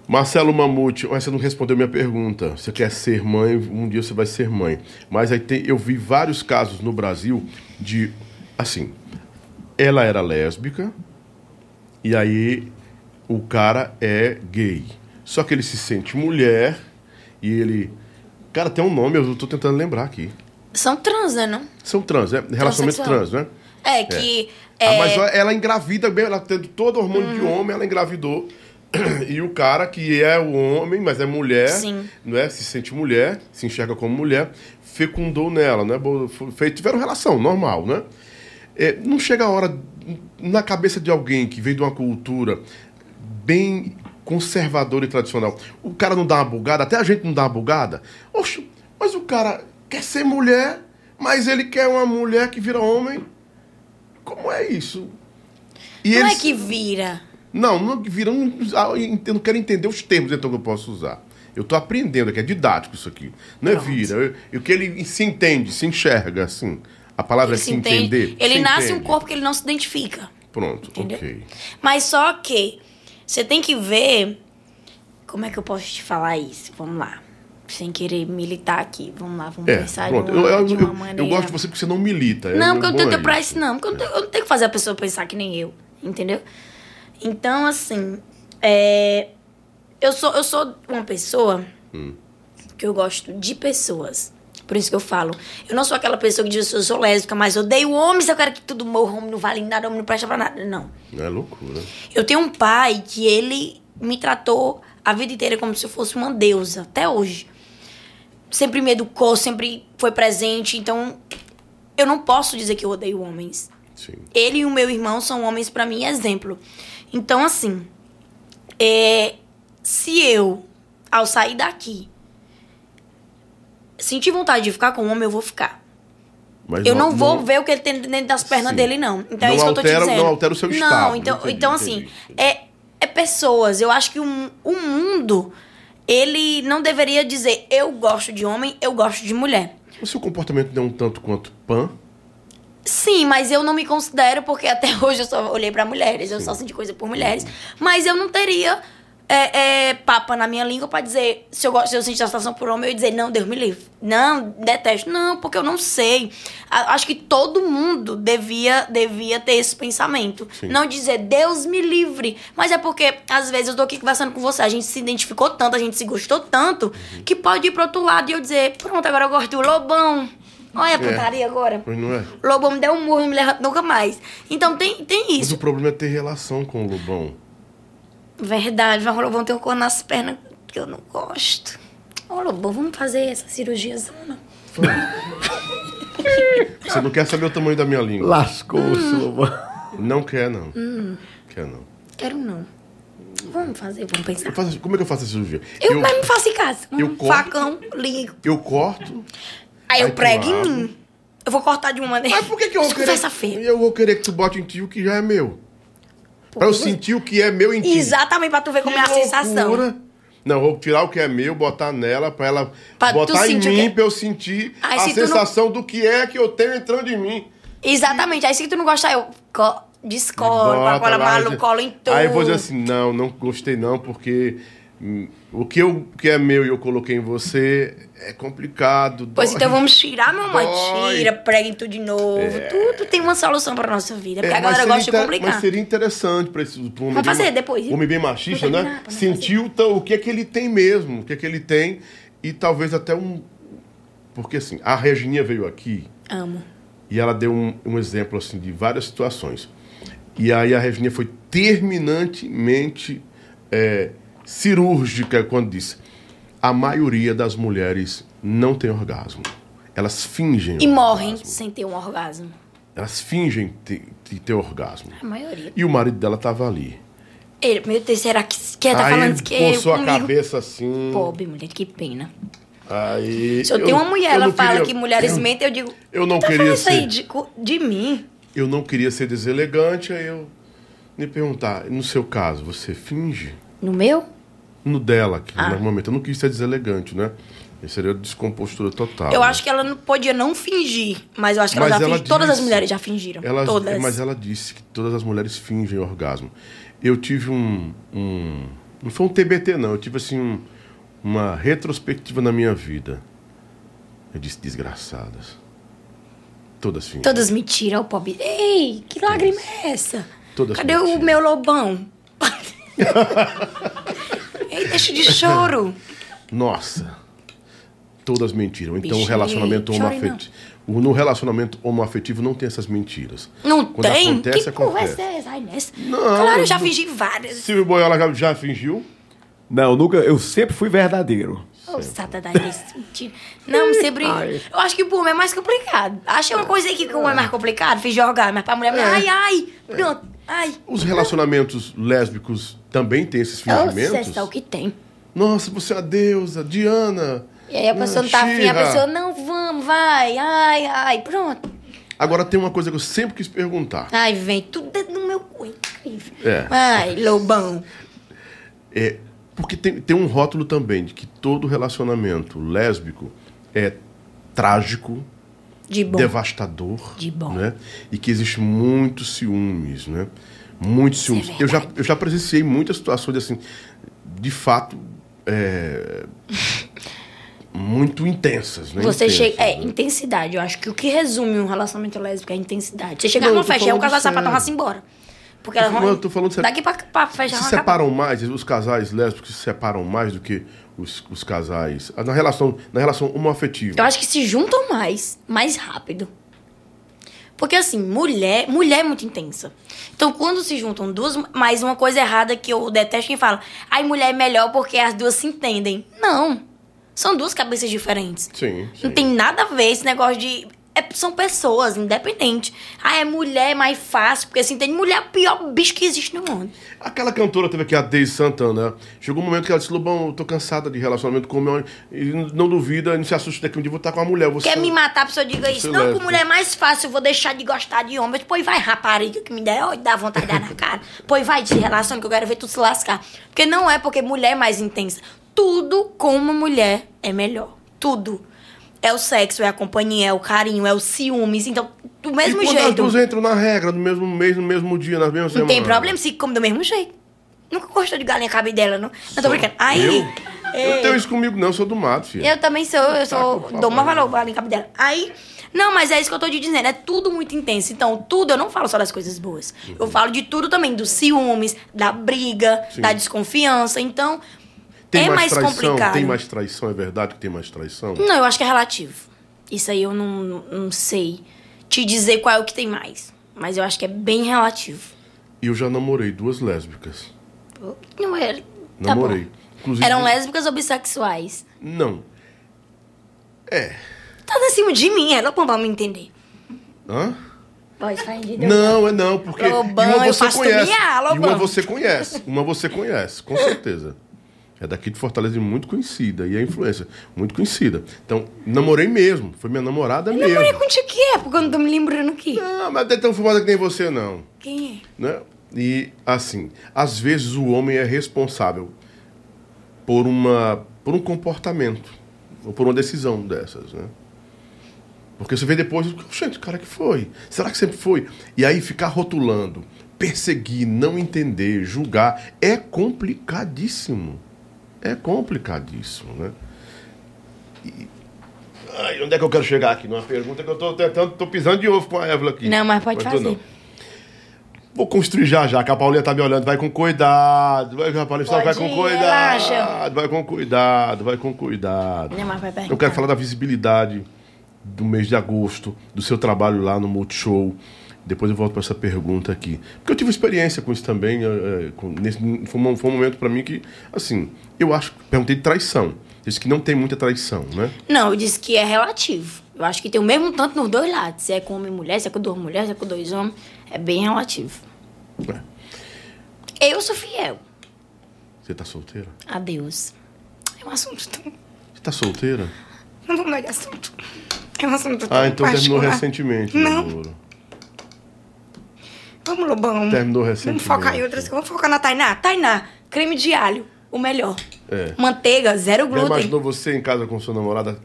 Marcelo Mamute, você não respondeu minha pergunta. Você quer ser mãe, um dia você vai ser mãe. Mas aí tem, eu vi vários casos no Brasil de, assim, ela era lésbica e aí o cara é gay. Só que ele se sente mulher e ele... Cara, tem um nome, eu tô tentando lembrar aqui. São trans, né, não? São trans, né? Relacionamento trans, né? É, que. Ah, É, Uhum. mas ela engravida bem, ela tendo todo o hormônio de homem, ela engravidou. (clears throat) E o cara, que é o homem, mas é mulher, Sim. não é? se sente mulher, se enxerga como mulher, fecundou nela, né? Tiveram relação, normal, né? É, não chega a hora, na cabeça de alguém que vem de uma cultura bem conservadora e tradicional, o cara não dá uma bugada, até a gente não dá uma bugada. Oxe, mas o cara quer ser mulher, mas ele quer uma mulher que vira homem. Como é isso? E não eles- é que vira. Não, não vira. um- ah, Eu não quero entender os termos então que eu posso usar. Eu estou aprendendo é didático isso aqui. Não é vira. Eu- Eu, que ele se entende, se enxerga, assim. A palavra Ele é se entende. entender. Ele se nasce um entende. corpo que ele não se identifica. Pronto, Entendeu? ok. Mas só que você tem que ver. Como é que eu posso te falar isso? Vamos lá. Sem querer militar aqui. Vamos lá, vamos É, pensar pronto. de uma, Eu, eu- de uma eu- eu maneira. gosto de você porque você não milita. Não, é porque eu não tenho é pra isso. não. Porque eu não, tenho, eu não tenho que fazer a pessoa pensar que nem eu. Entendeu? Então, assim. é, eu, sou, eu sou uma pessoa Hum. que eu gosto de pessoas. Por isso que eu falo. Eu não sou aquela pessoa que diz eu sou lésbica, mas eu odeio homens, eu quero que tudo morra, homem não vale nada, homem não presta pra nada. Não. É loucura. Eu tenho um pai que ele me tratou a vida inteira como se eu fosse uma deusa, até hoje. Sempre me educou, sempre foi presente, então eu não posso dizer que eu odeio homens. Sim. Ele e o meu irmão são homens pra mim exemplo. Então assim, é, se eu ao sair daqui sentir vontade de ficar com um homem, eu vou ficar. Mas eu não, vou ver o que ele tem dentro das pernas Sim. dele, não. Então Não é isso que eu tô te altera- dizendo. não altera o seu Não, estado. então, Entendi, então assim, é, é pessoas. Eu acho que o, o mundo, ele não deveria dizer eu gosto de homem, eu gosto de mulher. O seu comportamento não é um tanto quanto pan? Sim, mas eu não me considero, porque até (laughs) hoje eu só olhei pra mulheres, eu só senti coisa por mulheres. Mas eu não teria é, é, papa na minha língua pra dizer se eu, gosto, se eu sentir atração por homem, eu ia dizer, não, Deus me livre. Não, detesto. Não, porque eu não sei. A- acho que todo mundo devia, devia ter esse pensamento. Sim. Não dizer, Deus me livre. Mas é porque, às vezes, eu tô aqui conversando com você, a gente se identificou tanto, a gente se gostou tanto, que pode ir pro outro lado e eu dizer, pronto, agora eu gosto do Lobão. Olha a É. putaria agora. Pois não é? Lobão me deu um murro e não me levanta nunca mais. Então tem, tem Mas isso. o problema é ter relação com o Lobão. Verdade, mas o Lobão tem um cor nas pernas que eu não gosto. Ô, Lobão, vamos fazer essa cirurgia zona. Você não quer saber o tamanho da minha língua. Lascou-se, Lobão. Não quer, não. Hum, Quer, não. quero não. Vamos fazer, vamos pensar. Eu faço- como é que eu faço essa cirurgia? Eu, eu, mesmo faço em casa. Um eu corto. facão, ligo. eu corto. Aí eu Aí tu prego em mim. Eu vou cortar de uma maneira. Mas por que, que eu vou querer, feia. eu vou querer que tu bote em ti o que já é meu. Pra eu sentir o que é meu em ti. Exatamente, pra tu ver como é a loucura. sensação. Não, vou tirar o que é meu, botar nela, pra ela Pra botar em mim, é- pra eu sentir Aí, a se tu não- sensação do que é que eu tenho entrando em mim. Exatamente. Aí se tu não gostar, eu co descolo, Bota colo em tudo. Aí eu vou dizer assim, não, não gostei não, porque o que, eu, que é meu e eu coloquei em você é complicado. Pois dói. então vamos tirar, meu. Dói. Tira, tudo de novo. É. Tudo tem uma solução pra nossa vida. Porque É, a galera gosta de complicar. Mas seria interessante para esse pra um Vamos fazer bem, depois, homem bem machista, né? Sentir o, ta- o que é que ele tem mesmo, o que é que ele tem e talvez até um porque assim, a Regininha veio aqui Amo. e ela deu um, um exemplo assim de várias situações. E aí a Regininha foi terminantemente é, cirúrgica quando disse: a maioria das mulheres não tem orgasmo. Elas fingem. E orgasmo. morrem sem ter um orgasmo. Elas fingem ter, ter orgasmo. A maioria. E o marido dela tava ali. Ele, meu Deus, será que quer tá aí falando ele que é coçou a comigo? cabeça assim. Pobre mulher, que pena. Aí, Se eu, tenho uma mulher, eu ela fala queria- que mulheres eu- mentem, eu digo. Eu não tá queria isso aí ser. de, de mim. Eu não queria ser deselegante, aí eu me perguntar, no seu caso, você finge? No meu? No dela, que Ah. normalmente eu não quis ser deselegante, né? Isso seria descompostura total. eu né? acho que ela não podia não fingir, mas eu acho que ela Mas já ela fingiu. Todas as disse- mulheres já fingiram. Ela- todas. Mas ela disse que todas as mulheres fingem orgasmo. Eu tive um, um- Não foi um TBT, não. Eu tive, assim, um- uma retrospectiva na minha vida. Eu disse, desgraçadas. Todas fingem. Todas mentiras, o pobre. Ei, que lágrima é essa? Todas Cadê o meu lobão? (laughs) Ei, deixa de choro. Nossa. Todas mentiram. Então, o relacionamento homoafetivo. o- No relacionamento homoafetivo não tem essas mentiras. Não Quando tem? acontece, que acontece. conversa é essa? Ai, nessa? Não, claro, eu já não- fingi várias. Silvio Boiola já, já fingiu? Não, nunca. Eu sempre fui verdadeiro. Ô, satanás mentira. Não, sempre. Ai. Eu acho que pro homem é mais complicado. Achei uma coisa aqui que o homem é mais complicado, fiz jogar, mas pra mulher, ai, ai, pronto, ai. Os relacionamentos lésbicos também têm esses fingimentos? Você é o que tem. Nossa, você é a deusa, Diana. E aí a pessoa não tá afim, a pessoa, não, vamos, vai, ai, ai, pronto. Agora tem uma coisa que eu sempre quis perguntar. Ai, vem, tudo dentro do meu cu, incrível. É. Ai, lobão. É, porque tem, tem um rótulo também de que todo relacionamento lésbico é trágico, De bom. devastador, De bom. né? E que existe muitos ciúmes, né? Muitos ciúmes. eu, já, eu já presenciei muitas situações assim, de fato, é, muito intensas, né? Você Intensas, chega. É, né? intensidade. Eu acho que o que resume um relacionamento lésbico é intensidade. Você chegar Não, numa eu festa, aí o falando casal sério. sapatão vai-se embora. Porque Eu elas tô vão. falando- tô falando sério. Daqui pra, pra fechar se separam mais, os casais lésbicos se separam mais do que os, os casais. Na relação, na relação homoafetiva. Eu acho que se juntam mais, mais rápido. Porque assim, mulher, mulher é muito intensa. Então, quando se juntam duas, mas uma coisa errada que eu detesto quem fala, ai, mulher é melhor porque as duas se entendem. Não. São duas cabeças diferentes. Sim. Não tem nada a ver esse negócio de. É- são pessoas, independente. Ah, é mulher é mais fácil, porque assim, tem mulher é o pior bicho que existe no mundo. Aquela cantora teve aqui, a Deise Santana. Chegou um momento que ela disse: Lobão, eu tô cansada de relacionamento com o meu. E não duvida, não se assuste daqui um dia, eu vou estar com uma mulher. Você Quer me matar, a pessoa diga isso. Não, com mulher é mais fácil, eu vou deixar de gostar de homem. Pois vai, rapariga, que me der, ó, dá vontade de dar na cara. (laughs) Pois vai, se relaciona, que eu quero ver tu se lascar. Porque não é porque mulher é mais intensa. Tudo com uma mulher é melhor. Tudo. É o sexo, é a companhia, é o carinho, é os ciúmes. Então, do mesmo e quando as jeito. duas entram na regra, no mesmo mês, no mesmo dia, na mesma Não semana. tem problema, se come do mesmo jeito. Nunca gostou de galinha cabidela, não? Não tô brincando. Aí. Eu? Eu é, tenho isso comigo, não, eu sou do mato, filho. eu também sou, eu sou. por favor. dou uma valor pra galinha cabidela. Aí. Não, mas é isso que eu tô te dizendo. É tudo muito intenso. Então, tudo, eu não falo só das coisas boas. Eu falo de tudo também, dos ciúmes, da briga, Sim. da desconfiança. Então, Tem é mais, traição? complicado. Tem mais traição? É verdade que tem mais traição? Não, eu acho que é relativo. Isso aí eu não, não sei te dizer qual é o que tem mais. Mas eu acho que é bem relativo. Eu já namorei duas lésbicas. Não era. Tá Namorei. bom. Inclusive, Eram lésbicas ou bissexuais? Não. É. Tá em cima de mim, era bom pra me entender. Hã? Pode de Não, é não, porque Lobão, uma você conhece. e uma você conhece. Uma você conhece, com certeza. (laughs) É daqui de Fortaleza e muito conhecida. E é influência, muito conhecida. Então, namorei mesmo. Foi minha namorada mesmo. Namorei contigo que época, eu não tô me lembrando aqui. Não, mas não é tão famosa que nem você, não. Quem é? né? E assim, às vezes o homem é responsável por uma por um comportamento ou por uma decisão dessas, né? Porque você vê depois, gente, cara que foi? Será que sempre foi? E aí ficar rotulando, perseguir, não entender, julgar é complicadíssimo. É complicadíssimo, né? E... Ai, onde é que eu quero chegar aqui? Numa pergunta que eu tô tentando, tô pisando de ovo com a Évila aqui. Não, mas pode tô fazer. não. Vou construir já já, que a Paulinha tá me olhando. Vai com cuidado. Vai, a Paulinha vai com cuidado. relaxa. Vai com cuidado, vai com cuidado. Não, mas vai perguntar. Eu quero falar da visibilidade do mês de agosto, do seu trabalho lá no Multishow. Depois eu volto para essa pergunta aqui. Porque eu tive experiência com isso também. eh, com- nesse, foi, um, foi um momento para mim que, assim, eu acho. Perguntei de traição. Disse que não tem muita traição, né? Não, eu disse que é relativo. Eu acho que tem o mesmo tanto nos dois lados. Se é com homem e mulher, se é com duas mulheres, se é com dois homens. É bem relativo. Eu sou fiel Você tá solteira? a Deus. É um assunto tão... Você tá solteira? Não mudar de assunto. É um assunto tão Ah, então terminou recentemente, Não. namoro. Vamos, Lobão. Terminou Vamos recentemente. focar em outras coisas. Vamos focar na Tainá. Tainá, creme de alho. O melhor. É. Manteiga, zero Já glúten. imaginou você em casa com sua namorada,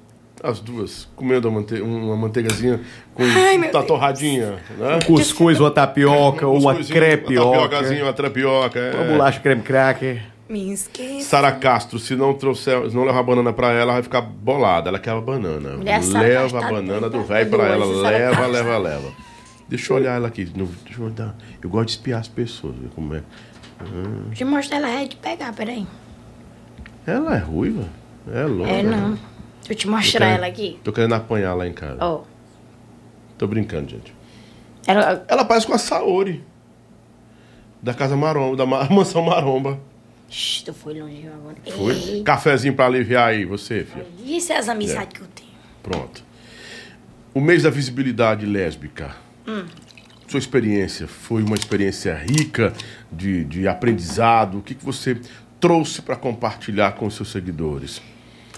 as duas, comendo uma, mante uma manteigazinha com Ai, tá torradinha, né? Um cuscuz, uma tapioca, ou uma crepioca. Uma tapiocazinha, uma trapioca. é. Uma bolacha creme cracker. Me. Sara Castro, se não trouxer, se não levar a banana pra ela, ela vai ficar bolada. Ela quer a banana. Mulher, leva a banana do velho pra ela. Leva, Castro. leva, leva. Deixa eu olhar ela aqui. Deixa eu dar. Eu gosto de espiar as pessoas, ver como é. Ah, Deixa eu mostrar ela é de pegar, peraí. ela é ruiva? É louca. É, não. né? Deixa eu te mostrar querendo- ela aqui. Tô querendo apanhar lá em casa. Ó. Tô brincando, gente. Ela... Ela parece com a Saori. Da Casa Maromba, da Ma- (laughs) Mansão Maromba. Shhh, tu foi longe agora. Foi? Ei. Cafezinho pra aliviar aí, você, filha. Isso é as amizades que eu tenho. Pronto. O mês da visibilidade lésbica. Hum. Sua experiência foi uma experiência rica de, de aprendizado? O que, que você trouxe para compartilhar com os seus seguidores?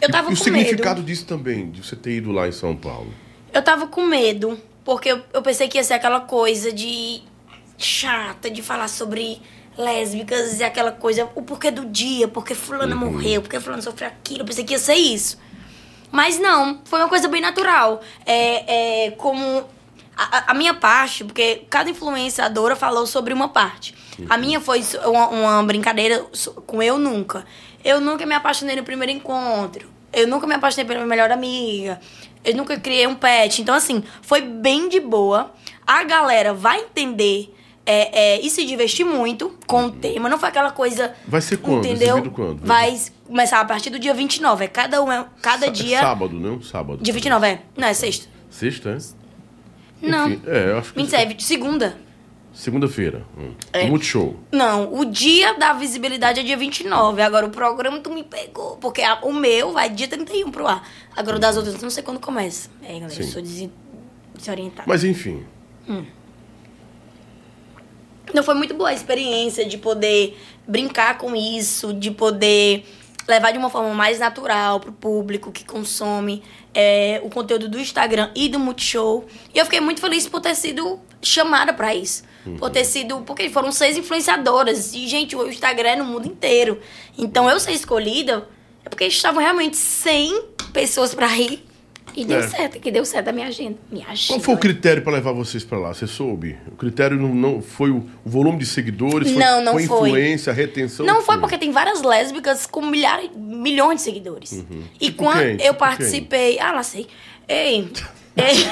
Eu tava e, e o com significado medo. disso também, de você ter ido lá em São Paulo. Eu tava com medo, porque eu, eu pensei que ia ser aquela coisa de chata de falar sobre lésbicas e aquela coisa, o porquê do dia, porque fulana Uhum. morreu, porque fulano sofreu aquilo, eu pensei que ia ser isso. Mas não, foi uma coisa bem natural. É, é como a, a- minha parte, porque cada influenciadora falou sobre uma parte. A minha foi uma, uma brincadeira com eu nunca. Eu nunca me apaixonei no primeiro encontro. Eu nunca me apaixonei pela minha melhor amiga. Eu nunca criei um pet. Então, assim, foi bem de boa. A galera vai entender é, é, e se divertir muito com o tema. Não foi aquela coisa. Vai ser quando? Entendeu? Quando? Vai começar a partir do dia 29. É cada, um, é- cada Sa- dia. Sábado, não? Sábado. Dia 29, é. Não, é sexta. Sexta, é? Não. Enfim, é, eu acho que. 27, segunda. Segunda-feira. Hum. É. Multishow. Não, o dia da visibilidade é dia 29. Agora o programa tu me pegou. Porque a- o meu vai dia 31 pro ar. Agora o das outras eu não sei quando começa. É, galera, Sim. eu sou desi- desorientada. Mas enfim. Hum. Então foi muito boa a experiência de poder brincar com isso, de poder levar de uma forma mais natural pro público que consome é, o conteúdo do Instagram e do Multishow. E eu fiquei muito feliz por ter sido chamada pra isso. Por ter sido. Porque foram seis influenciadoras. E, gente, o Instagram é no mundo inteiro. Então eu ser escolhida é porque estavam realmente 100 pessoas pra ir E deu É. certo, que deu certo a minha agenda. Minha agenda. Qual foi o critério para levar vocês para lá? Você soube? O critério não, não foi o, volume de seguidores? Foi, Não, não foi. foi. influência, retenção? Não que foi porque tem várias lésbicas com milhares, milhões de seguidores. E Tipo quando quem? eu Tipo participei. Ah, lá sei. Ei. (laughs) ei.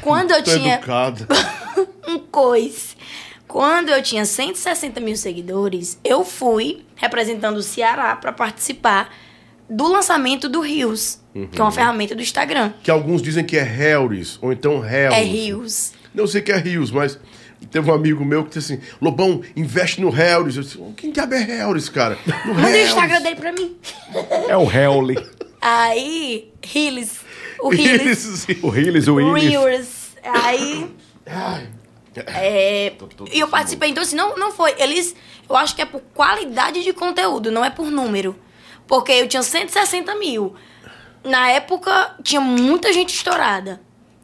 quando eu Tô tinha. educada. (laughs) um cois. Quando eu tinha 160 mil seguidores, eu fui representando o Ceará para participar do lançamento do Rios, que é uma ferramenta do Instagram. Que alguns dizem que é Harris, ou então Hells. É Rios. Não sei que é Rios, mas teve um amigo meu que disse assim: Lobão, investe no Harris. Eu disse: "Oh, quem diabo é Harris, cara? No (laughs) Manda o Hells." Instagram dele pra mim. É o Hellly. Aí, Hillis. O Hillis. O Hillis, o. Reels. Aí. É, e eu participei, então assim, não, não foi. Eles. Eu acho que é por qualidade de conteúdo, não é por número. Porque eu tinha 160 mil. Na época, tinha muita gente estourada.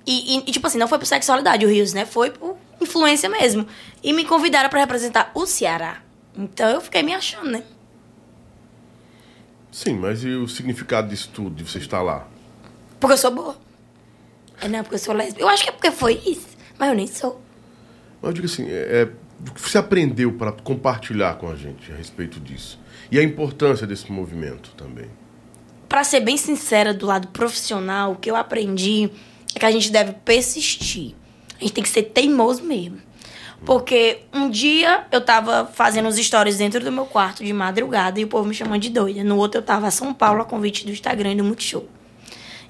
E, e, e, tipo assim, não foi por sexualidade o Rios, né? Foi por influência mesmo. E me convidaram pra representar o Ceará. Então eu fiquei me achando, né? Sim, mas e o significado disso tudo, de você estar lá? Porque eu sou boa. É, não, porque eu sou lésbica. Eu acho que é porque foi isso. Mas eu nem sou. Mas eu digo assim: é, é, o que você aprendeu para compartilhar com a gente a respeito disso? E a importância desse movimento também. Pra ser bem sincera, do lado profissional, o que eu aprendi é que a gente deve persistir. A gente tem que ser teimoso mesmo. Porque um dia eu tava fazendo os stories dentro do meu quarto de madrugada e o povo me chamando de doida. No outro eu tava em São Paulo a convite do Instagram e do Multishow.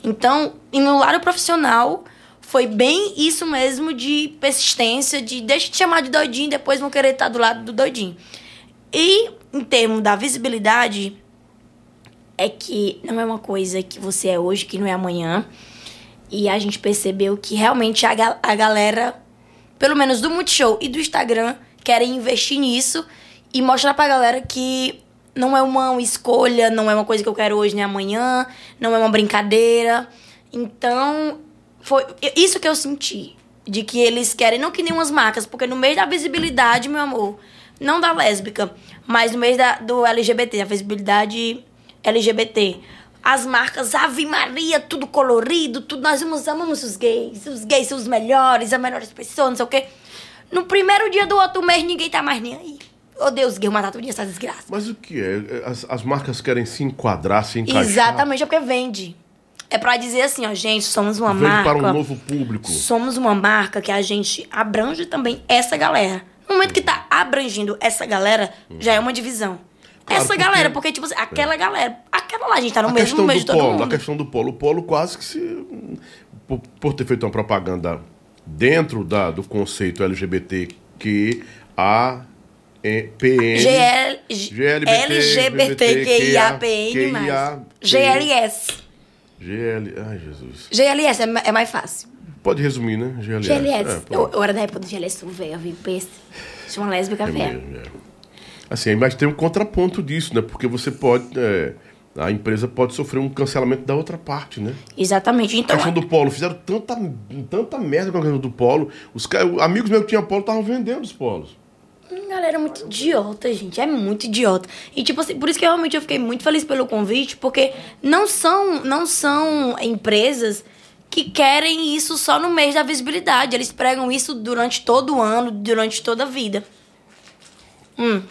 Então, e no lado profissional, foi bem isso mesmo de persistência, de deixa de chamar de doidinho, depois vão querer estar do lado do doidinho. E em termos da visibilidade, é que não é uma coisa que você é hoje, que não é amanhã. E a gente percebeu que realmente a, a galera, pelo menos do Multishow e do Instagram, querem investir nisso e mostrar pra galera que não é uma escolha, não é uma coisa que eu quero hoje nem amanhã, não é uma brincadeira. Então, foi isso que eu senti. De que eles querem, não que nem umas marcas, porque no meio da visibilidade, meu amor, não da lésbica, mas no meio da, do LGBT, a visibilidade LGBT. As marcas Ave Maria, tudo colorido, tudo. Nós amamos, amamos os gays. Os gays são os melhores, as melhores pessoas, não sei o quê. No primeiro dia do outro mês, ninguém tá mais nem aí. Oh Deus, gay, matar todo dia essa desgraça. Mas o que é? As, as marcas querem se enquadrar, se encaixar. Exatamente, é porque vende. É pra dizer assim, ó, gente, somos uma Vende marca. para um novo público. Somos uma marca que a gente abrange também essa galera. No momento que tá abrangindo essa galera, já é uma divisão. Claro, essa porque- galera, porque, tipo assim, aquela galera, aquela lá, a gente tá no a mesmo do de todo polo, mundo. a questão do polo. O polo quase que se. Por, por ter feito uma propaganda dentro da, do conceito LGBT a e- PN. GL, GLBT, LGBTQIAPN+. QIA, GLS. GL. Ai, Jesus. GLS é, é mais fácil. Pode resumir, né? GLS. GLS. É, eu, eu era da época do GLS, peixe. Sou uma lésbica É velha. é. Assim, mas tem um contraponto disso, né? Porque você pode. é, a empresa pode sofrer um cancelamento da outra parte, né? Exatamente. A Então, questão do polo, fizeram tanta, tanta merda com a questão do polo. Os amigos meus que tinham polo estavam vendendo os polos. Hum, Galera, é muito idiota, gente. É muito idiota. E, tipo assim, por isso que realmente eu fiquei muito feliz pelo convite, porque não são, não são empresas que querem isso só no mês da visibilidade. Eles pregam isso durante todo o ano, durante toda a vida. Hum.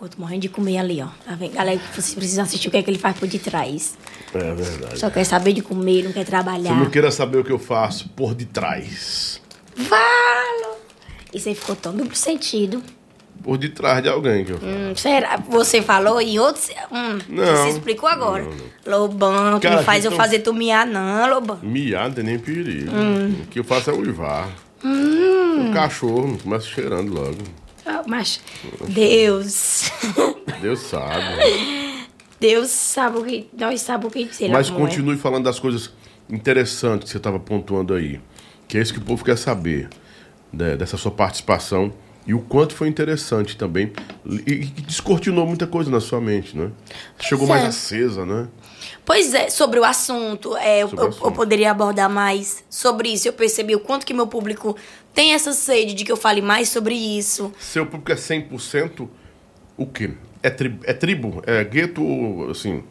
Outro morrendo de comer ali, ó. Tá vendo? Galera, vocês precisam assistir o que é que ele faz por detrás. É verdade. Só quer saber de comer, não quer Você trabalhar. não queira saber o que eu faço por detrás. Fala! Isso aí ficou tão duplo sentido. Por detrás de alguém que eu faço. Hum, será? Você falou em outros. Hum, Não. Você explicou agora. Lobão, tu Cara, não faz eu fazer tu miar, não, Lobão. Miar não tem nem perigo. Hum. O que eu faço é uivar. Hum. O cachorro começa cheirando logo. Ah, Mas Deus. (laughs) Deus sabe. Deus sabe o que. Nós sabemos o que lá Mas é. continue falando das coisas interessantes que você estava pontuando aí. Que é isso que o povo quer saber. né, dessa sua participação. E o quanto foi interessante também. E, e descortinou muita coisa na sua mente, né? Chegou mais é. acesa, né? Pois é, sobre o assunto, é, eu, Sobre o eu- eu poderia abordar mais sobre isso. Eu percebi o quanto que meu público tem essa sede de que eu fale mais sobre isso. Seu público é 100% o quê? É, tri, é tribo? É gueto, assim...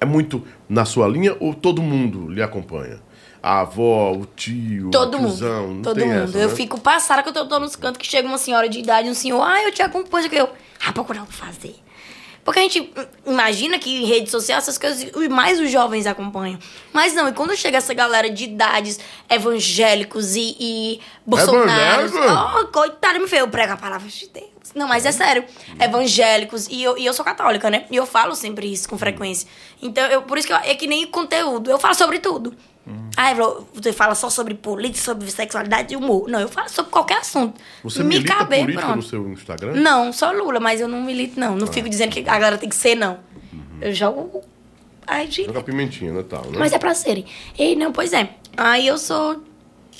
É muito na sua linha ou todo mundo lhe acompanha? A avó, o tio, Todo mundo. tiozão, não Todo mundo. essa, eu né? fico passada que eu tô, nos cantos que chega uma senhora de idade, um senhor, ah, eu te acompanho, que eu, ah, procurar o que fazer. Porque a gente hum, imagina que em rede social essas coisas mais os jovens acompanham. Mas não, e quando chega essa galera de idades evangélicos e, e bolsonaros, oh, coitado, me fez, eu prego a palavra de Deus. Não, mas é sério. Evangélicos, e eu, e eu sou católica, né? E eu falo sempre isso com frequência. Então, eu, por isso que eu- é que nem conteúdo. Eu falo sobre tudo. Ah, Evro, você fala só sobre política, sobre sexualidade e humor. Não, eu falo sobre qualquer assunto. Você Me milita caber, política pronto. no seu Instagram? Não, só Lula, mas eu não milito, não. Não Ah. fico dizendo que a galera tem que ser, não. Uhum. Eu jogo. Ai, gente. Joga pimentinha, né, tal, né? Mas é pra serem. E não, pois é. Aí eu sou.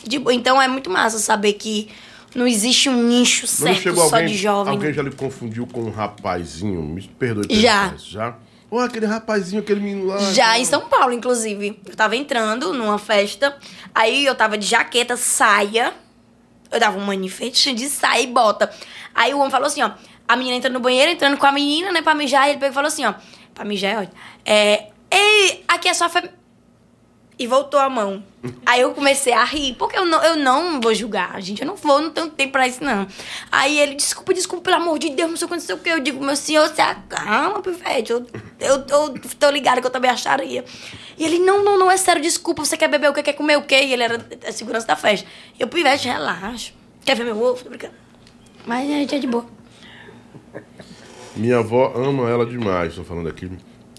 De... Então é muito massa saber que não existe um nicho certo só alguém, de jovem. Alguém já lhe confundiu com um rapazinho? Me perdoe. Já. perguntar Já? Ô, aquele rapazinho, aquele menino lá. Já em São Paulo, inclusive. Eu tava entrando numa festa, aí eu tava de jaqueta, saia. Eu dava um manifestinho de saia e bota. Aí o homem falou assim, ó. A menina entrando no banheiro, entrando com a menina, né, pra mijar. E ele pegou e falou assim, ó. Pra mijar é ótimo. É, Ei, aqui é só... E voltou a mão. Aí eu comecei a rir, porque eu não, eu não vou julgar, gente. Eu não vou, não tenho tempo pra isso, não. Aí ele, desculpa, desculpa, pelo amor de Deus, não sei o que, não sei o que. Eu digo, meu senhor, se acalma, pivete. Eu, eu, eu tô ligada que eu também acharia. E ele, não, não, não, é sério, desculpa, você quer beber o quê? Quer comer o quê? E ele era a segurança da festa. Eu, pivete, relaxa. Quer ver meu ovo? Tô brincando. Mas a gente é de boa. Minha avó ama ela demais. Estou falando aqui.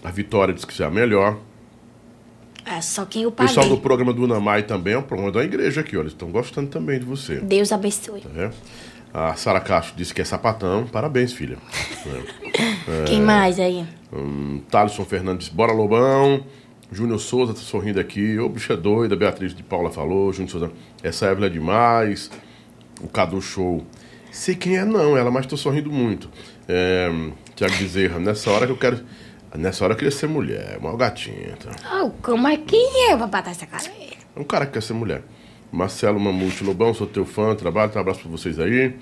A Vitória disse que você é a melhor. É só quem eu O pessoal paguei. do programa do Unamai também é um programa da igreja aqui, ó. Eles estão gostando também de você. Deus abençoe. Tá vendo? A Sara Castro disse que é sapatão. Parabéns, filha. (laughs) É. (laughs) Quem mais aí? Thaleson Fernandes, bora Lobão. Júnior Souza tá sorrindo aqui. Ô, bicha doida. Beatriz de Paula falou. Júnior Souza, essa Evelyn é demais. O Cadu Show. Sei quem é não, ela, mas tô sorrindo muito. É, Tiago Bezerra, nessa hora que eu quero. Nessa hora eu queria ser mulher, uma gatinha. Tá? Ah, como é quem é pra botar essa cara? É um cara que quer ser mulher. Marcelo Mamute Lobão, sou teu fã, trabalho, um abraço pra vocês aí.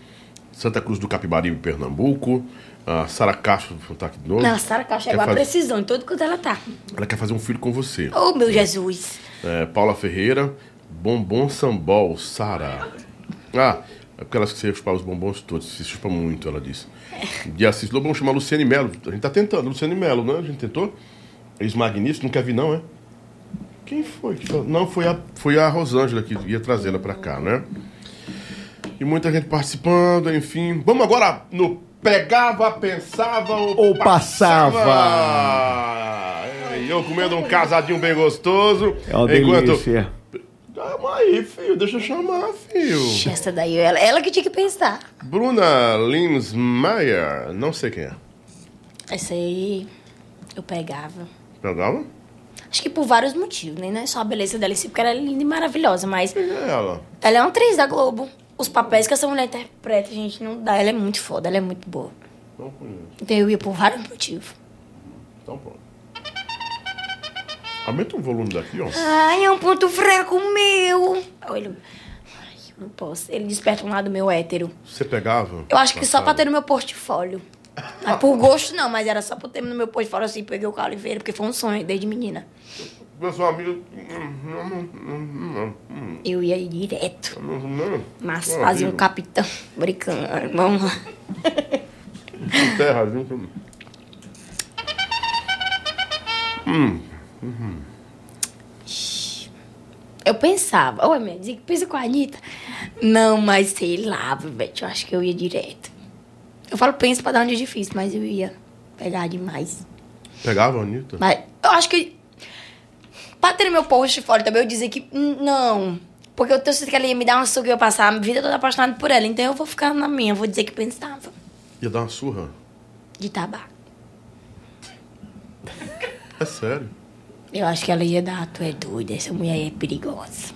Santa Cruz do Capibaribe, Pernambuco. A Sara Castro tá aqui de novo. Não, a Sara Caixa Quer chegou a precisão em todo quanto ela tá. Ela quer fazer um filho com você. Oh, meu Jesus. É, Paula Ferreira, Bombom Sambol, Sara. Ah, é porque ela se chupar os bombons todos, se chupa muito, ela disse. De Assis Lobão chama Luciane Melo. A gente tá tentando, Luciane Melo, né? A gente tentou. Ex-magnífico, não quer vir, não, é? Quem foi? Não, foi a, foi a Rosângela que ia trazê-la pra cá, né? E muita gente participando, enfim. Vamos agora no Pegava, Pensava ou, Ou passava. E eu comendo um casadinho bem gostoso. É uma enquanto... delícia. Calma aí, filho. Deixa eu chamar, filho. Ixi, Essa daí, ela, ela que tinha que pensar. Bruna Linsmeyer. Não sei quem é. Essa aí eu pegava. Pegava? Acho que por vários motivos, né? Não é só a beleza dela em si, porque ela é linda e maravilhosa, mas Quem é ela? ela é uma atriz da Globo. Os papéis que essa mulher interpreta, gente, não dá. Ela é muito foda, ela é muito boa. Não conheço. Então eu ia por vários motivos. Então pronto. Aumenta o volume daqui, ó. Ai, é um ponto fraco meu. Olha, ai, eu não posso. Ele desperta um lado meu hétero. Você pegava? Eu acho que só pra Passava? ter no meu portfólio. Mas por gosto não, mas era só pra ter no meu portfólio assim, peguei o Carlos Oliveira, porque foi um sonho desde menina. Eu sou amigo. Eu ia ir direto. não. Mas fazia um capitão brincando. Vamos lá. Terra junto. (laughs) Hum. Uhum. Eu pensava, oi, minha diga, pensa com a Anitta. Não, mas sei lá, Beth, eu acho que eu ia direto. Eu falo pensa pra dar um dia difícil, mas eu ia pegar demais. Pegava, Anitta? Mas eu acho que. Pra ter no meu portfólio também, eu dizer que hum, não. Porque eu tenho certeza que ela ia me dar uma surra e eu ia passar a vida toda apaixonada por ela. Então eu vou ficar na minha, eu vou dizer que pensava. Ia dar uma surra? De tabaco. É sério. Eu acho que ela ia dar, tu é doida, essa mulher é perigosa.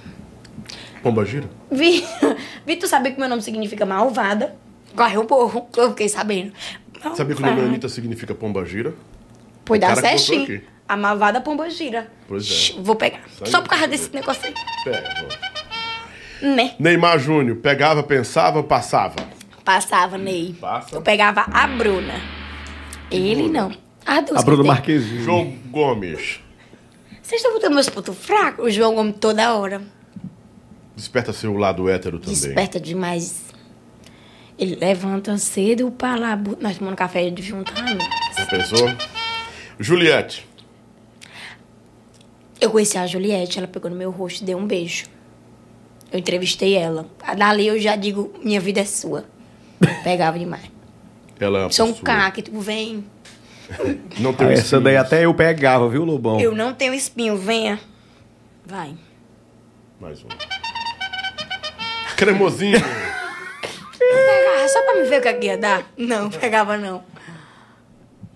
Pomba gira? Vi, (laughs) Vi, tu sabia que meu nome significa malvada? Corre um porro, eu fiquei sabendo. Sabia que o nome Anitta significa pomba gira? Pois dá certinho. A malvada pomba gira. Pois é. Shhh, Vou pegar. Sai Só por causa desse negócio aí. Pega. Né? Neymar Júnior, pegava, pensava, passava. Passava, Ney. Passa. Eu pegava a Bruna. Ele não. Duas A Bruna. Marquezine. João Gomes. Vocês estão botando meus pontos fracos? O João Gomes toda hora. Desperta seu lado hétero também. Desperta demais. Ele levanta cedo pra lá. Nós tomando café de juntar. Já pensou? Juliette. Eu conheci a Juliette, ela pegou no meu rosto e deu um beijo. Eu entrevistei ela. A Dali eu já digo, minha vida é sua. (laughs) Pegava demais. Ela é Sou um pessoa- cara que tu vem. (laughs) Não tem Ah, um essa daí espinhos. até eu pegava, viu, Lobão? Eu não tenho espinho, venha. Vai. Mais um. Cremosinho. Pegava só pra me ver o que é que ia dar. Não, pegava não.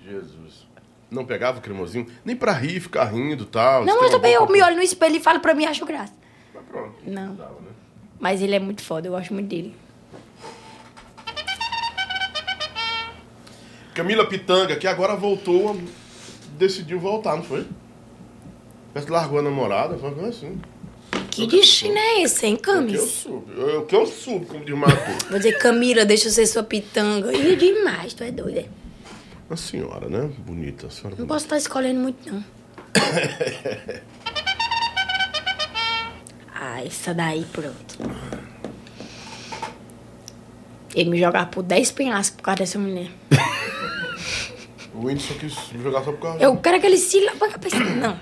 Jesus. Não pegava o cremosinho? Nem pra rir, ficar rindo e tal. Não, Você mas também eu me olho no espelho e falo pra mim, acho graça. Mas pronto. Não. Dava, né? Mas ele é muito foda, eu gosto muito dele. Camila Pitanga, que agora voltou, decidiu voltar, não foi? Parece que largou a namorada, foi uma assim. Que destino é esse, hein, O que eu Camis? subo? Eu- O que eu subo, como diz o Marco. Vou dizer, Camila, deixa eu ser sua pitanga. Ih, demais, tu é doida. Uma senhora, né? Bonita, a senhora Não bonita. posso estar escolhendo muito, não. (coughs) ah, essa daí, pronto. Ele me jogar por 10 penhascos por causa dessa mulher. (laughs) O Whindersson quis me jogar só por causa Eu quero que ele se lava a cabeça. Não.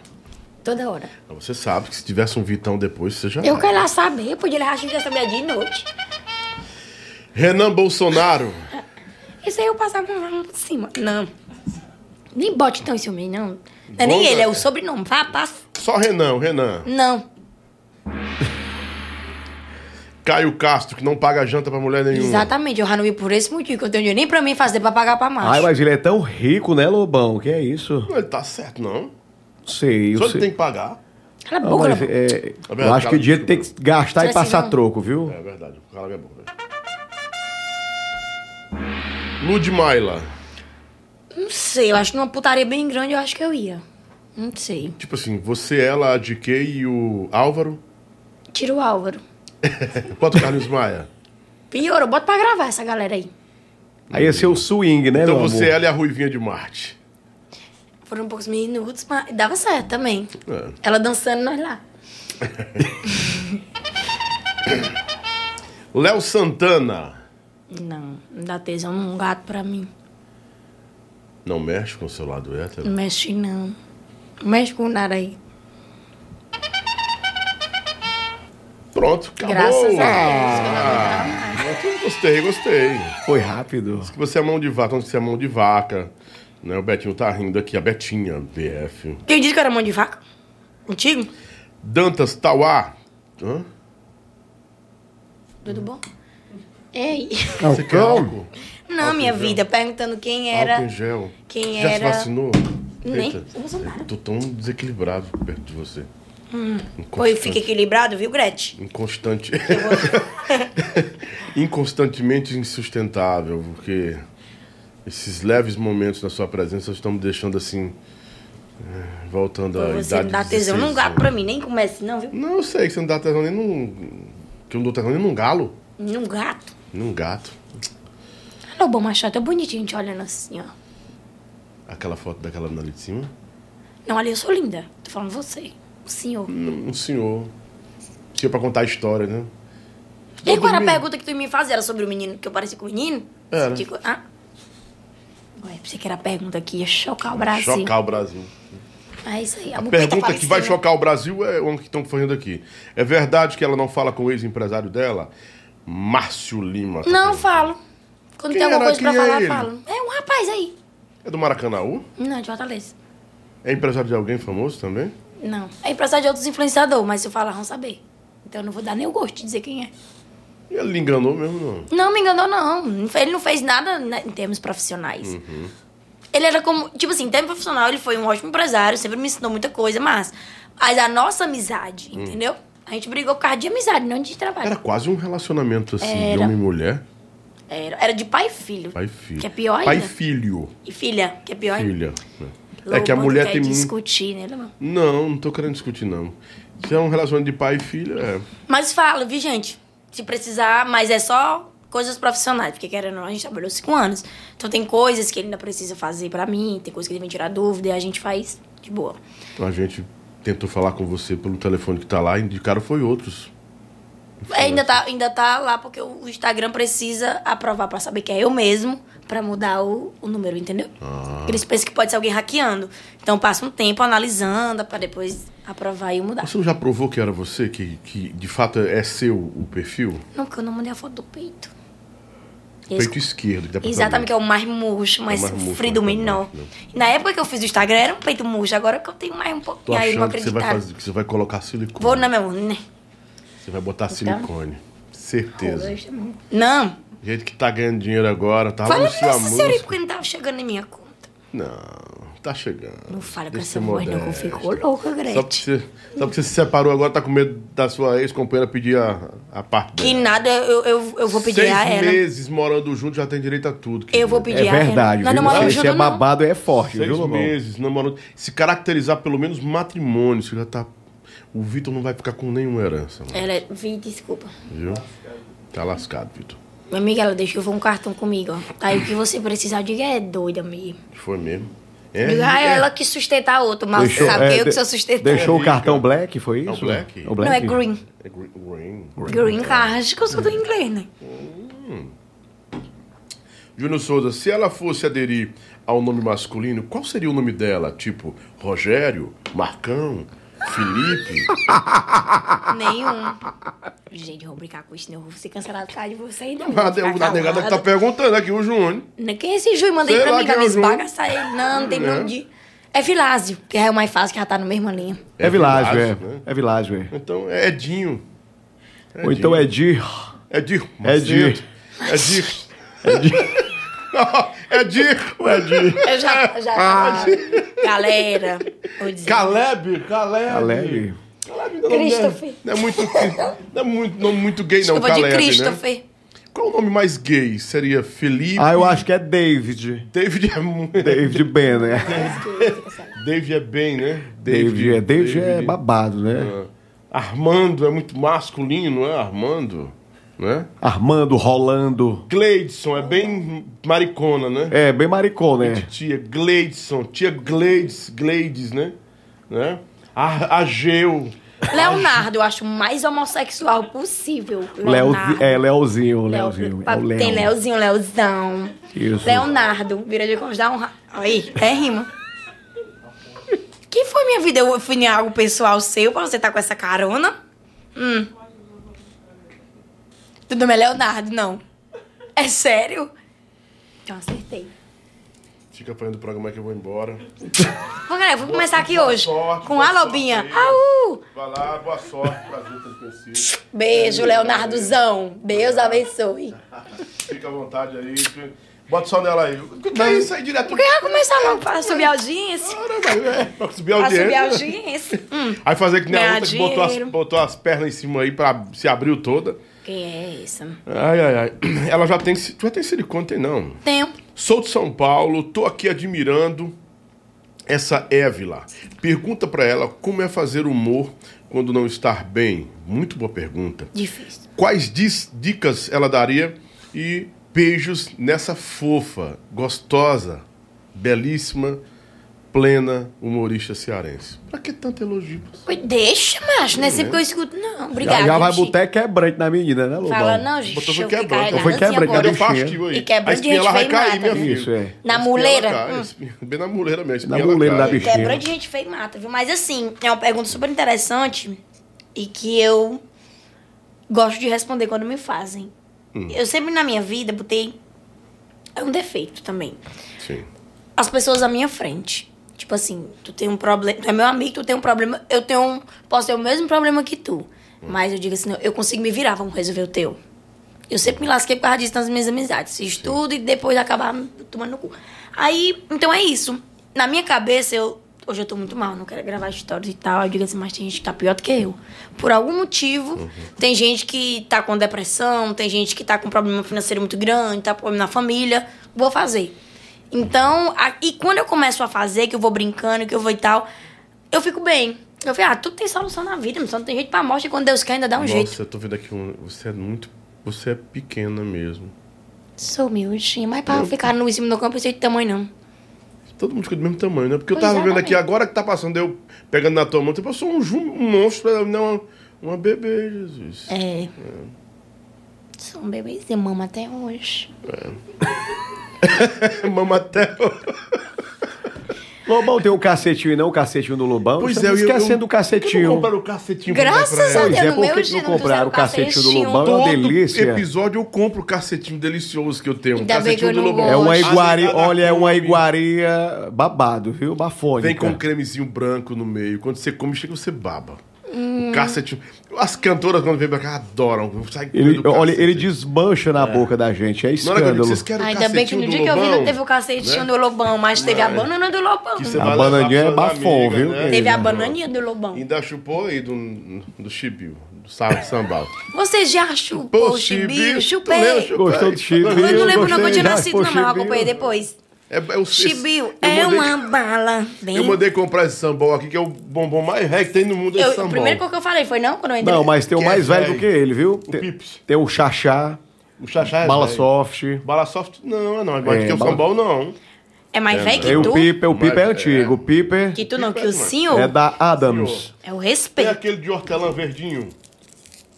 Toda hora. Você sabe que se tivesse um Vitão depois, você já. Eu quero lá saber. Eu podia levar a gente saber de noite. Renan Bolsonaro. Isso aí eu passava um por cima. Não. Nem bote então em ciúme, não. Não é nem ele, é o sobrenome. Vá, passa. Só Renan, o Renan. Não. Caio Castro, que não paga janta pra mulher nenhuma. Exatamente. Eu já não vi por esse motivo, que eu tenho dinheiro nem pra mim fazer pra pagar pra macho. Ai, mas ele é tão rico, né, Lobão? Que é isso? Não, ele tá certo, não. Sei, eu Só ele tem que pagar. Cala a Não, boca, mas, é, É eu verdade, acho que o dinheiro tem que gastar e é passar não. troco, viu? É verdade, cala minha boca, velho. Ludmilla. Não sei, eu acho que numa putaria bem grande eu acho que eu ia. Não sei. Tipo assim, você, ela, a DK e o Álvaro. Tira o Álvaro. (laughs) Bota o Carlos Maia. Pior, eu boto pra gravar essa galera aí. Aí ia ser o swing, né, Então meu você, amor? ela e a Ruivinha de Marte. Foram poucos minutos, mas dava certo também. É. Ela dançando, nós lá. (laughs) Léo Santana. Não, não dá tesão num gato pra mim. Não mexe com o seu lado hétero? Não mexe, não. Não mexe com nada aí. Pronto, acabou. Graças a Deus. Ah, gostei, gostei. Foi rápido. Que você é mão de vaca, quando você é mão de vaca. Né? O Betinho tá rindo aqui, a Betinha, BF. Quem disse que era mão de vaca? Contigo? Dantas Tauá. Hã? Tudo bom? Ei. Você quer álcool? Não, Álcool minha vida, perguntando quem era. Álcool em gel. Quem Já era. se vacinou? Nem. Eita, Eu não sou nada. eu tô tão desequilibrado perto de você. Hum. Inconstante. Oi, fica equilibrado, viu, Gretchen? Inconstante. (laughs) Inconstantemente insustentável, porque esses leves momentos na sua presença estão me deixando assim. eh, Voltando à Você idade não dá tesão num 16 gato pra mim, nem comece não, viu? Não, eu sei que você não dá tesão nem num. Que eu não dou tesão nem num galo. Num gato. Num gato. O bom machado, é bonitinho te olhando assim, ó. Aquela foto daquela menina ali de cima. Não, ali eu sou linda. Tô falando você. O senhor. Um senhor. Tinha pra contar a história, né? E qual era a pergunta que tu me fazia? Era sobre o menino, que eu pareci com o menino? Era. Tipo, ah. Ué, pensei que era a pergunta que ia chocar o Brasil. Chocar o Brasil. É isso aí. A, A bupeta pergunta que vai chocar o Brasil é uma que estão fazendo aqui. É verdade que ela não fala com o ex-empresário dela? Márcio Lima. tá Não, falo. Quando Quem tem alguma era? coisa pra Quem é falar, ele? falo. É um rapaz aí. É do Maracanãú? Não, de Fortaleza. É empresário de alguém famoso também? Não. É empresário de outros influenciadores, mas se eu falar, vão saber. Então eu não vou dar nem o gosto de dizer quem é. E ele lhe enganou mesmo, não? Não, me enganou, não. Ele não fez nada né, em termos profissionais. Uhum. Ele era como. Tipo assim, em termos profissional, ele foi um ótimo empresário, sempre me ensinou muita coisa, mas. Mas a nossa amizade, Hum. entendeu? A gente brigou por causa de amizade, não de trabalho. Era quase um relacionamento assim, de Era. homem e mulher. Era, era de pai e filho. Pai e filho. Que é pior Pai e ainda. filho. E filha, que é pior ainda. Filha. Né? É Lobo, que a mulher quer tem muito. discutir, né, Lobão? Não, não tô querendo discutir, não. Se é um relacionamento de pai e filho, é. Mas fala, viu, gente? Se precisar, mas é só coisas profissionais, porque querendo ou não, a gente trabalhou cinco anos. Então tem coisas que ele ainda precisa fazer pra mim, tem coisas que ele vem tirar dúvida e a gente faz de boa. Então a gente tentou falar com você pelo telefone que tá lá indicaram foi outros. É, ainda, tá, ainda tá lá porque o Instagram precisa aprovar pra saber que é eu mesmo, pra mudar o, o número, entendeu? Ah. Eles pensam que pode ser alguém hackeando. Então passa um tempo analisando pra depois aprovar e mudar. Você não já provou que era você, que, que de fato é seu o perfil? Nunca, eu não mandei a foto do peito. Peito esquerdo, que dá pra Exatamente, que é o mais murcho, mais, mais murcho, sofrido, mais menor. na época que eu fiz o Instagram era um peito murcho, agora que eu tenho mais um pouquinho, aí não achando que você vai acreditaram. fazer, que você vai colocar silicone. Vou, não, meu amor, né? Você vai botar Então? silicone. Certeza. Não. Gente que tá ganhando dinheiro agora, tá Fala lá sua nessa série música. porque não tava chegando em minha conta. Não, tá chegando. Não fala com Deixa essa ser voz, não, que eu modesto. fico louca, Só Gretchen. porque, você, só porque você se separou agora, tá com medo da sua ex-companheira pedir a, a parte Que dela. nada, eu, eu, eu vou pedir Seis a ela. meses morando junto já tem direito a tudo. Eu vou pedir É a ela. verdade, Nós viu? não moramos Esse é não. babado é forte, Seis viu, Lobão? meses namorando. Se caracterizar pelo menos matrimônio, você já tá. O Vitor não vai ficar com nenhuma herança, mano, Ela é... Vi, desculpa. viu? Tá lascado, Vitor. Minha amiga, ela deixou um cartão comigo, ó. Aí o que você precisar, diga, é doida mesmo. Foi mesmo. É, Diga, ah, é. ela que sustenta a outra, mas Deixou- sabe que é, eu que de- sou sustentando. Deixou o cartão black, foi É o isso? black? O Não, black? é green. É green. green. Green card, acho que eu sou do inglês, né? Júnior Souza, se ela fosse aderir ao nome masculino, qual seria o nome dela? Tipo, Rogério, Marcão, Felipe? (laughs) Nenhum. Gente, eu vou brincar com isso, senão eu vou ser cancelado por causa de você ainda. A de- a negada que tá perguntando aqui, o Júnior. Quem é esse Ju? Mandei Sei pra mim, é ele. Não, não tem É. nome de... É Vilásio, que é o mais fácil, que já tá na mesma linha. É Világio, é. né? É Világio, é. Então é Edinho. Ou então é Dir. Edir. Edir. Edir. Edir. (laughs) (laughs) Edir. Eu já... já Ah. Galera, vou dizer. Caleb. Caleb. Caleb. Caleb não é- Christopher. Não é muito, não é muito, não muito gay, não, Desculpa, de Caleb, né? Christopher. Qual o nome mais gay? Seria Felipe? Ah, eu acho que é David. David é muito... (laughs) David Ben, né? David é bem, né? David, é, David é babado, né? Ah. Armando é muito masculino, não é? Armando, né? Armando, Rolando. Gleidson é bem maricona, né? É, bem maricão, né? Tia Gleidson, tia Gleides, Gleides, né? né? A, Ageu. Leonardo, eu acho o mais homossexual possível. Leo, Leonardo. é, Leozinho, Leo- Leozinho. É o Leão. Tem Leozinho, Leozão. Isso. Leonardo, vira de costas, dá um... Aí, é rima. Que foi minha vida? Eu fui em algo pessoal seu pra você estar com essa carona? Hum. Tudo bem, Leonardo, não. É sério? Então acertei. Fica fazendo o programa que eu vou embora. Bom, galera, vou começar aqui hoje sorte, com boa a Lobinha. Au! Vai lá, boa sorte, prazer ter conhecido. Beijo, Leonardozão. Deus abençoe. Fica à vontade aí. Bota só nela aí. O que é isso aí direto? Porque vai começar logo pra subir a audiência. É, pra subir a Pra audiência. subir a audiência. Hum. Aí fazer que nem a outra que botou as, botou as pernas em cima aí, pra, se abriu toda. Quem é essa? Ai, ai, ai. (clears throat) Ela já tem. Tu já tem silicone, tem não? Tenho. Sou de São Paulo, tô aqui admirando essa Évila. Pergunta pra ela como é fazer humor quando não estar bem. Muito boa pergunta. Difícil. Quais dicas ela daria? E beijos nessa fofa, gostosa, belíssima, plena humorista cearense. Pra que tanto elogio? Oi, Deixa, macho. Não é sempre que eu escuto, não. Obrigada. Já, já vai botar quebrante na menina, né, Lobão? Fala, não, gente. Botou foi quebrante. Foi quebrante, né, Cadê o bichinha? fastio aí? E quebrando a espinha ela vai cair, mata, minha filha. Isso, é. Na muleira? Bem na muleira mesmo. Na muleira da bichinha. Quebra de gente feia e mata, viu? Mas assim, é uma pergunta super interessante e que eu gosto de responder quando me fazem. Hum. Eu sempre na minha vida botei. É um defeito também. Sim. As pessoas à minha frente. Tipo assim, tu tem um problema. Tu é meu amigo, tu tem um problema. Eu tenho um. Posso ter o mesmo problema que tu. Mas eu digo assim, não, eu consigo me virar, vamos resolver o teu. Eu sempre me lasquei por causa disso nas minhas amizades. Fiz tudo e depois acabar tomando no cu. Aí, então é isso. Na minha cabeça, eu. Hoje eu tô muito mal, não quero gravar stories e tal. Eu digo assim, mas tem gente que tá pior do que eu. Por algum motivo, tem gente que tá com depressão, tem gente que tá com problema financeiro muito grande, tá com problema na família. Vou fazer. Então, a- e quando eu começo a fazer, que eu vou brincando, que eu vou e tal, eu fico bem. Eu falei, ah, tudo tem solução na vida, só não tem jeito pra morte, e quando Deus quer, ainda dá um Nossa, jeito. eu tô vendo aqui um. Você é muito Você é pequena mesmo. Sou miudinha, mas pra ficar no em cima do campo, eu sei de tamanho não. Todo mundo fica do mesmo tamanho, né? Porque eu tava é, vendo aqui agora que tá passando, eu pegando na tua mão, tipo, eu sou um, um monstro, não uma, uma bebê, Jesus. É. Sou um bebezinho, mama até hoje. Mama (laughs) (laughs) até. Lobão tem um cacetinho e não o cacetinho do Lobão. Pois Estamos é, eu- esquecendo eu- o cacetinho. Não compraram o cacetinho Graças a Deus, é, no por meu que não compraram o cacetinho do. Lobão? É uma Todo delícia. episódio eu compro o cacetinho delicioso que eu tenho. Um Ainda bem que cacetinho eu do Lobão. É uma iguaria, olha, é uma iguaria babado, viu? Bafônica. Vem com um cremezinho branco no meio. Quando você come, chega você baba. Hum. O cacetinho. As cantoras, quando vêm pra cá, adoram. Sai Ele, olha, ele desmancha na boca da gente, é digo, escândalo. vocês querem o Ainda bem que no dia que eu vi não teve o cacetinho né? do Lobão, mas teve a banana do Lobão. A bananinha é bafom, viu? né? Teve a bananinha do Lobão. Ainda chupou aí do, do chibio, do sal, sambal. Você já chupou o chibio? Chupei. Gostou do chibio? Eu não lembro não que eu tinha nascido, não, mas eu acompanhei depois. É, é o Chibio eu é mandei- uma bala. Bem... Eu mandei comprar esse sambal aqui, que é o bombom mais velho que tem no mundo, Eu- esse o primeiro que eu falei foi não, quando eu entrei. Não, mas tem um Que é mais velho velho. do que ele, viu? Tem, Pips. tem o Xaxá, O chachá é Bala velho. Soft. Bala soft, não, não. Agora É, que é o bala- sambal, não. É mais velho que Tem o tu? Piper, o Piper é antigo. O Piper Que tu não, que o Piper, senhor é da Adams. é o respeito. aquele de hortelã verdinho.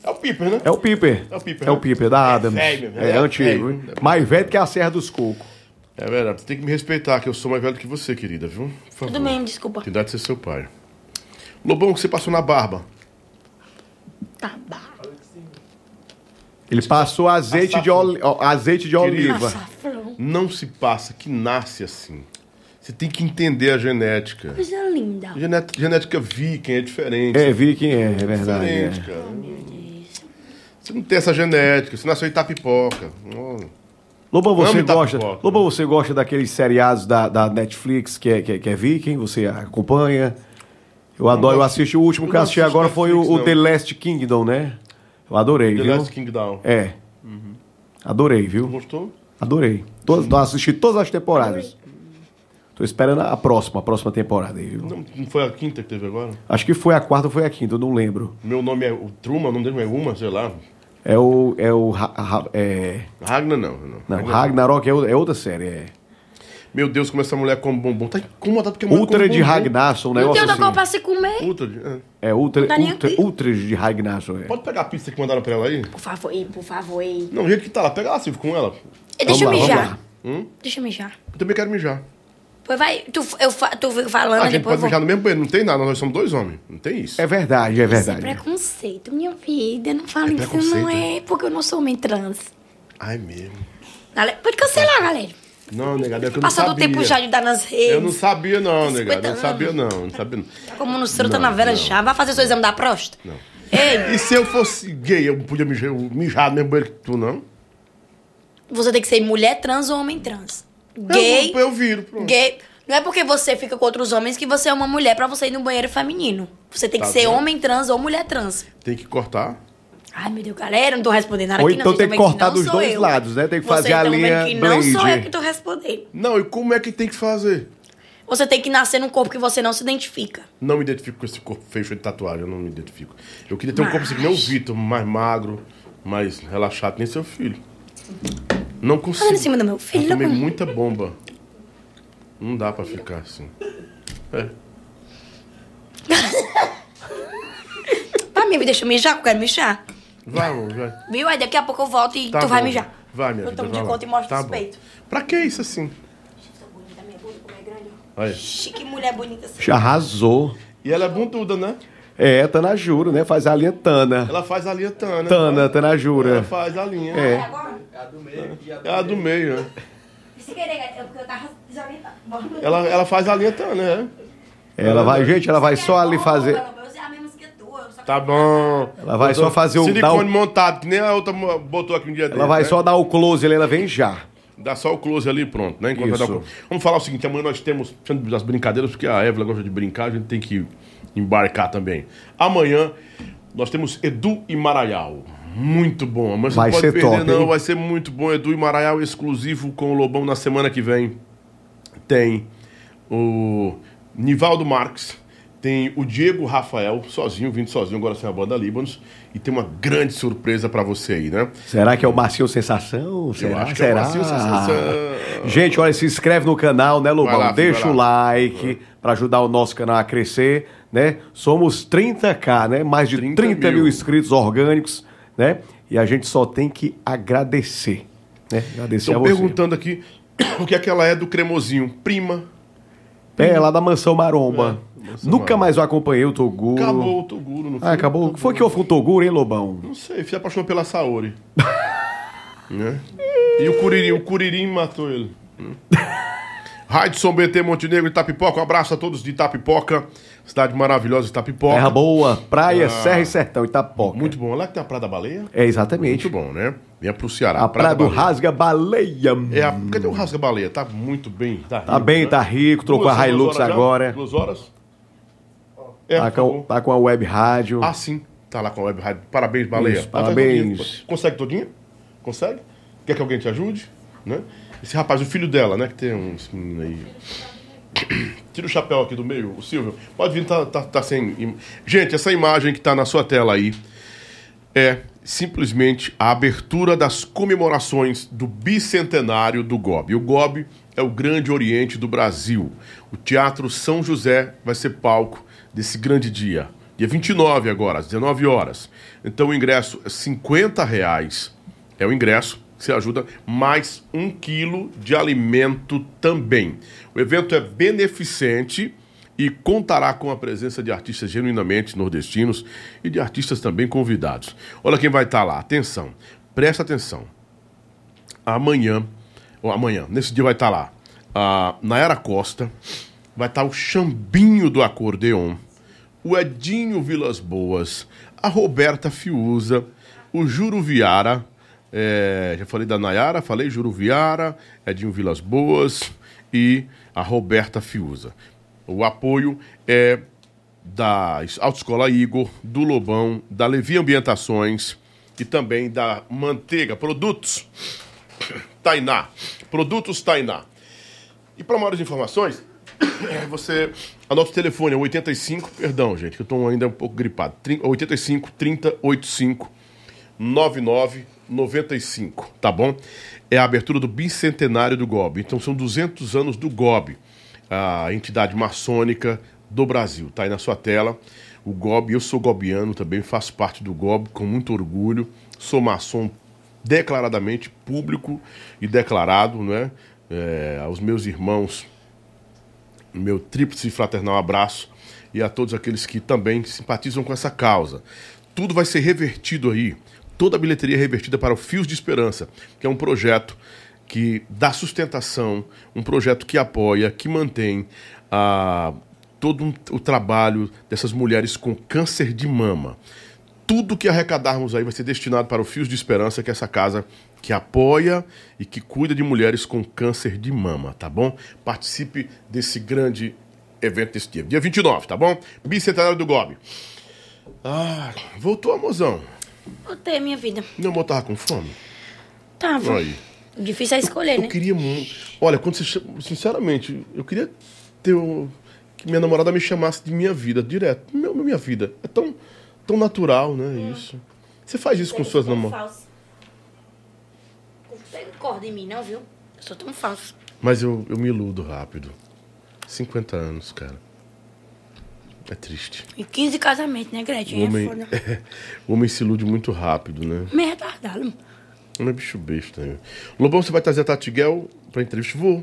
É o Piper, né? É o Piper. É o Piper, É o né? Piper, da É Adams. velho, É, é antigo. Mais velho que a Serra dos Cocos. É verdade. Você tem que me respeitar, que eu sou mais velho que você, querida, viu? Por favor. Tudo bem, desculpa. Tem idade de ser seu pai. Lobão, o que você passou na barba? Tá, bah. Ele passou azeite de, oli- azeite de oliva. Açafrão. Não se passa, que nasce assim. Você tem que entender a genética. Coisa linda. Genet- genética viking é diferente. É, vi quem é, é verdade. é. diferente, cara. Você não tem essa genética, você nasceu em Itapipoca. Oh. Lobão, você Amo gosta? Lobão, você gosta daqueles seriados da, da Netflix que é, que, é, que é Viking? Você acompanha? Eu adoro, eu assisti o último que eu assisti agora foi o, o. The Last Kingdom, né? Eu adorei, The viu? Last Kingdom. É. Adorei, viu? Gostou? Adorei. Todas, eu assisti todas as temporadas. Tô esperando a próxima, a próxima temporada aí, viu? Não, não foi a quinta que teve agora? Acho que foi a quarta ou foi a quinta, eu não lembro. Meu nome é o Truma, o nome dele é Uma, sei lá. É o. É o. Ra- Ra- é... Ragnar não. Não, Não, Ragnar- Ragnarok é, é outra série. É. Meu Deus, como essa mulher come bombom. Tá incomodado porque a mulher Ultra de. Ragnarsson, um Não tem negócio outra assim. coisa pra se comer. Ultra de... é. É Ultra, Não tá ultra, ultra de Ragnarsson. É. Pode pegar a pizza que mandaram pra ela aí? Por favor, ei, por favor, ei. Não, o jeito que tá lá. Pega lá, Silvio, com ela. E Deixa eu lá, mijar. vamos Hum? Deixa eu mijar. Eu também quero mijar. Pois vai, tu, eu, tu falando, a gente pode vou... mijar no mesmo banheiro. Não tem nada, nós somos dois homens. Não tem isso. É verdade, é Isso é verdade. preconceito, minha vida. Não fala É isso, não é? é. Porque eu não sou homem trans. Ai, mesmo. Galera, pode cancelar, galera. Não, negado, é que eu não Passando o sabia. tempo já de dar nas redes. Eu não sabia não, 50 negado. Eu não sabia não. Não sabia não. Tá como no cero, tá na vera não. já. Vai fazer seu exame da próstata. Não. Ei, E se eu fosse gay, eu podia mijar, mijar no mesmo banheiro que tu, não? você tem que ser mulher trans ou homem trans. Gay, Eu, eu viro, pronto. gay... Não é porque você fica com outros homens que você é uma mulher pra você ir no banheiro feminino. Você tem que Tá ser vendo? homem trans ou mulher trans. Tem que cortar. Ai, meu Deus, galera, não tô respondendo nada Ou aqui, não. então Vocês tem que cortar não dos dois eu. lados, né? Tem que fazer Vocês a linha que não sou eu blade. que tô respondendo. Não, e como é que tem que fazer? Você tem que nascer num corpo que você não se identifica. Não me identifico com esse corpo feio cheio de tatuagem, eu não me identifico. Eu queria ter um corpo assim que nem o Vitor, mais magro, mais relaxado, nem seu filho. Não consigo. Falando em cima do meu filho, Eu tomei muita bomba. Não dá pra ficar assim. É. (laughs) Pra mim, deixa eu mijar, que eu quero mijar. Vai, amor, vai. Viu? Aí daqui a pouco eu volto e Tá tu vai bom. mijar. Vai, minha Eu vida, tomo vai de lá. conta e mostro Tá os peitos. Pra que isso assim? Olha. Chique mulher bonita assim. Já arrasou. E ela é bunduda, né? É, Tana Juro, né? Faz a linha Tana. Ela faz a linha Tana. Tana, Tana Ela Jura. faz a linha. É. É a do meio, né? Se querer, eu, eu tava desorientada. Ela, ela faz a linha Tana, né? Ela vai, gente, ela vai só ali fazer. A Tá bom. Ela vai só fazer o. Silicone o montado, que nem a outra botou aqui um dia ela vai só dar o close ali, ela vem já. Dá só o close ali e pronto, né? Enquanto Isso. Vamos falar o seguinte, amanhã nós temos, deixando das brincadeiras, porque a Évila gosta de brincar, a gente tem que embarcar também. Amanhã nós temos Edu e Maraial. Muito bom. Amanhã você Vai não pode ser perder, top, não. hein? Vai ser muito bom. Edu e Maraial exclusivo com o Lobão na semana que vem. Tem o Nivaldo Marques Tem o Diego Rafael, sozinho, vindo sozinho, agora sem a banda Líbanos. E tem uma grande surpresa pra você aí, né? Será que é o Marcinho Sensação? Será? acho que é o Será? Marcinho Sensação. Gente, olha, se inscreve no canal, né, Lobão? Lá, Deixa o like pra ajudar o nosso canal a crescer, né? Somos 30k, né? Mais de 30, 30 mil. mil. inscritos orgânicos, né? E a gente só tem que agradecer, né? Agradecer Estão a você. perguntando aqui (coughs) o que é que ela é do cremosinho. Prima. É, lá da Mansão Maromba. Mansão Nunca Maromba. mais eu acompanhei o Toguro. Acabou o Toguro, não? Ah, acabou. Foi que houve um Toguro, hein, Lobão? Não sei, se apaixonou pela Saori. (laughs) né? E o Curirim, o Curirim matou ele. (laughs) Raidson BT Montenegro Itapipoca, um abraço a todos de Itapipoca, cidade maravilhosa Itapipoca. Terra boa, praia, Ah. Serra e Sertão, Itapoca. Muito bom. Lá que tem a Praia da Baleia. É, exatamente. Muito bom, né? Venha pro Ceará. A praia do da Baleia. Rasga Baleia. É a... Cadê o Rasga Baleia? Tá muito bem. Tá, Tá bem, tá rico, trocou a Hilux horas já? agora. Duas horas? É, Tá com, tá com a web rádio. Ah, sim. Tá lá com a web rádio. Parabéns, Baleia. Isso, parabéns. todinha. Consegue todinha? Consegue? Quer que alguém te ajude? Né? Esse rapaz, o filho dela, né? Que tem um esse menino aí. Tira o chapéu aqui do meio, o Silvio. Pode vir, tá, tá, tá sem. Gente, essa imagem que tá na sua tela aí é simplesmente a abertura das comemorações do bicentenário do GOB. O GOB é o Grande Oriente do Brasil. O Teatro São José vai ser palco desse grande dia. Dia 29 agora, às 19 horas. Então o ingresso é 50 reais. É o ingresso você ajuda, mais um quilo de alimento também. O evento é beneficente e contará com a presença de artistas genuinamente nordestinos e de artistas também convidados. Olha quem vai estar lá. Atenção, presta atenção. Amanhã, ou amanhã, nesse dia vai estar lá a Nayara Costa, vai estar o Chambinho do Acordeon, o Edinho Vilas Boas, a Roberta Fiuza, o Juro Viara, é, já falei da Nayara, falei Juro Viara, Edinho Vilas Boas e a Roberta Fiuza. O apoio é da Autoescola Igor, do Lobão, da Levi Ambientações e também da Manteiga Produtos (coughs) Tainá. Produtos Tainá. E para maiores informações, (coughs) você anota o telefone, é 85, perdão, gente, que eu estou ainda um pouco gripado. 30, 85 30 85 99 95, tá bom? É a abertura do bicentenário do GOB. Então são 200 anos do GOB, a entidade maçônica do Brasil. Tá aí na sua tela. O GOB, eu sou gobiano também, faço parte do GOB com muito orgulho. Sou maçom declaradamente público e declarado, né? É, aos meus irmãos, meu tríplice fraternal abraço e a todos aqueles que também simpatizam com essa causa. Tudo vai ser revertido aí, toda a bilheteria revertida para o Fios de Esperança, que é um projeto que dá sustentação, um projeto que apoia, que mantém ah, todo um- o trabalho dessas mulheres com câncer de mama. Tudo que arrecadarmos aí vai ser destinado para o Fios de Esperança, que é essa casa que apoia e que cuida de mulheres com câncer de mama, tá bom? Participe desse grande evento desse dia. Dia 29, tá bom? Bicentenário do Gobe. Ah, voltou, mozão. Botei a minha vida. Meu amor tava com fome? Tava. Aí. Difícil é escolher, Eu né? queria muito. Olha, quando você. Sinceramente, eu queria ter. um- Que minha namorada me chamasse de minha vida direto. Meu, minha vida. É tão, tão natural, né? Isso. Você faz isso com suas namoradas. Pega corda em mim, não, viu? Eu sou tão falso. Mas eu, eu me iludo rápido. 50 anos, cara. É triste. E 15 casamentos, né, Gretchen? O É homem, foda. o (laughs) homem se ilude muito rápido, né? Meio retardado. Não é bicho besta. Né? Lobão, você vai trazer a Tati Guel pra entrevista? Vou.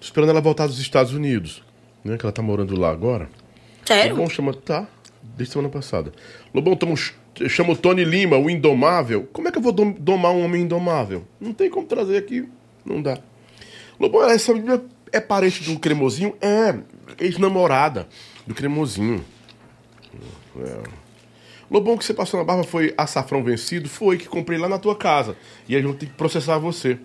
Tô esperando ela voltar dos Estados Unidos. Né? Que ela tá morando lá agora. Sério? Lobão chama. Tá, desde semana passada. Lobão tamo, chama o Tony Lima, o Indomável. Como é que eu vou dom- domar um homem indomável? Não tem como trazer aqui. Não dá. Lobão, essa menina é parente do Cremosinho? É, ex-namorada do Cremosinho. É. Lobão, que você passou na barba foi açafrão vencido? Foi, que comprei lá na tua casa. E aí eu vou ter que processar você.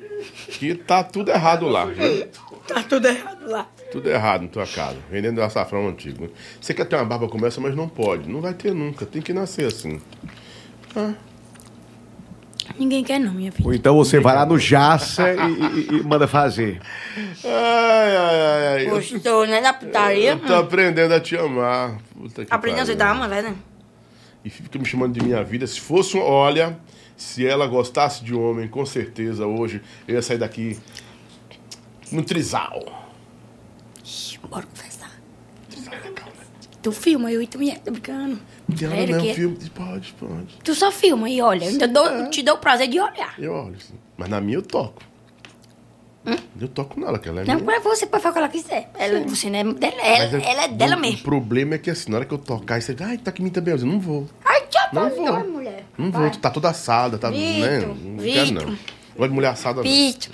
Que tá tudo errado lá. viu? Tá tudo errado lá. Tudo errado na tua casa. Vendendo açafrão antigo. Você quer ter uma barba como essa, mas não pode. Não vai ter nunca. Tem que nascer assim. Ah. Ninguém quer não, minha filha. Ou então você vai lá no Jaça e, e- e manda fazer. Ai, ai, ai, Gostou, né, da putaria? eu tô aprendendo a te amar. Puta que Aprendeu a aceitar uma, velho? E fica me chamando de minha vida. Se fosse um. Olha, se ela gostasse de homem, com certeza hoje eu ia sair daqui no trisal. Bora conversar. Tu filma eu e tu me tô brincando. Ela Sério não, que é? filme. Pode, pode. Tu só filma e olha. Eu ainda dou, te dou o prazer de olhar. Eu olho, sim. Mas na minha eu toco. Eu toco nela, que ela é Hum? Não, minha. pra você pode fazer o que ela quiser. Ela, você não é dela, ela, Mas ela é dela o, mesmo. O problema é que assim, na hora que eu tocar, você ai, tá aqui em mim também. Eu não vou. Ai, tchau, Não vou. doido, mulher. Não Vai. vou, tu tá toda assada, tá. Vitor, né? Não quero, Vitor. não. Gosto de mulher assada, não. Pito.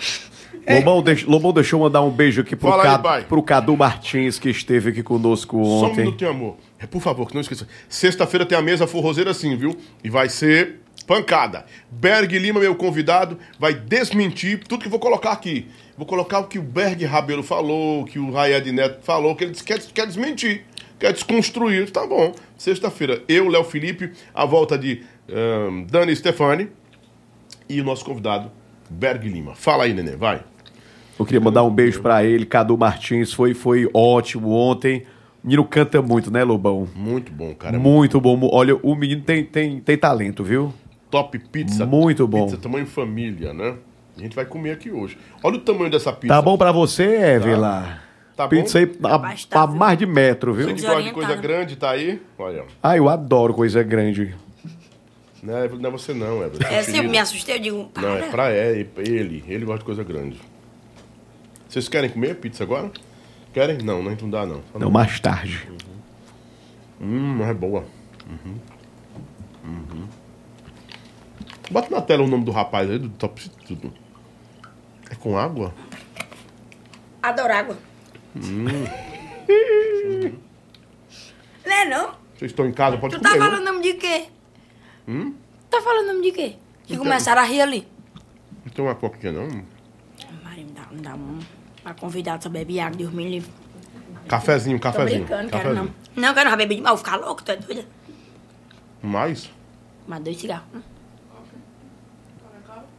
Lobão, deixa, Lobão deixou eu mandar um beijo aqui pro, Fala aí, Cadu, pai. pro Cadu Martins, que esteve aqui conosco Só um ontem. minutinho, amor. É, Por favor, que não esqueça. Sexta-feira tem a mesa forrozeira sim, viu? E vai ser pancada. Berg Lima, meu convidado, vai desmentir tudo que eu vou colocar aqui. Vou colocar o que o Berg Rabelo falou, o que o Rayed Neto falou, que ele disse- quer, quer desmentir, quer desconstruir. Tá bom. Sexta-feira, eu, Léo Felipe, a volta de ahn, Dani Stefani e o nosso convidado, Berg Lima. Fala aí, neném, vai. Eu queria mandar um beijo pra ele, Cadu Martins, foi, foi ótimo ontem. Menino canta muito, né, Lobão? Muito bom, cara. Muito bom. Olha, o menino tem, tem, tem talento, viu? Top pizza. Muito bom. Pizza tamanho família, né? A gente vai comer aqui hoje. Olha o tamanho dessa pizza. Tá bom pra você, Évila? Tá Pizza aí a, a mais de metro, viu? Você que gosta de coisa grande, tá aí? Olha. Ah, eu adoro coisa grande. Não é, não é você não, é. você É, se eu querido. me assustei, eu digo, para. Não, é pra é, ele. Ele gosta de coisa grande. Vocês querem comer pizza agora? Querem? Não, não, não dá não. Só Não, mais tarde. Hum, mas é boa. Uhum. Uhum. Bota na tela o nome do rapaz aí, do Top Tudo. É com água? Adoro água. Hum. Não é não? Vocês estão em casa, pode Tu comer. tá né? falando nome de quê? Hum? Tá falando nome de quê? Que Então- começaram a rir ali. Não tem uma coquinha não? Maria, me dá, me dá um... Uma convidada só bebe água, Deus me livre. Cafezinho, Tô cafezinho. brincando, quero não. Não, quero não, beber demais, vou ficar louco, tu é doida? Mais? Mas dois cigarros.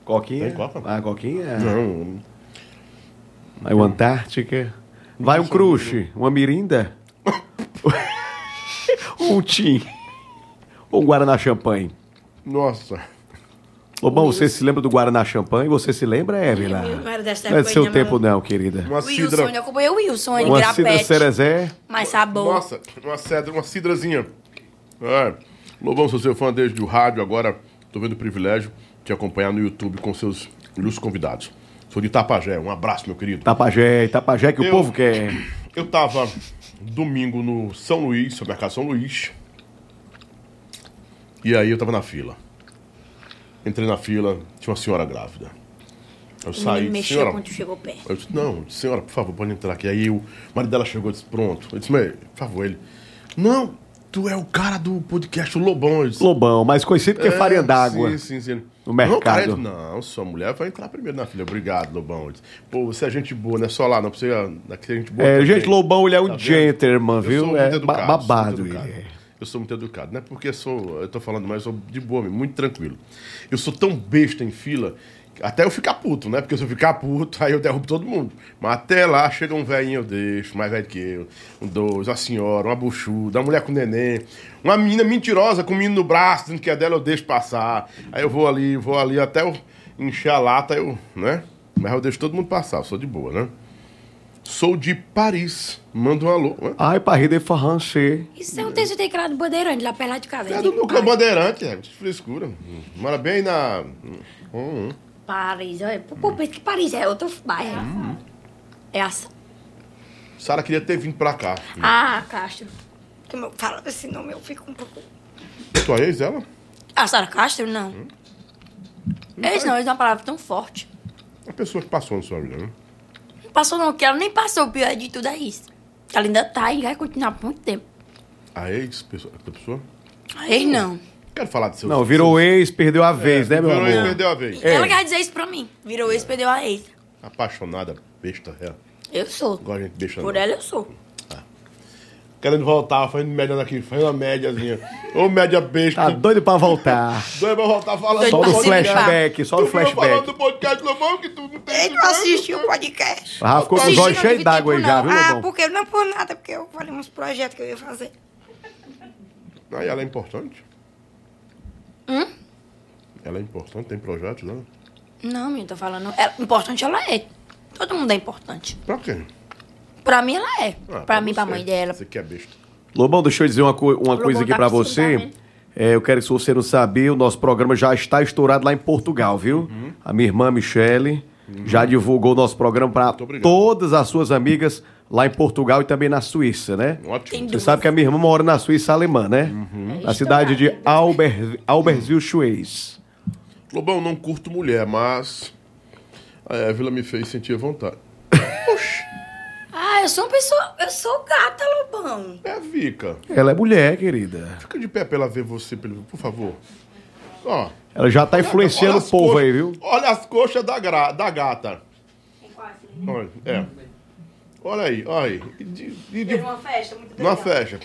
Coquinha? Tem coca? Ah, coquinha? Não. Vai o Antártica. Vai um crush, uma mirinda. (laughs) (laughs) um tim. Ou um Guaraná Champanhe. Nossa. Lobão, você se lembra do Guaraná Champanhe? Você se lembra, Évila? Não era dessa Não é do seu tempo não. querida. Uma Wilson, cidra. eu acompanhei o Wilson, ele Uma cidra grapete. cerezé. Mais sabor. Nossa, uma cedra, uma cidrazinha. É. Lobão, sou seu fã desde o rádio, agora tô vendo o privilégio de te acompanhar no YouTube com seus ilustres convidados. Sou de Itapajé, um abraço, meu querido. Tapajé, Tapajé que o Eu- povo quer. (clears throat) Eu tava domingo no São Luís, no mercado São Luís. E aí eu tava na fila. Entrei na fila, tinha uma senhora grávida. Eu O saí, menino mexeu senhora, quando chegou perto. eu disse, não, senhora, por favor, pode entrar aqui. Aí o marido dela chegou e disse, pronto. Eu disse, mas, por favor, ele. Não, tu é o cara do podcast Lobão. Eu disse, Lobão, mais conhecido que "É, farinha d'água. Sim, sim, sim. No Não, cara, mercado. ele- não, sua mulher vai entrar primeiro na fila. Obrigado, Lobão. Eu disse, Pô, você é gente boa, não é só lá, não. Você é, aqui é gente boa. É, também." gente, Lobão, ele é um Tá gentleman, Eu viu? sou muito É educado, babado muito educado. ele é. Eu sou muito educado. Não é porque sou, eu tô falando, mas eu sou de boa, muito tranquilo. Eu sou tão besta em fila, até eu ficar puto, né? Porque se eu ficar puto, aí eu derrubo todo mundo. Mas até lá chega um velhinho, eu deixo, mais velho que eu, um dois, uma senhora, uma buchuda, uma mulher com neném, uma menina mentirosa com um menino no braço, dizendo que é dela, eu deixo passar. Aí eu vou ali, vou ali, até eu encher a lata, eu, né? Mas eu deixo todo mundo passar, eu sou de boa, né? Sou de Paris. Manda um alô. né? Ai, Paris de France. Isso é um texto teclado bandeirante lá perto lá de casa. É do meu bandeirante, é, de frescura. Mora bem na. Hum, hum. Paris, olha. Pô, pô, pensa que Paris é outro bairro. Hum. É a... Sara queria ter vindo pra cá. Ah, Castro. Que meu, fala esse nome, eu fico um pouco... Tua ex, ela? Ah, Sara Castro? Não. Hum. Ex não, ex é uma palavra tão forte. A pessoa que passou na sua vida, né? Passou não, que ela nem passou. O pior de tudo é isso. Ela ainda tá e vai continuar por muito tempo. A ex, pessoa, a pessoa? A ex não. Quero falar de seus. Não, virou ex, perdeu a vez, né, meu virou ex, amor? perdeu a vez. É. Ela quer dizer isso pra mim. Virou ex, perdeu a ex. Apaixonada, besta, é. Eu sou. Gente besta Por não. ela eu sou. Querendo voltar, fazendo média daqui, fazendo uma médiazinha. Ô, média besta. Tá doido pra voltar. Doido pra voltar falando Só do no podcast. flashback, só no Tu viu falando flashback. do podcast Lobão que tu não tem. Ele não assistiu o podcast. Rafa ficou com os olhos cheios d'água aí já, viu, Ah, porque não por nada, porque eu falei uns projetos que eu ia fazer. Aí ela é importante? Hum? Ela é importante, tem projetos, né? Não, menino, tô falando. Ela, importante ela é. Todo mundo é importante. Pra quê? Pra mim, ela é. Ah, pra mim, pra mãe dela. Você que é besta. Lobão, deixa eu dizer uma, co- uma Lobão coisa aqui tá pra você. É, eu quero que se você não saber, o nosso programa já está estourado lá em Portugal, viu? Uhum. A minha irmã Michele já divulgou o nosso programa para todas as suas amigas lá em Portugal e também na Suíça, né? Ótimo. Você sabe que a minha irmã mora na Suíça alemã, né? Uhum. Na cidade de Albert, Albertville-Schweiz. Lobão, não curto mulher, mas a Évila me fez sentir vontade. (laughs) Ah, eu sou uma pessoa. Eu sou gata, Lobão. É, Vica. Ela é mulher, querida. Fica de pé pra ela ver você, por favor. Ó. Ela já tá influenciando Olha o povo aí, viu? Olha as coxas da, gra- da gata. Olha, é. Olha aí, olha aí. De- e de- uma festa muito Numa festa.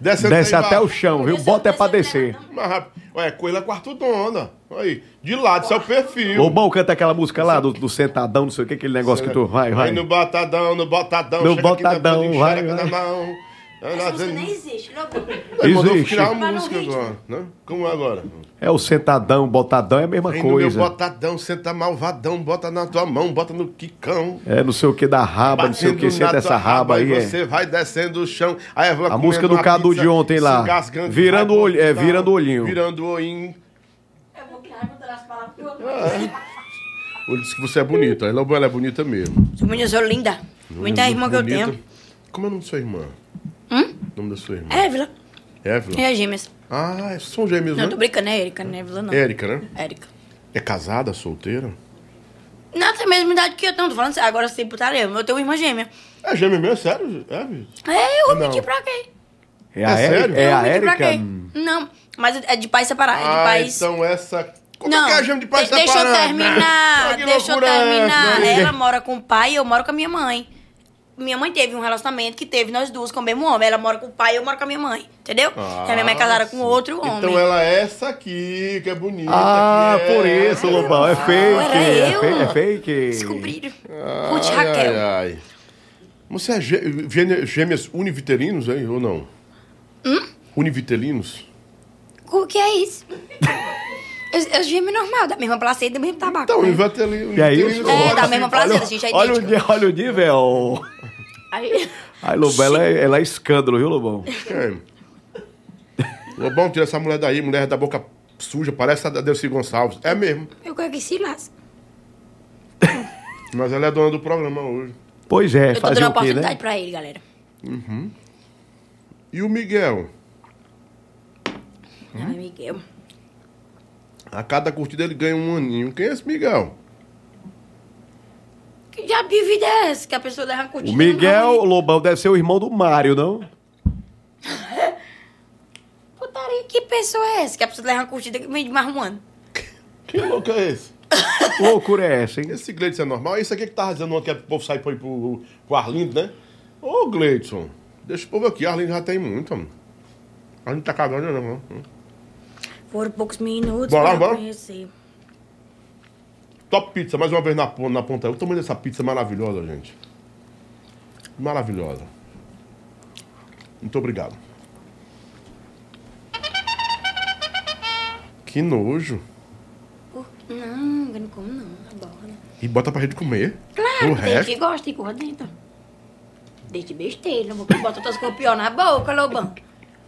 Desce, Desce até o chão, viu? Bota é pra descer. Mais rápido. Olha, coelha quarto dona. Olha aí. De lado, isso é o perfil. Lobão canta aquela música lá do, do sentadão, não sei o que, aquele negócio que tu. Vai, vai. Vai no botadão, no botadão. No chega aqui na botadão, bunda, vai, enxerga vai. na mão. Essa música nem existe, Lobão. Ele mandou criar uma música agora, né? Como é agora? É o sentadão, botadão, é a mesma Vem no meu coisa. botadão, senta malvadão, bota na tua mão, bota no quicão. É não sei o que da raba, não sei o que, Batendo senta essa raba aí. é. Você vai descendo o chão. Aí A música do Cadu pizza, de ontem lá. Virando o olho- é, virando o olhinho. Virando o olhinho. Eu vou criar mudando as palavras outro. Ele disse que você é bonita. Ela ela é bonita mesmo. Sou menina, sou linda. Muita irmã que eu Bonita. tenho. Como é o nome da sua irmã? Hum? O nome da sua irmã? Évila. Évila? E as gêmeas. Ah, são gêmeos, Não, né? tô brincando, é Erika, não é Évila, não. Érica, né? Érica. É casada, solteira? Não, tem a mesma idade que eu, não. Tô falando sério. Agora sem putaria. Eu tenho uma irmã gêmea. É gêmea mesmo? Sério? É? É, eu Não. mentir pra quê? É a É Érica? sério? É Eu a Érica? quê? Não, mas é de pais separados. É de Ah, pais... então essa... Como não, é que é a gêmea de pai de- deixa eu terminar. (laughs) Ah, deixa eu é terminar. essa, né? Ela mora com o pai e eu moro com a minha mãe. Minha mãe teve um relacionamento que teve nós duas com o mesmo homem. Ela mora com o pai e eu moro com a minha mãe. Entendeu? Ah, e a minha mãe é casada com outro homem. Então ela é essa aqui, que é bonita. Ah, que é... por isso, Lobão. É fake. era É, fe- é fake. Descobriram. Ai, Ruth Raquel. Ai, ai. Você é gê- gê- gêmeas univitelinos, hein, ou não? Hum? Univitelinos? O que é isso? Eu, eu gêmeo normal, da mesma placenta, do mesmo tabaco. Então, né? univitelino... É isso? É, da mesma placenta, a gente é Olha o, olha o nível. Aí, Ai, Lobão, ela é, ela é escândalo, viu, Lobão? Quem? Lobão, tira essa mulher daí, mulher da boca suja, parece a da Delci Gonçalves. É mesmo. eu quero que se lasque. Mas ela é dona do programa hoje. Pois é, Eu tô fazer dando o quê, oportunidade né? pra ele, galera. Uhum. E o Miguel? Ai, Miguel. A cada curtida ele ganha um aninho. Quem é esse Miguel? Que diabo de vida é essa que a pessoa leva uma curtida? O Miguel Lobão deve ser o irmão do Mário, não? (laughs) Putaria, que pessoa é essa que a pessoa leva uma curtida que vem de mais um ano? Que louco é esse? Que loucura é essa, hein? Esse Gleidson é normal? É isso aqui que tava dizendo ontem que o povo sai pra ir pro, pro Arlindo, né? Ô, Gleidson, deixa o povo aqui. Arlindo já tem muito, mano. A gente tá cagando, não, não. Foram poucos minutos Bora lá, pra bora? conhecer. Top Pizza, mais uma vez na, na ponta. O tamanho dessa pizza é maravilhosa, gente. Maravilhosa. Muito obrigado. Que nojo. Por- Não, eu não como não, adoro. E bota pra gente comer. Claro, o tem resto. que gosta e cor dentro. Deixa de besteira, vou que bota tuas copião na boca, Lobão.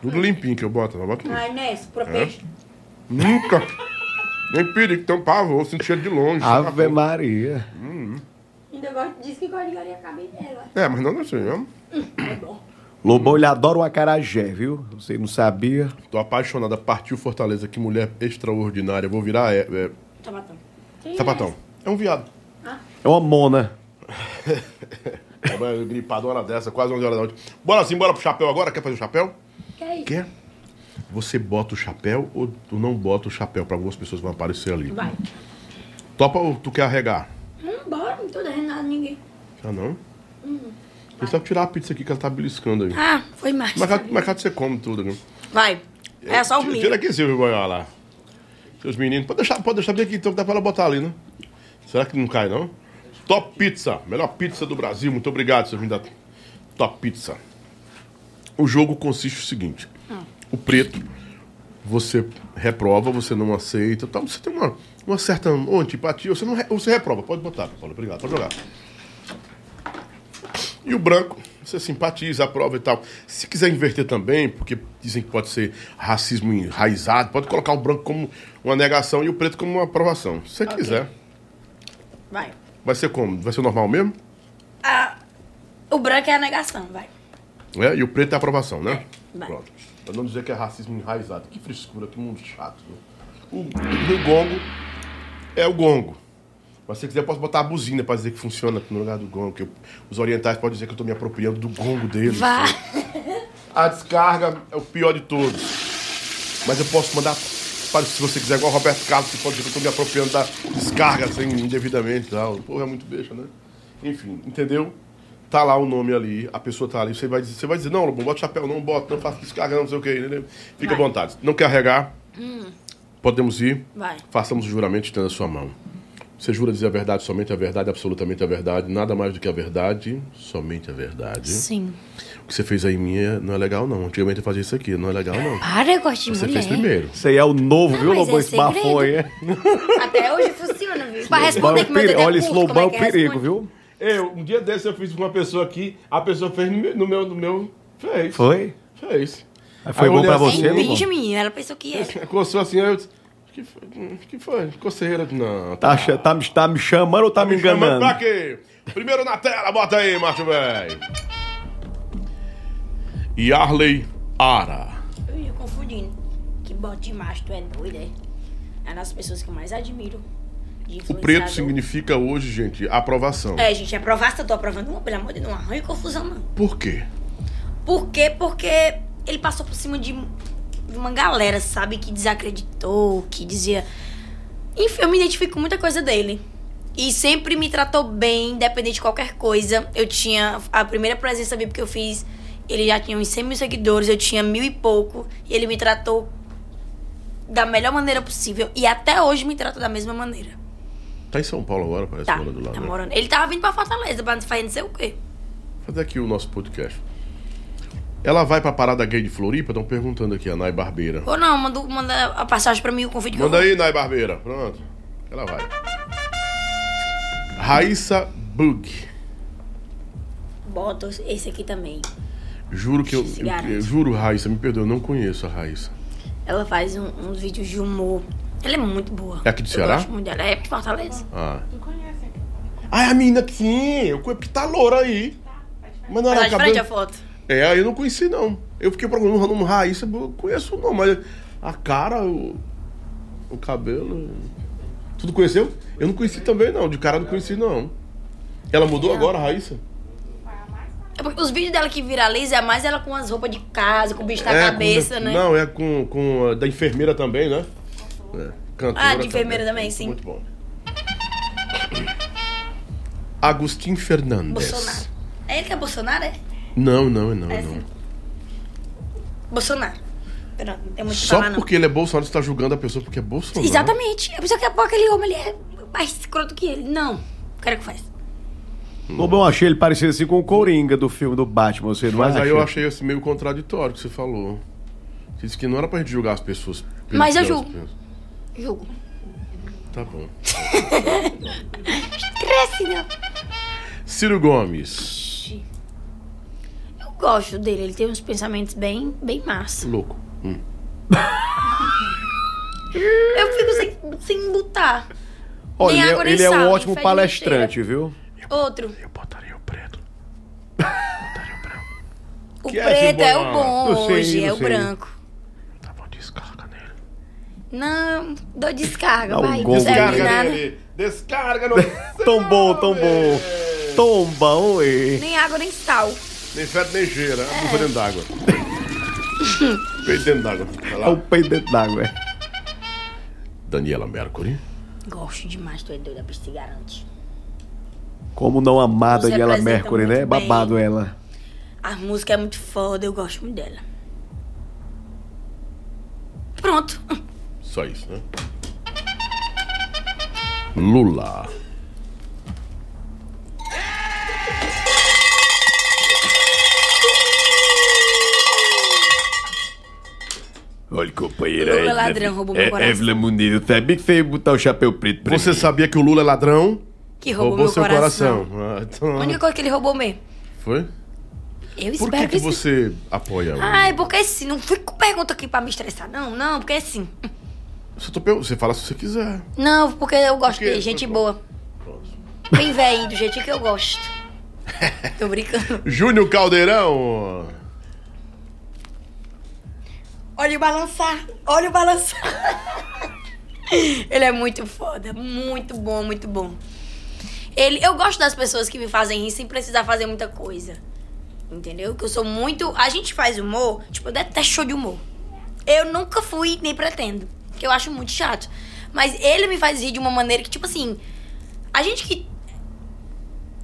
Tudo limpinho que eu boto. Não boto Ai, Ness, por É? peixe. Nunca. Nem perigo, então pavor, sinto cheiro de longe. Ave Maria. Ainda gosto, diz que gosta de galinha cabelo dela. É, mas não assim, não. É bom. Lobão, ele adora o acarajé, viu? Você não sabia. Tô apaixonada. Partiu Fortaleza, que mulher extraordinária. Vou virar é, é, Sapatão. Quem sapatão. É um viado. É uma mona. Tava (laughs) gripado uma hora dessa, quase 11 horas da noite. Bora sim, bora pro chapéu agora? Quer fazer o chapéu? Que é isso? Quer? Você bota o chapéu ou tu não bota o chapéu? Pra algumas pessoas vão aparecer ali. Vai. Topa ou tu quer arregar? Hum, bora, não tô devendo nada a ninguém. Ah, não? Hum. Deixa eu tirar a pizza aqui que ela tá beliscando aí. Ah, foi mais. Mercado, mercado você come tudo, né? Vai. É só o milho. Tira aqui, Silvio Goiás lá. Seus meninos. Pode deixar, pode deixar bem aqui, então dá pra ela botar ali, né? Será que não cai, não? Top Pizza. Melhor pizza do Brasil. Muito obrigado, seus meninos da Top Pizza. O jogo consiste no seguinte. O preto, você reprova, você não aceita. Então você tem uma, uma certa antipatia. Você, não, você reprova. Pode botar, Paulo. Obrigado. Pode jogar. E o branco, você simpatiza, aprova e tal. Se quiser inverter também, porque dizem que pode ser racismo enraizado, pode colocar o branco como uma negação e o preto como uma aprovação. Se você Ok. quiser. Vai. Vai ser como? Vai ser normal mesmo? Ah, o branco é a negação, vai. É? E o preto é a aprovação, né? Vai. Pronto. Pra não dizer que é racismo enraizado. Que frescura, que mundo chato. O, o gongo é o gongo. Mas se você quiser, eu posso botar a buzina pra dizer que funciona no lugar do gongo. Que eu- os orientais podem dizer que eu tô me apropriando do gongo deles. Vai. A descarga é o pior de todos. Mas eu posso mandar, para, se você quiser, igual o Roberto Carlos, que pode dizer que eu tô me apropriando da descarga assim, indevidamente e tal. Porra, é muito beixa, né? Enfim, entendeu? Tá lá o nome ali, a pessoa tá ali, você vai dizer, você vai dizer não, Lobo, bota chapéu, não bota, não faça descarga, não, não sei o que, entendeu? Fica à Vai. vontade. Não quer regar, Hum, podemos ir. vai. Façamos o juramento estendo a sua mão. Você jura dizer a verdade, somente a verdade, absolutamente a verdade, nada mais do que a verdade, somente a verdade. Sim. O que você fez aí em mim é- não é legal, não. Antigamente eu fazia isso aqui, não é legal, não. Para, eu gosto de Você mulher. fez primeiro. Isso aí é o novo, viu, mas Lobão? é Esse bafão aí. Até hoje funciona, viu? Pra Lobão é responder que meu peri- dedo é Olha, esse Lobão é é que perigo, viu? Eu, um dia desse eu fiz com uma pessoa aqui, a pessoa fez no meu. No meu, no meu fez. Foi? Fez. Aí foi eu bom pra assim, você, Nem Lobão? pinge, menina. Ela pensou que era. (laughs) Coçou assim, aí eu disse. Que foi? Hum, que foi? Coceira? Não. Tá, tá, me- tá me chamando ou tá, me chamando enganando? Pra quê? Primeiro na tela, bota aí, macho velho. Yarley Ara. Eu ia confundindo. Que bote de macho, tu é doido, é? É uma das pessoas que eu mais admiro. O preto significa hoje, gente, aprovação. É, gente, aprovar se eu tô aprovando. Não, pelo amor de Deus, não arranha confusão, não. Por quê? Por quê? Porque ele passou por cima de de uma galera, sabe? Que desacreditou, que dizia. Enfim, eu me identifico com muita coisa dele. E sempre me tratou bem, independente de qualquer coisa. Eu tinha. A primeira presença VIP que eu fiz, ele já tinha uns 100 mil seguidores, eu tinha mil e pouco. E ele me tratou da melhor maneira possível. E até hoje me trata da mesma maneira. Tá em São Paulo agora, parece Tá, mora do lado. tá né? morando. Ele tava vindo pra Fortaleza pra fazer não sei o quê. Fazer aqui o nosso podcast. Ela vai pra parada gay de Floripa? Estão perguntando aqui, a Nai Barbeira. Ou não, manda, manda a passagem pra mim, o convite Manda aí, Nai Barbeira. Pronto. Ela vai. Raíssa Bug. Bota esse aqui também. Juro que eu, eu- eu Juro, Raíssa, me perdoa, eu não conheço a Raíssa. Ela faz um- uns vídeos de humor. Ela é muito boa. É aqui do Eu Ceará? gosto muito dela. É de Fortaleza. Ah. Tu conhece aqui? Ah, é a menina que sim, eu conheço, porque tá loura aí. Mas não era tá de frente a foto. É, aí eu não conheci, não. Eu fiquei procurando um nome Raíssa, eu conheço não, mas a cara, o, o cabelo. Tudo conheceu? Eu não conheci também, não. De cara eu não conheci, não. Ela mudou agora, a Raíssa? É porque os vídeos dela que viraliza é mais ela com as roupas de casa, com o bicho na É, cabeça, com- né? Não, é com, com a da enfermeira também, né? É, cantora Ah, de enfermeira também, sim. Muito bom. Agostinho Fernandes. Bolsonaro. É ele que é Bolsonaro, é? Não, não, não, É, não. sim. Bolsonaro. Pronto, não tem muito Só falar, porque ele é Bolsonaro, você tá julgando a pessoa porque é Bolsonaro. Exatamente. É por isso que aquele homem ele é mais escroto que ele. Não. O cara que faz. Lobão, eu achei ele parecido assim com o Coringa do filme do Batman, você não Mas aí eu achei assim, meio contraditório o que você falou. Você disse que não era pra gente julgar as pessoas. Mas eu julgo. pensam. Julgo. Tá bom. (laughs) Cresce, não. Ciro Gomes. Eu gosto dele. Ele tem uns pensamentos bem, bem massa. Louco. Hum. (laughs) Eu fico sem, sem botar. Olha, Nem ele, água, é- nem ele é sal, um nem ótimo palestrante, viu? Outro. (laughs) Eu botaria o preto. O Que é, preto é, o Simone? bom sei, hoje, eu é o sei. branco. Tá bom, descarga nele. Não, dou descarga, Dá um vai. gol, Descarga nada. nele. Descarga no. (laughs) Tão bom, tão bom. Bom, e... Nem água, nem sal. Nem fede nem cheira. É. Bufa dentro d'água. (laughs) Peito dentro d'água. Vai É o peito dentro d'água, é. Daniela Mercury. Gosto demais, tu é doido, a bicho te garante. Como não amar Nos Daniela representa Mercury, né? bem. Babado ela. A música é muito foda, eu gosto muito dela. Pronto. Só isso, né? Lula. Olha, companheira. Lula ladrão, roubou meu coração. Evelyn Muniz, sabia que você ia botar o chapéu preto pra Você mim? sabia que o Lula é ladrão? Que roubou, Roubou meu seu coração. coração. Ah, A então- única coisa que ele roubou mesmo. Foi? Eu Por espero que, que sim. você apoia o Ai, porque sim. Não fui com pergunta aqui pra me estressar. Não, não, porque é sim. Você, tô você fala se você quiser. Não, porque eu gosto Por quê? dele, gente boa. Bem velho, do jeitinho que eu gosto. (laughs) Tô brincando. Júnior Caldeirão. Olha o balançar, olha o balançar. (laughs) Ele é muito foda, muito bom, muito bom. Ele, eu gosto das pessoas que me fazem rir sem precisar fazer muita coisa. Entendeu? Que eu sou muito. A gente faz humor, tipo, eu detesto show de humor. Eu nunca fui nem pretendo. Que eu acho muito chato. Mas ele me faz rir de uma maneira que, tipo assim. A gente que.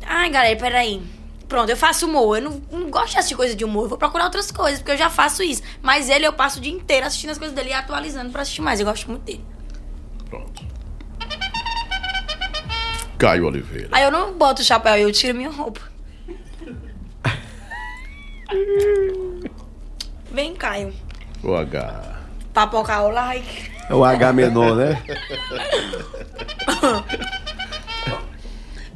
Ai, galera, peraí. Pronto, eu faço humor. Eu não, não gosto de assistir coisa de humor. Eu vou procurar outras coisas, porque eu já faço isso. Mas ele, eu passo o dia inteiro assistindo as coisas dele e atualizando pra assistir mais. Eu gosto muito dele. Caio Oliveira. Aí eu não boto o chapéu, eu tiro minha roupa. (laughs) Vem, Caio. O H. Papocar o like. É o H menor, né?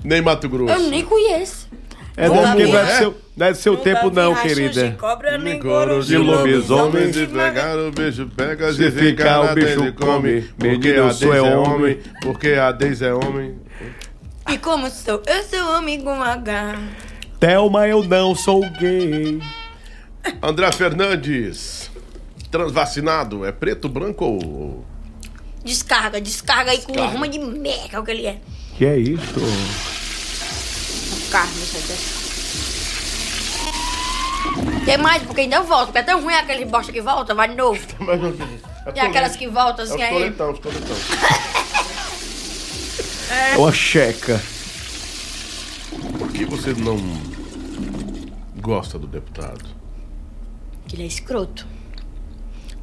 Nem Mato Grosso. Eu nem conheço. É, não, porque não é do seu, não é do seu tempo, não, querida. de cobra, nem Couro de lobisomem, de pegar o bicho pega, Se se ficar o bicho come. Porque a Deise é é homem. porque a Deise é homem. E como sou? Eu sou homem com H. Thelma, eu não sou gay. André Fernandes. Transvacinado, é preto, branco ou. Descarga, descarga aí com Descarga. uma de merda, é o que ele é. Que é isso? Carne, isso aqui. Tem mais, porque ainda volta. Porque é tão ruim aquele bosta que volta, vai de novo. É Tem aquelas que voltam assim É aí. os toletão, os (laughs) toletão. É uma checa. Por que você não gosta do deputado? Que ele é escroto.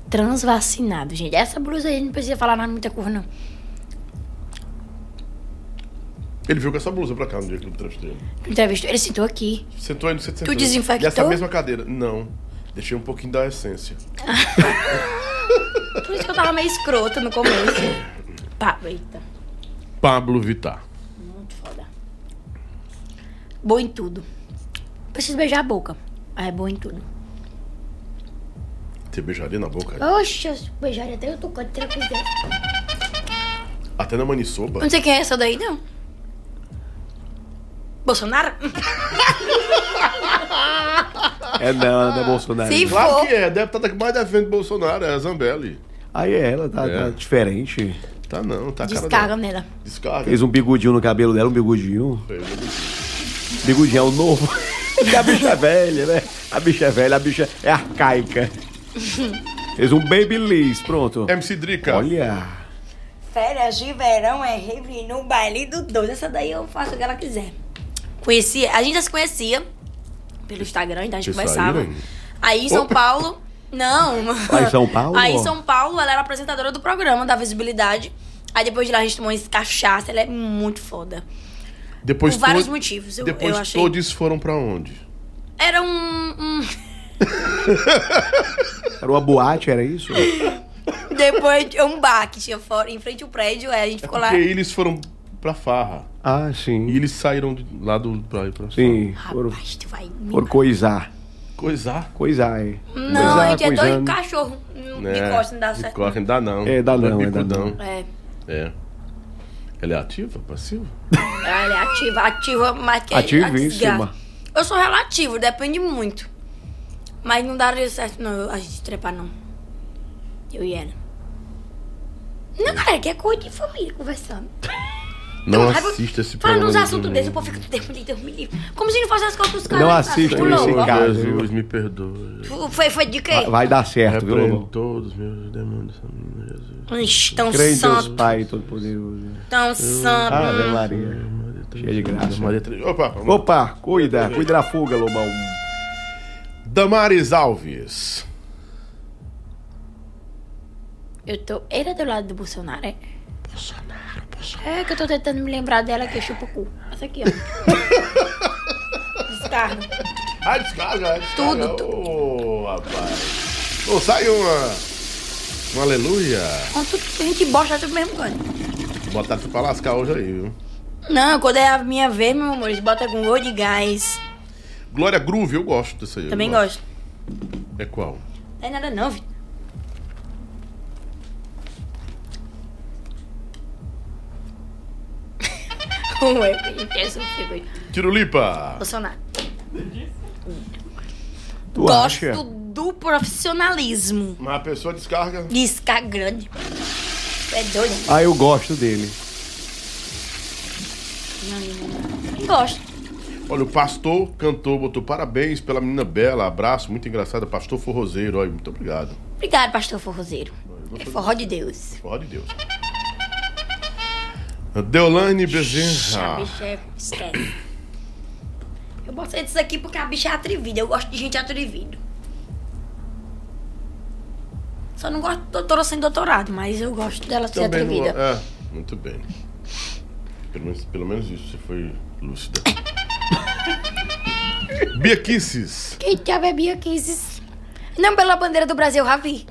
Transvacinado, gente. Essa blusa aí não precisa falar nada muita cor, não. Ele veio com essa blusa pra cá no dia que eu entrevistei ele. Entrevistou, ele sentou aqui. Sentou aí no centro. Tu desinfectou? Dessa mesma cadeira. Não. Deixei um pouquinho da essência. (laughs) Por isso que eu tava meio escrota no começo. Pá, eita. Pablo Vittar. Muito foda. Boa em tudo. Preciso beijar a boca. Ah, é boa em tudo. Você beijaria na boca? Oxe, eu beijaria até eu eu quiser. Até na maniçoba? Não sei quem é essa daí, não. Bolsonaro? (laughs) É não, não é Bolsonaro. Se Claro for. que é. Deputada que mais defende Bolsonaro é a Zambelli. Aí é, ela tá, É. tá diferente. Tá não, tá a cara Descarga dela. nela. Descarga. Fez um bigodinho no cabelo dela, um um Bigodinho é o novo. Porque (laughs) a bicha é velha, né? A bicha é velha, a bicha é arcaica. Fez um babyliss, pronto. MC Drica. Olha. Férias de verão é rave no baile do dois. Essa daí eu faço o que ela quiser. Conhecia, a gente já se conhecia pelo Instagram, então a gente conversava. Aí em São Opa. Paulo. Não. (laughs) Lá em São Paulo? Aí em São Paulo, ela era apresentadora do programa da visibilidade. Aí depois de lá a gente tomou esse cachaça, ela é muito foda. Depois Por vários to- motivos, eu- Depois eu achei. todos foram pra onde? Era um. um- (laughs) Era uma boate, era isso? depois de um bar que tinha fora, em frente ao prédio, aí a gente ficou lá. Porque eles foram pra farra. Ah, sim. E eles saíram de lá do pra pra Sim, farra. foram, Rapaz, tu vai. me foram coisar. Coisar. Coisar, é. Não, Coisar, a gente é doido coisando. cachorro. De É, costa não dá de certo. não dá não. É, dá não, é, dá bicudão. É. É. Ela é ativa, passiva? Ela é ativa, ativa, mas que Ativíssima. Eu sou relativo, depende muito. Mas não daria certo, não, eu- a gente trepar, não. Eu e ela. Não, cara, que é coisa de família conversando. Não Então, assista esse Falando programa. uns de assuntos desses, o povo fica Deus me livre, Deus me livre. Como se não fosse as coisas dos caras. Não tá? louco, ó. casa. Jesus, me perdoe. Foi, foi de quê? Vai, vai dar certo, viu, Lolo? todos os meus demônios, Jesus. Tão Crê em Deus santo, Pai Todo-Poderoso. tão santo. Ave Maria. Cheio de graça. Opa. Opa, cuida, cuida da fuga, Lobão. Damares Alves. Eu tô. Ele é do lado do Bolsonaro, é? Bolsonaro, Bolsonaro. É que eu tô tentando me lembrar dela que chupa o cu. Essa aqui, ó. (laughs) Descarga. Ah, descarga, descarga. Tudo, Ô, rapaz. Ô, sai uma. Um aleluia. Com tudo que a gente bosta tudo mesmo canto. Botar tu pra lascar hoje aí, viu? Não, quando é a minha vez, meu amor, eles botam com gol de gás. Glória Groove, eu gosto dessa aí. Também gosto. É qual? Não tem nada não, Vitor. (laughs) Ué, gente, essa eu fico. Tirulipa. Bolsonaro. Tu Gosto acha? do profissionalismo. Mas a pessoa descarga. Descarga grande. É doido. Ah, eu gosto dele. Não, não, não. Gosto. Olha, o pastor cantor botou parabéns pela menina bela, abraço, muito engraçada, pastor forrozeiro, olha, muito obrigado. Obrigado, pastor forrozeiro. É forró de Deus. Forró de Deus. Deolane A Bezerra. bicha é... Esquece. Eu botei disso aqui porque a bicha é atrevida. Eu gosto de gente atrevida. Só não gosto de doutora sem doutorado, mas eu gosto dela ser Também não- atrevida. É, muito bem. Pelo menos, pelo menos isso, você foi lúcida. (laughs) (laughs) Bia Kisses. Quem tiver Bia Kisses. Não pela bandeira do Brasil, Ravi.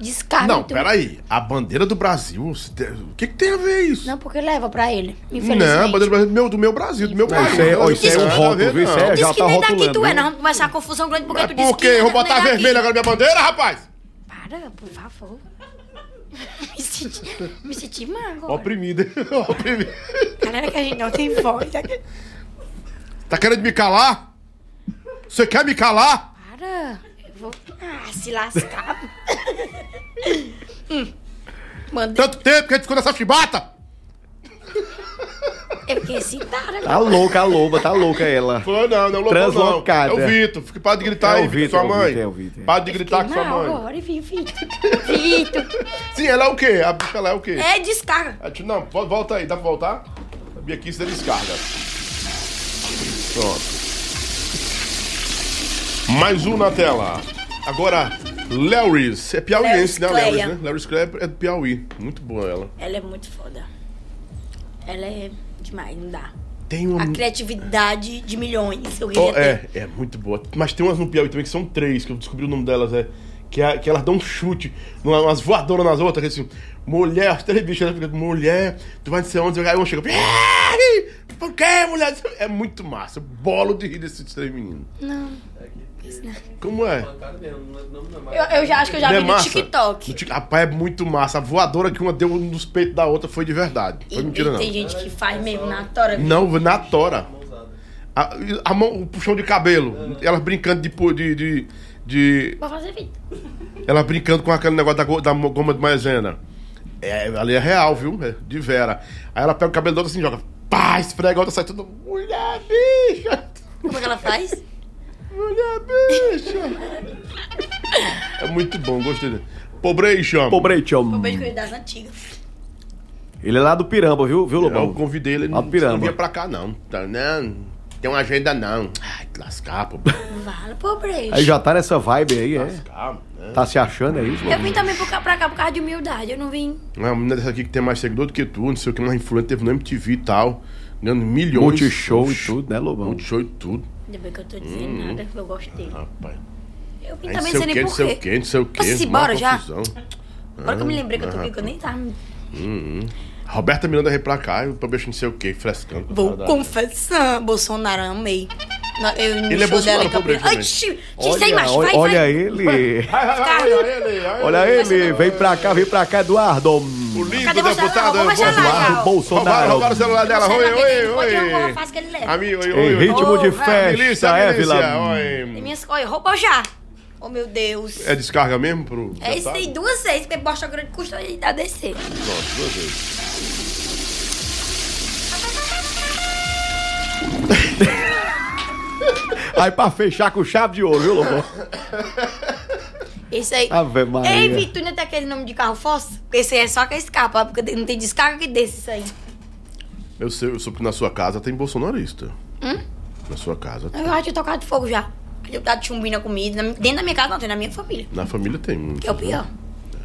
Descarga. Não, peraí. A bandeira do Brasil. O que, que tem a ver isso? Não, porque leva pra ele. Infelizmente. Não, a bandeira do Brasil meu, do meu Brasil, do meu Não, país. isso é- ó, isso Não é um rótulo, ver, viu? Isso não. é- Diz já que tá nem daqui tu é, nós vamos começar a confusão grande porque tu Mas disse por que quê? Eu vou não é botar vermelho agora na minha bandeira, rapaz? Para, por favor. (laughs) me senti, me senti mal agora. (laughs) Oprimida. Oprimida. Galera que a gente não tem voz. Tá querendo me calar? Você quer me calar? Para. Eu vou... Ah, se lascar. hum. (laughs) Mandei... Tanto tempo que a gente ficou nessa chibata? Eu fiquei excitada. Tá louca a loba, tá louca ela. Foi não, não, lobão, Translocada. não. É o Vitor. Fica para de gritar É o aí, Vitor, sua é o mãe. Vitor, é o Vitor. Para de gritar com sua mãe. agora, vi, Vitor. Vitor. Sim, ela é o quê? A bicha ela é o quê? É descarga. Ah, tu- Não, vo- volta aí, dá pra voltar? A Bia Kiss é descarga. Pronto. Mais um na tela. Agora, Larrys. É piauiense, né? Larrys né? Cleia é do Piauí. Muito boa ela. Ela é muito foda. Ela é demais, não dá. Tem uma... A criatividade de milhões. Eu Oh, ter. é, é muito boa. Mas tem umas no Piauí também que são três, que eu descobri o nome delas. É, que, é, que elas dão um chute, umas voadoras nas outras, que assim, mulher, as três bichas, elas ficam, mulher, tu vai sei onde, aí uma chega, "Ei, por que, mulher? É muito massa. Eu Bolo de rir desses três meninos. Não. Como é? Eu, eu já acho que eu já Não é vi no massa? TikTok. No Rapaz, é muito massa. A voadora que uma deu nos peitos da outra foi de verdade. E, Foi mentira, e não. tem gente que faz mesmo na tora. Não, na tora. A, a mão, o puxão de cabelo. Elas brincando de. pu- de, de, de Vou fazer vídeo. ela brincando com aquele negócio da, go- da mo- goma de maisena. É, ali é real, viu? É de vera. Aí ela pega o cabelo do outro assim, joga. Pá, esfrega, a outra sai tudo. Mulher, bicha! Como é que ela faz? Mulher, bicha! é muito bom, gostei dele. Beijo com ele das antigas. Ele é lá do Piramba, viu, viu, Eu Lobão? convidei ele, ele Lá não, do Piramba. não vinha pra cá, não. Tá, Não, tem uma agenda, não. Ai, que lascar, pô. Vale, pobre. Aí já tá nessa vibe aí, é? Lascar, né? Tá se achando, é isso? Eu vim também pra cá, pra cá por causa de humildade. Eu não vim. Uma menina dessa aqui que tem mais seguidor do que tu, não sei o que, uma influente, teve no MTV e tal, ganhando milhões. Multishow e tudo, né, Lobão? Multishow e tudo. Ainda bem que eu tô dizendo Hum. nada, que eu gosto dele. Rapaz. Eu vim Aí também não sei sem o nem que, não sei o porquê. que, não sei o que. Posso ir embora já? Agora que eu me lembrei que eu tô Ah, aqui, que eu nem tava. Hum, hum. Roberta Miranda veio pra cá, eu também não sei o que, frescando. Vou da- confessar, Bolsonaro, amei. Eu, Ele é show dela Bolsonaro, pobre Ai, tch, tch, Olha, sem olha, vai, olha vai. ele. Vai, vai, vai, olha ele, Olha ele, vem pra cá, vem pra cá, Eduardo. O lindo deputado. Eduardo Bolsonaro. roubaram o celular dela. Oi, vai oi, oi. Amigo, oi, oi, oi. ritmo de festa, milícia, Tem oi. minhas coisas, roubou já. Oh, meu Deus. É descarga mesmo pro. É isso aí, duas vezes, porque Bosta Grande custa ele a descer. Pronto, duas vezes. (laughs) Aí pra fechar com chave de ouro, viu, Lobão? Esse aí. Ave Maria. Ei, Vitor, ainda tem aquele é nome de carro Fossa? Porque esse aí é só que escapa, porque não tem descarga que desse isso aí. É é é é é. Eu, sei, eu soube que na sua casa tem bolsonarista. Hum? Na sua casa. Eu já tinha tocado de fogo já. Eu tava chumbinho na comida. Dentro da minha casa não, tem na minha família. Na família tem muito. Que é o pior.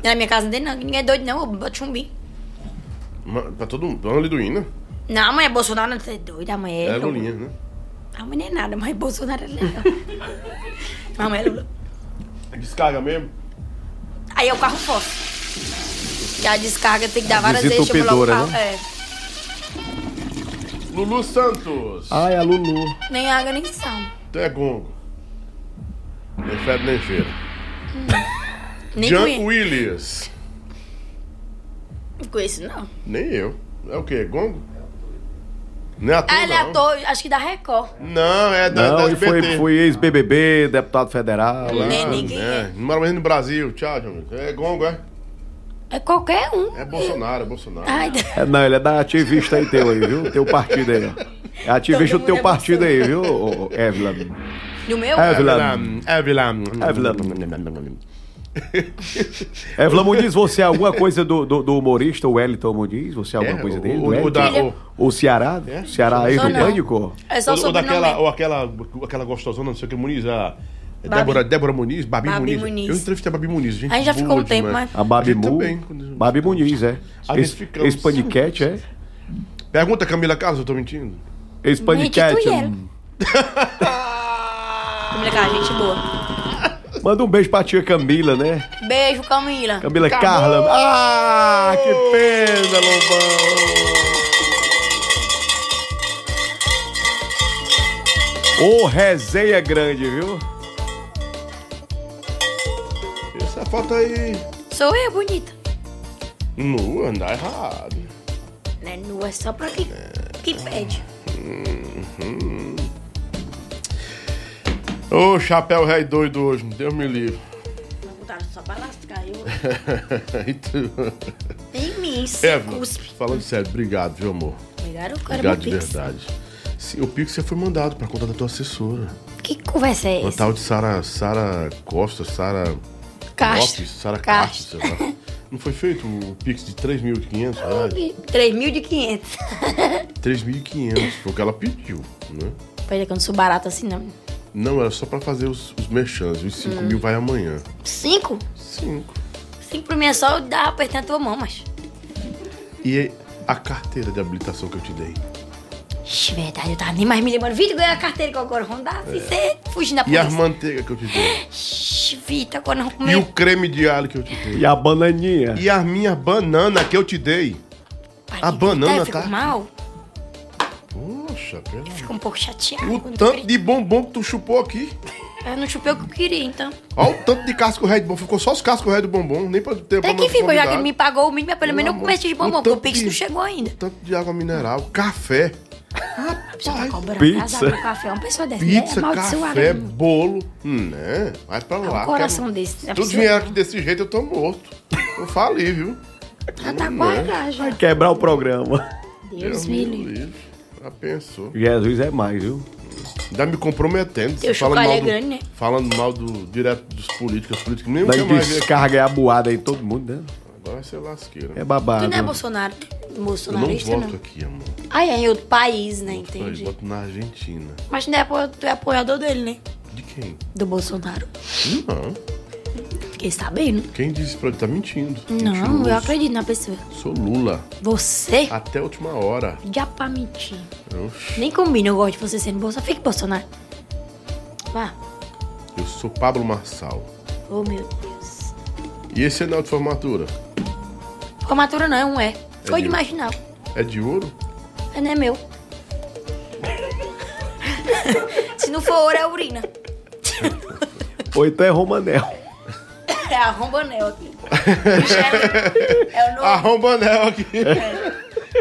Na minha casa não tem não. Ninguém é doido não, eu boto chumbinho. Ma- Pra todo mundo. Dona Liduína. Não, a mãe é Bolsonaro, não é doida. A mãe é... É. Lulinha, né? A mãe não é nada, mas Bolsonaro é legal. (laughs) a mãe é Lula. Descarga mesmo? Aí é o carro forte. Que a descarga tem que dar várias vezes. Pular o carro. É. Lulu Santos. Ai, a Lulu. Nem água, nem sal. Tu é gongo. Nem febre, nem feira. Nem Jean conheço. Williams. Não conheço, não. Nem eu. É o quê? Gongo? Não é ator, Ah, ele é não. ator, acho que da Record. Não, é da, Não, da ele foi, SBT. foi ex-BBB, deputado federal. Lá, Nem ninguém é. Não mora mais no Brasil. Tchau, João. É gongo, é? É qualquer um. É Bolsonaro, é Bolsonaro. Ai, É, não, ele é da ativista aí teu aí, viu? Teu partido aí. ó. É ativista do teu mundo é partido aí, viu, ô- ô, Evelyn? No meu? Evelyn. Evelyn. Evelyn. Evelyn Muniz, você é alguma coisa do, do, do humorista, o Wellington Muniz? Você é alguma É, coisa o- dele? o- do o Wellington? da- o- O Ceará? É? Ceará aí não. Pânico? É só o Ou, ou daquela, ou aquela, aquela gostosona, não sei o que, Muniz, a... Babi. Débora, Débora Muniz, Babi, Babi Muniz. Muniz. Eu entrevistei a Babi Muniz, gente. A gente já ficou um tempo, demais. mas- A Babi Mu? também, quando- Babi Muniz, é. Ficamos. Ex-paniquete, é? Pergunta Camila Carlos, eu tô mentindo? Ex-paniquete. Mente, tu (laughs) cara, gente boa. Manda um beijo pra tia Camila, né? Beijo, Camila. Camila Acabou. Carla. Ah, que pena, Lobão. Ô, resenha grande, viu? Essa foto aí. Sou eu, bonita. Nua, anda errado. Não é nua, é só pra quem, quem pede. Uhum. Ô, chapéu rei doido hoje, Deus me livre. Não botaram só pra lascar. Eu... (laughs) e tu? Em mim, se cuspe. falando sério, obrigado, viu, amor? Obrigado, eu quero Obrigado de verdade. Sim, o Pix você foi mandado pra conta da tua assessora. Que conversa é Uma essa? tal de Sara Sara Costa, Sara Castro. Lopes, Sara Castro. Sei lá. Não foi feito o Pix de 3.500 reais? 3.500. 3.500, foi o que ela pediu, né? Peraí, que eu não sou barata assim, não. Não, era só pra fazer os, os merchans. Os 5 Hum. mil vai amanhã. Cinco? Cinco. Cinco pra mim é só dar apertando a tua mão, mas. E a carteira de habilitação que eu te dei? Ixi, verdade, eu tava nem mais me lembrando. Vitor, ganhou a carteira que eu agora vou dar. Você fugindo da É. E as manteigas que eu te dei? Ixi, Vitor, agora não E comer. o creme de alho que eu te dei? E a bananinha? E as minhas bananas que eu te dei? A banana, eu fico tá? mal. Poxa, pera. Fico um pouco chateado. O tanto de bombom que tu chupou aqui. Eu não chupei o que eu queria, então. Olha o tanto de casco ré de bombom. Ficou só os cascos ré do bombom. Nem pra ter Até que ficou, já que ele me pagou o mínimo, mas pelo menos eu amor. comecei de bombom, O porque o tanto Pix de- não chegou ainda. Tanto de água mineral. Café. Você tá Pizza. café, uma pessoa dessa, Pizza, né? Café, bolo. Né? Vai pra lá. um coração Quero- desse, é Se tudo vier aqui desse jeito, eu tô morto. Eu fali, viu? Já tá Não quase é? lá, já. Vai quebrar o programa. Deus me livre. Já pensou. Jesus é mais, viu? Ainda me comprometendo. Teu falando mal é do- grande, né? Falando mal do direto dos políticos. Os políticos nem Daí mais descarga é a boada em todo mundo, né? Agora vai ser lasqueira. É babado. Tu não é Bolsonaro, Eu não bolsonarista, voto não. aqui, amor. Ai, é em outro país, né? Eu Entendi. voto na Argentina. Mas tu é, apo- tu é apoiador dele, né? De quem? Do Bolsonaro. Não. Fiquei sabendo. Quem disse pra ele tá mentindo? Não, Mentiroso. eu acredito na pessoa. Sou Lula. Você? Até a última hora. Já pra mentir. Oxi. Nem combina, eu gosto de você sendo Bolsonaro. Fique Bolsonaro. Vá. Eu sou Pablo Marçal. Oh, meu Deus. E esse anel de formatura? Formatura não, é um é. Foi de- de marginal. É de ouro? É, não é meu. (laughs) Se não for ouro, é urina. Ou então é Romanel. É a rombanel aqui. É o novo. Arrombanel aqui.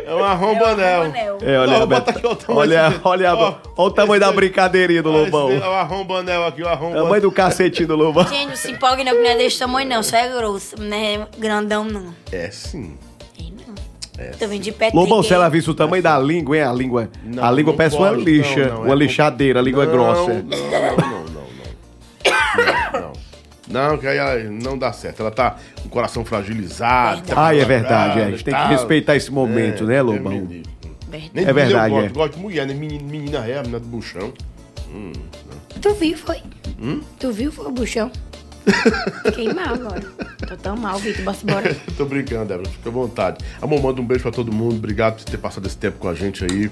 É um arrombanel. arrombanel. É, olha, Não, a bota bet- aqui, ó, o tamanho olha, desse- olha, ó, olha o tamanho da brincadeirinha do Lobão. Esse é o arrombanel aqui, o arrombanel. Tamanho do cacetinho do Lobão. Gente, não se empolgue não, que não é desse tamanho não. Só é grosso, não é grandão não. É sim. É Tô vendo de pé Lobão, se ela visse o tamanho da língua, hein? A língua, Não, a língua não parece uma lixa, não, não, uma é lixadeira, a língua é Não, grossa. Não, não, não, não, não. Não, não. Que aí não dá certo. Ela tá com o coração fragilizado. tá Ah, é verdade, é. A gente tem que respeitar esse momento, É, né, Deus Lobão? livre. verdade. É verdade, Eu é. gosto, gosto de mulher, né? Menina, menina é, menina do buchão. Hum, não. Tu viu, foi? Hum? Tu viu, foi o buchão? (laughs) Fiquei mal agora. Tô tão mal, Vitor. Bora embora. (laughs) Tô brincando, Débora, fica à vontade. Amor, manda um beijo pra todo mundo. Obrigado por ter passado esse tempo com a gente aí,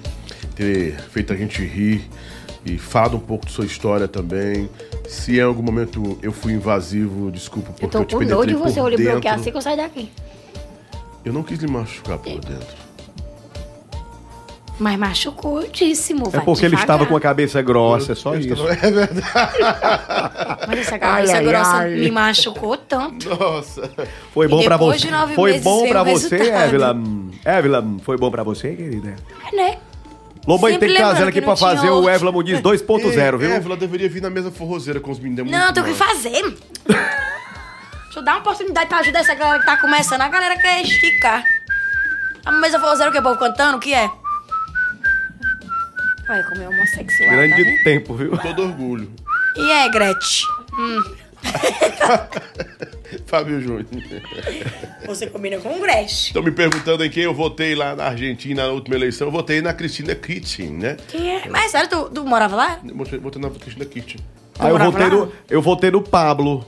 ter feito a gente rir e falado um pouco de sua história também. Se em algum momento eu fui invasivo, desculpa porque Eu eu, tô te com penetrei nojo de por você olhar dentro. bloquear assim que eu saio daqui. Eu não quis lhe machucar por dentro. Mas machucou, eu disse. É porque ele estava com a cabeça grossa, é só Eu isso. estava- (laughs) É verdade. Mas essa cabeça Ai, ai, grossa ai. me machucou tanto. Nossa. Foi bom pra depois você. de nove Foi meses bom o você. Evelyn. Evelyn, foi bom pra você, querida? É, né? Lobão tem que trazer aqui pra fazer o. Evelyn Muniz (laughs) 2.0, viu? É, ela deveria vir na mesa forrozeira com os meninos. é Não, tem o que fazer. Deixa eu dar uma oportunidade pra ajudar essa galera que tá começando. A galera quer esticar. A mesa forrozeira o que? O povo cantando? O que é? Olha como é homossexual, tá Grande vendo? tempo, viu? Todo orgulho. E é, Gretchen? Hum. (laughs) Fábio Júnior. Você combina com o Gretchen. Estão me perguntando em quem eu votei lá na Argentina na última eleição. Eu votei na Cristina Kitchen, né? Quem é? Mas sério, tu, tu morava lá? Eu Votei, votei na Cristina Kitchen. Aí eu votei, lá? no, eu votei no Pablo.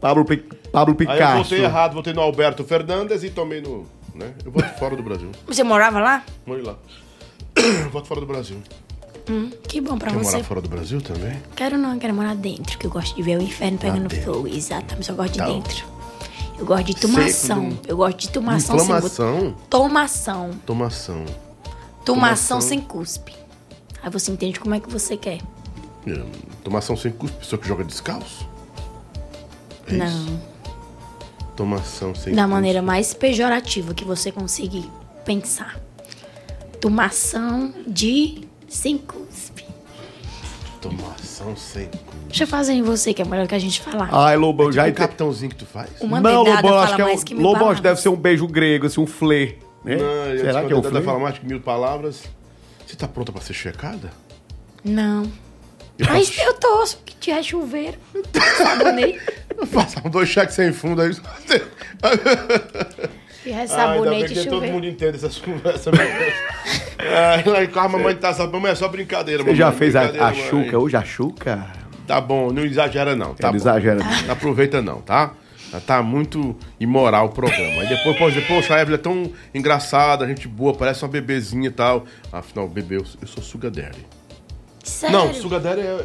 Pablo, Pi- Pablo Aí eu Picasso. votei errado, votei no Alberto Fernandes e tomei no. Né? Eu voto fora do Brasil. Você morava lá? Vamos lá. (coughs) voto fora do Brasil. Hum, que bom pra Quer você. morar fora do Brasil também? Quero não, quero morar dentro, que eu gosto de ver o inferno pegando dentro. fogo. Exatamente, eu gosto de Tá. dentro. Eu gosto de tomação. Seco, Eu gosto de tomação sem Inflamação. Tomação. Tomação. Tomação Tomação. sem cuspe. Aí você entende como é que você quer. É, Tomação sem cuspe, pessoa que joga descalço? É não. isso? Tomação sem Da cuspe. maneira mais pejorativa que você conseguir pensar. Tomação de sem cuspe. Tomação sem cuspe. Deixa eu fazer em você, que é melhor que a gente falar. Ai, Lobão, já Tipo um ente- capitãozinho que tu faz? Uma Não, Lobão, acho que é um. que Lobão, acho que deve ser um beijo grego, assim, um flê. Né? Não, Será que é um flê? falar mais que mil palavras. Você tá pronta pra ser checada? Não. Eu Mas faço- eu tô, só que tiver chuveiro. Sabonete. Passar dois cheques sem fundo aí. Tiver Ah, ainda bem sabonete que e todo mundo entende essas (laughs) conversas. meu Deus. Ai, lá em casa a mamãe tá sabendo, mas é só brincadeira. Você já mamãe, fez a, a chuca hoje, a chuca? Tá bom, não exagera não, tá Não bom. exagera não. Não aproveita não, tá? Já Tá muito imoral o programa. Aí depois pode dizer, poxa, a Evelyn é tão engraçada, gente boa, parece uma bebezinha e tal. Afinal, bebê, eu, eu sou sugar daddy. Sério? Não, sugar daddy é...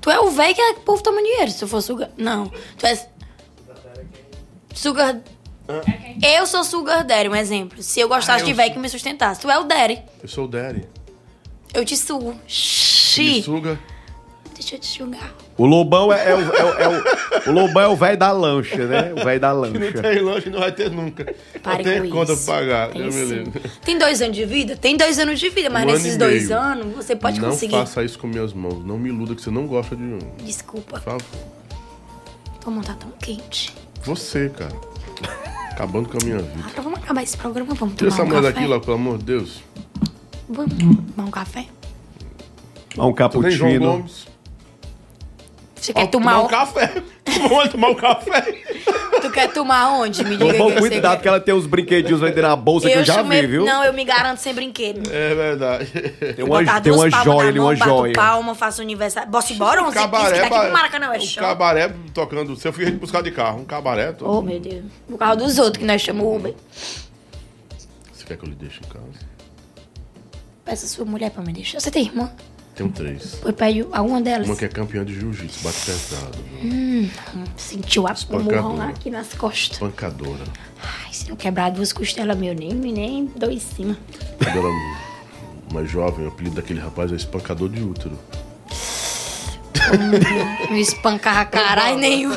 Tu é o velho que o povo toma dinheiro. Se tu for sugar... Não. Tu és... Sugar... Eu sou sugar daddy, um exemplo. Se eu gostasse Ah, eu de velho sou- que me sustentasse. Tu é o daddy. Eu sou o daddy. Eu te sugo. Me Xi. suga. Deixa eu te sugar. O Lobão é, é o, é o- é o- o Lobão é o velho da lancha, né? O velho da (laughs) Que não lancha. tem lanche, não vai ter nunca. Pare com conta isso. pra pagar. Tem Deus me sim. livre. Tem dois anos de vida? Tem dois anos de vida, mas Um ano nesses e dois meio. anos você pode não conseguir. faça isso com minhas mãos. Não me iluda que você não gosta de um. Desculpa. Por favor. Tua mão tá tão quente. Você, cara. Acabando com a minha vida. Agora vamos acabar esse programa, vamos Tira tomar essa um mulher café. daqui, lá, pelo amor de Deus. Vamos tomar um café? Um Tu nem João cappuccino. Gomes. Você quer Ó, (laughs) tomar, um café. Vamos tomar um café. Tu quer tomar onde? Me diga que cuidado quer. que ela tem uns brinquedinhos aí na bolsa que eu já chamei- vi, viu? Não, eu me garanto sem brinquedo. É verdade. Tem uma, Botar tem uma joia mão, uma bato joia. palma, faço aniversário. Bossa embora, 11 15, que cabaré, daqui pro Maracanã é um show. cabaré tocando. Se eu fui buscar de carro, um cabaré. tô- Oh, meu Deus. O carro dos outros que nós chamamos Uber. Você quer que eu lhe deixe em casa? Peça sua mulher pra me deixar. Você tem irmã? Tenho três. Pois pede a uma delas. Uma que é campeã de jiu-jitsu, bate pesado. Hum, sentiu a lá aqui nas costas. Pancadora. Ai, se não quebrar duas costelas, meu, nem, nem dois em cima. Quando era mais jovem, o apelido daquele rapaz é espancador de útero. Não espancava caralho nenhum.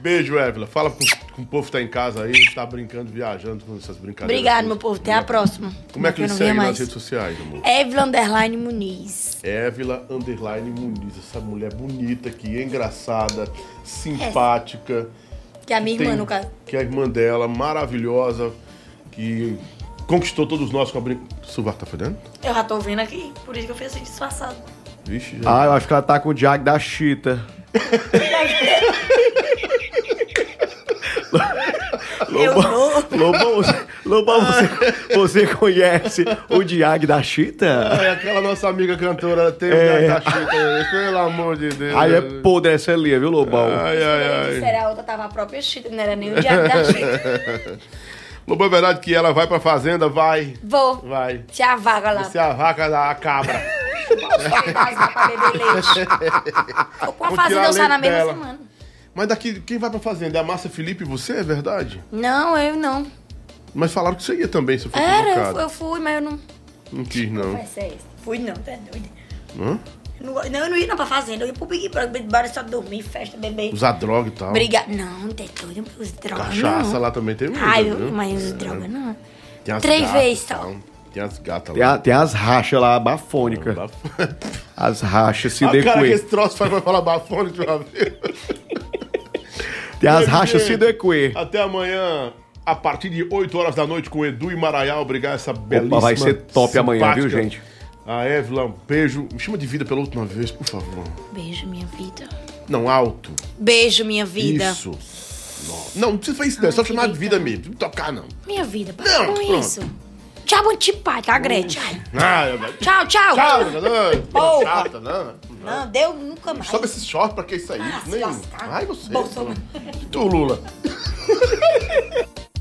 Beijo, Évila. Fala com, com o povo que tá em casa aí, a gente tá brincando, viajando com essas brincadeiras. Obrigado, meu povo. Até a próxima. Como é que não segue nas redes sociais, amor? Evelyn Underline Muniz. Évila Underline Muniz, essa mulher bonita aqui, engraçada, simpática. Que é a minha irmã, Tem- no caso. Que é a irmã dela, maravilhosa, que conquistou todos nós com a brincadeira. O sovaco tá fedendo? Eu já tô vendo aqui, por isso que eu fiz assim disfarçado. Vixe, já. Ah, eu acho que ela tá com o Diag da Chita. (laughs) Eu vou. Lobão, Lobão, você, você conhece o Diag da Chita? Ai, aquela nossa amiga cantora tem É. é. da Chita, pelo amor de Deus. Aí é podre essa linha, viu, Lobão? Ai, ai, ai. era a outra, tava a própria Chita, não era nem o diabo da Chita. (laughs) Lobão, é verdade que ela vai pra fazenda, vai. Vou. Vai. Se a vaga lá. É a vaca da cabra. pra beber leite. Vou pra Vou fazenda eu saio na mesma semana. Mas daqui, quem vai pra fazenda? É a Márcia Felipe e você, é verdade? Não, eu não. Mas falaram que você ia também, se eu for Era, eu, fui- eu fui, mas eu não. Não quis, não. Vai ser isso. Fui não, tá doido. Hã? Eu Não, não, eu não ia não pra fazenda, eu ia pro Big Brother, Brother só dormir, festa, beber. Usar droga e tal. Brigar. Não, tem doido, os drogas Cachaça não. lá também tem muita, Ai, eu, mas os É. drogas não. Tem as Três vezes só. tal. Tem as gatas Tem, lá. a- tem as rachas lá, bafônicas. As rachas se Ah, cara, que decuê. esse troço faz pra falar bafone de uma vez. Tem as rachas se decuê. Até amanhã, a partir de 8 horas da noite, com Edu e Maraial. Obrigado, essa belíssima. vai ser top amanhã, viu, simpática. gente? A Évila, um beijo. Me chama de vida pela última vez, por favor. Beijo, minha vida. Não, alto. Beijo, minha vida. Isso. Não, não precisa fazer isso, não. É só chamar de vida mesmo. Não precisa tocar, não. Minha vida, para Não, com pronto. isso. Tchau, pai, tá, Gretchen? Ah, Tchau, tchau. Tchau, não, chata, não. Não, deu nunca mais. Sobe esse short pra que isso aí? Ah, Nem... Ai, você. Bolsonaro. Tu, Lula. (laughs)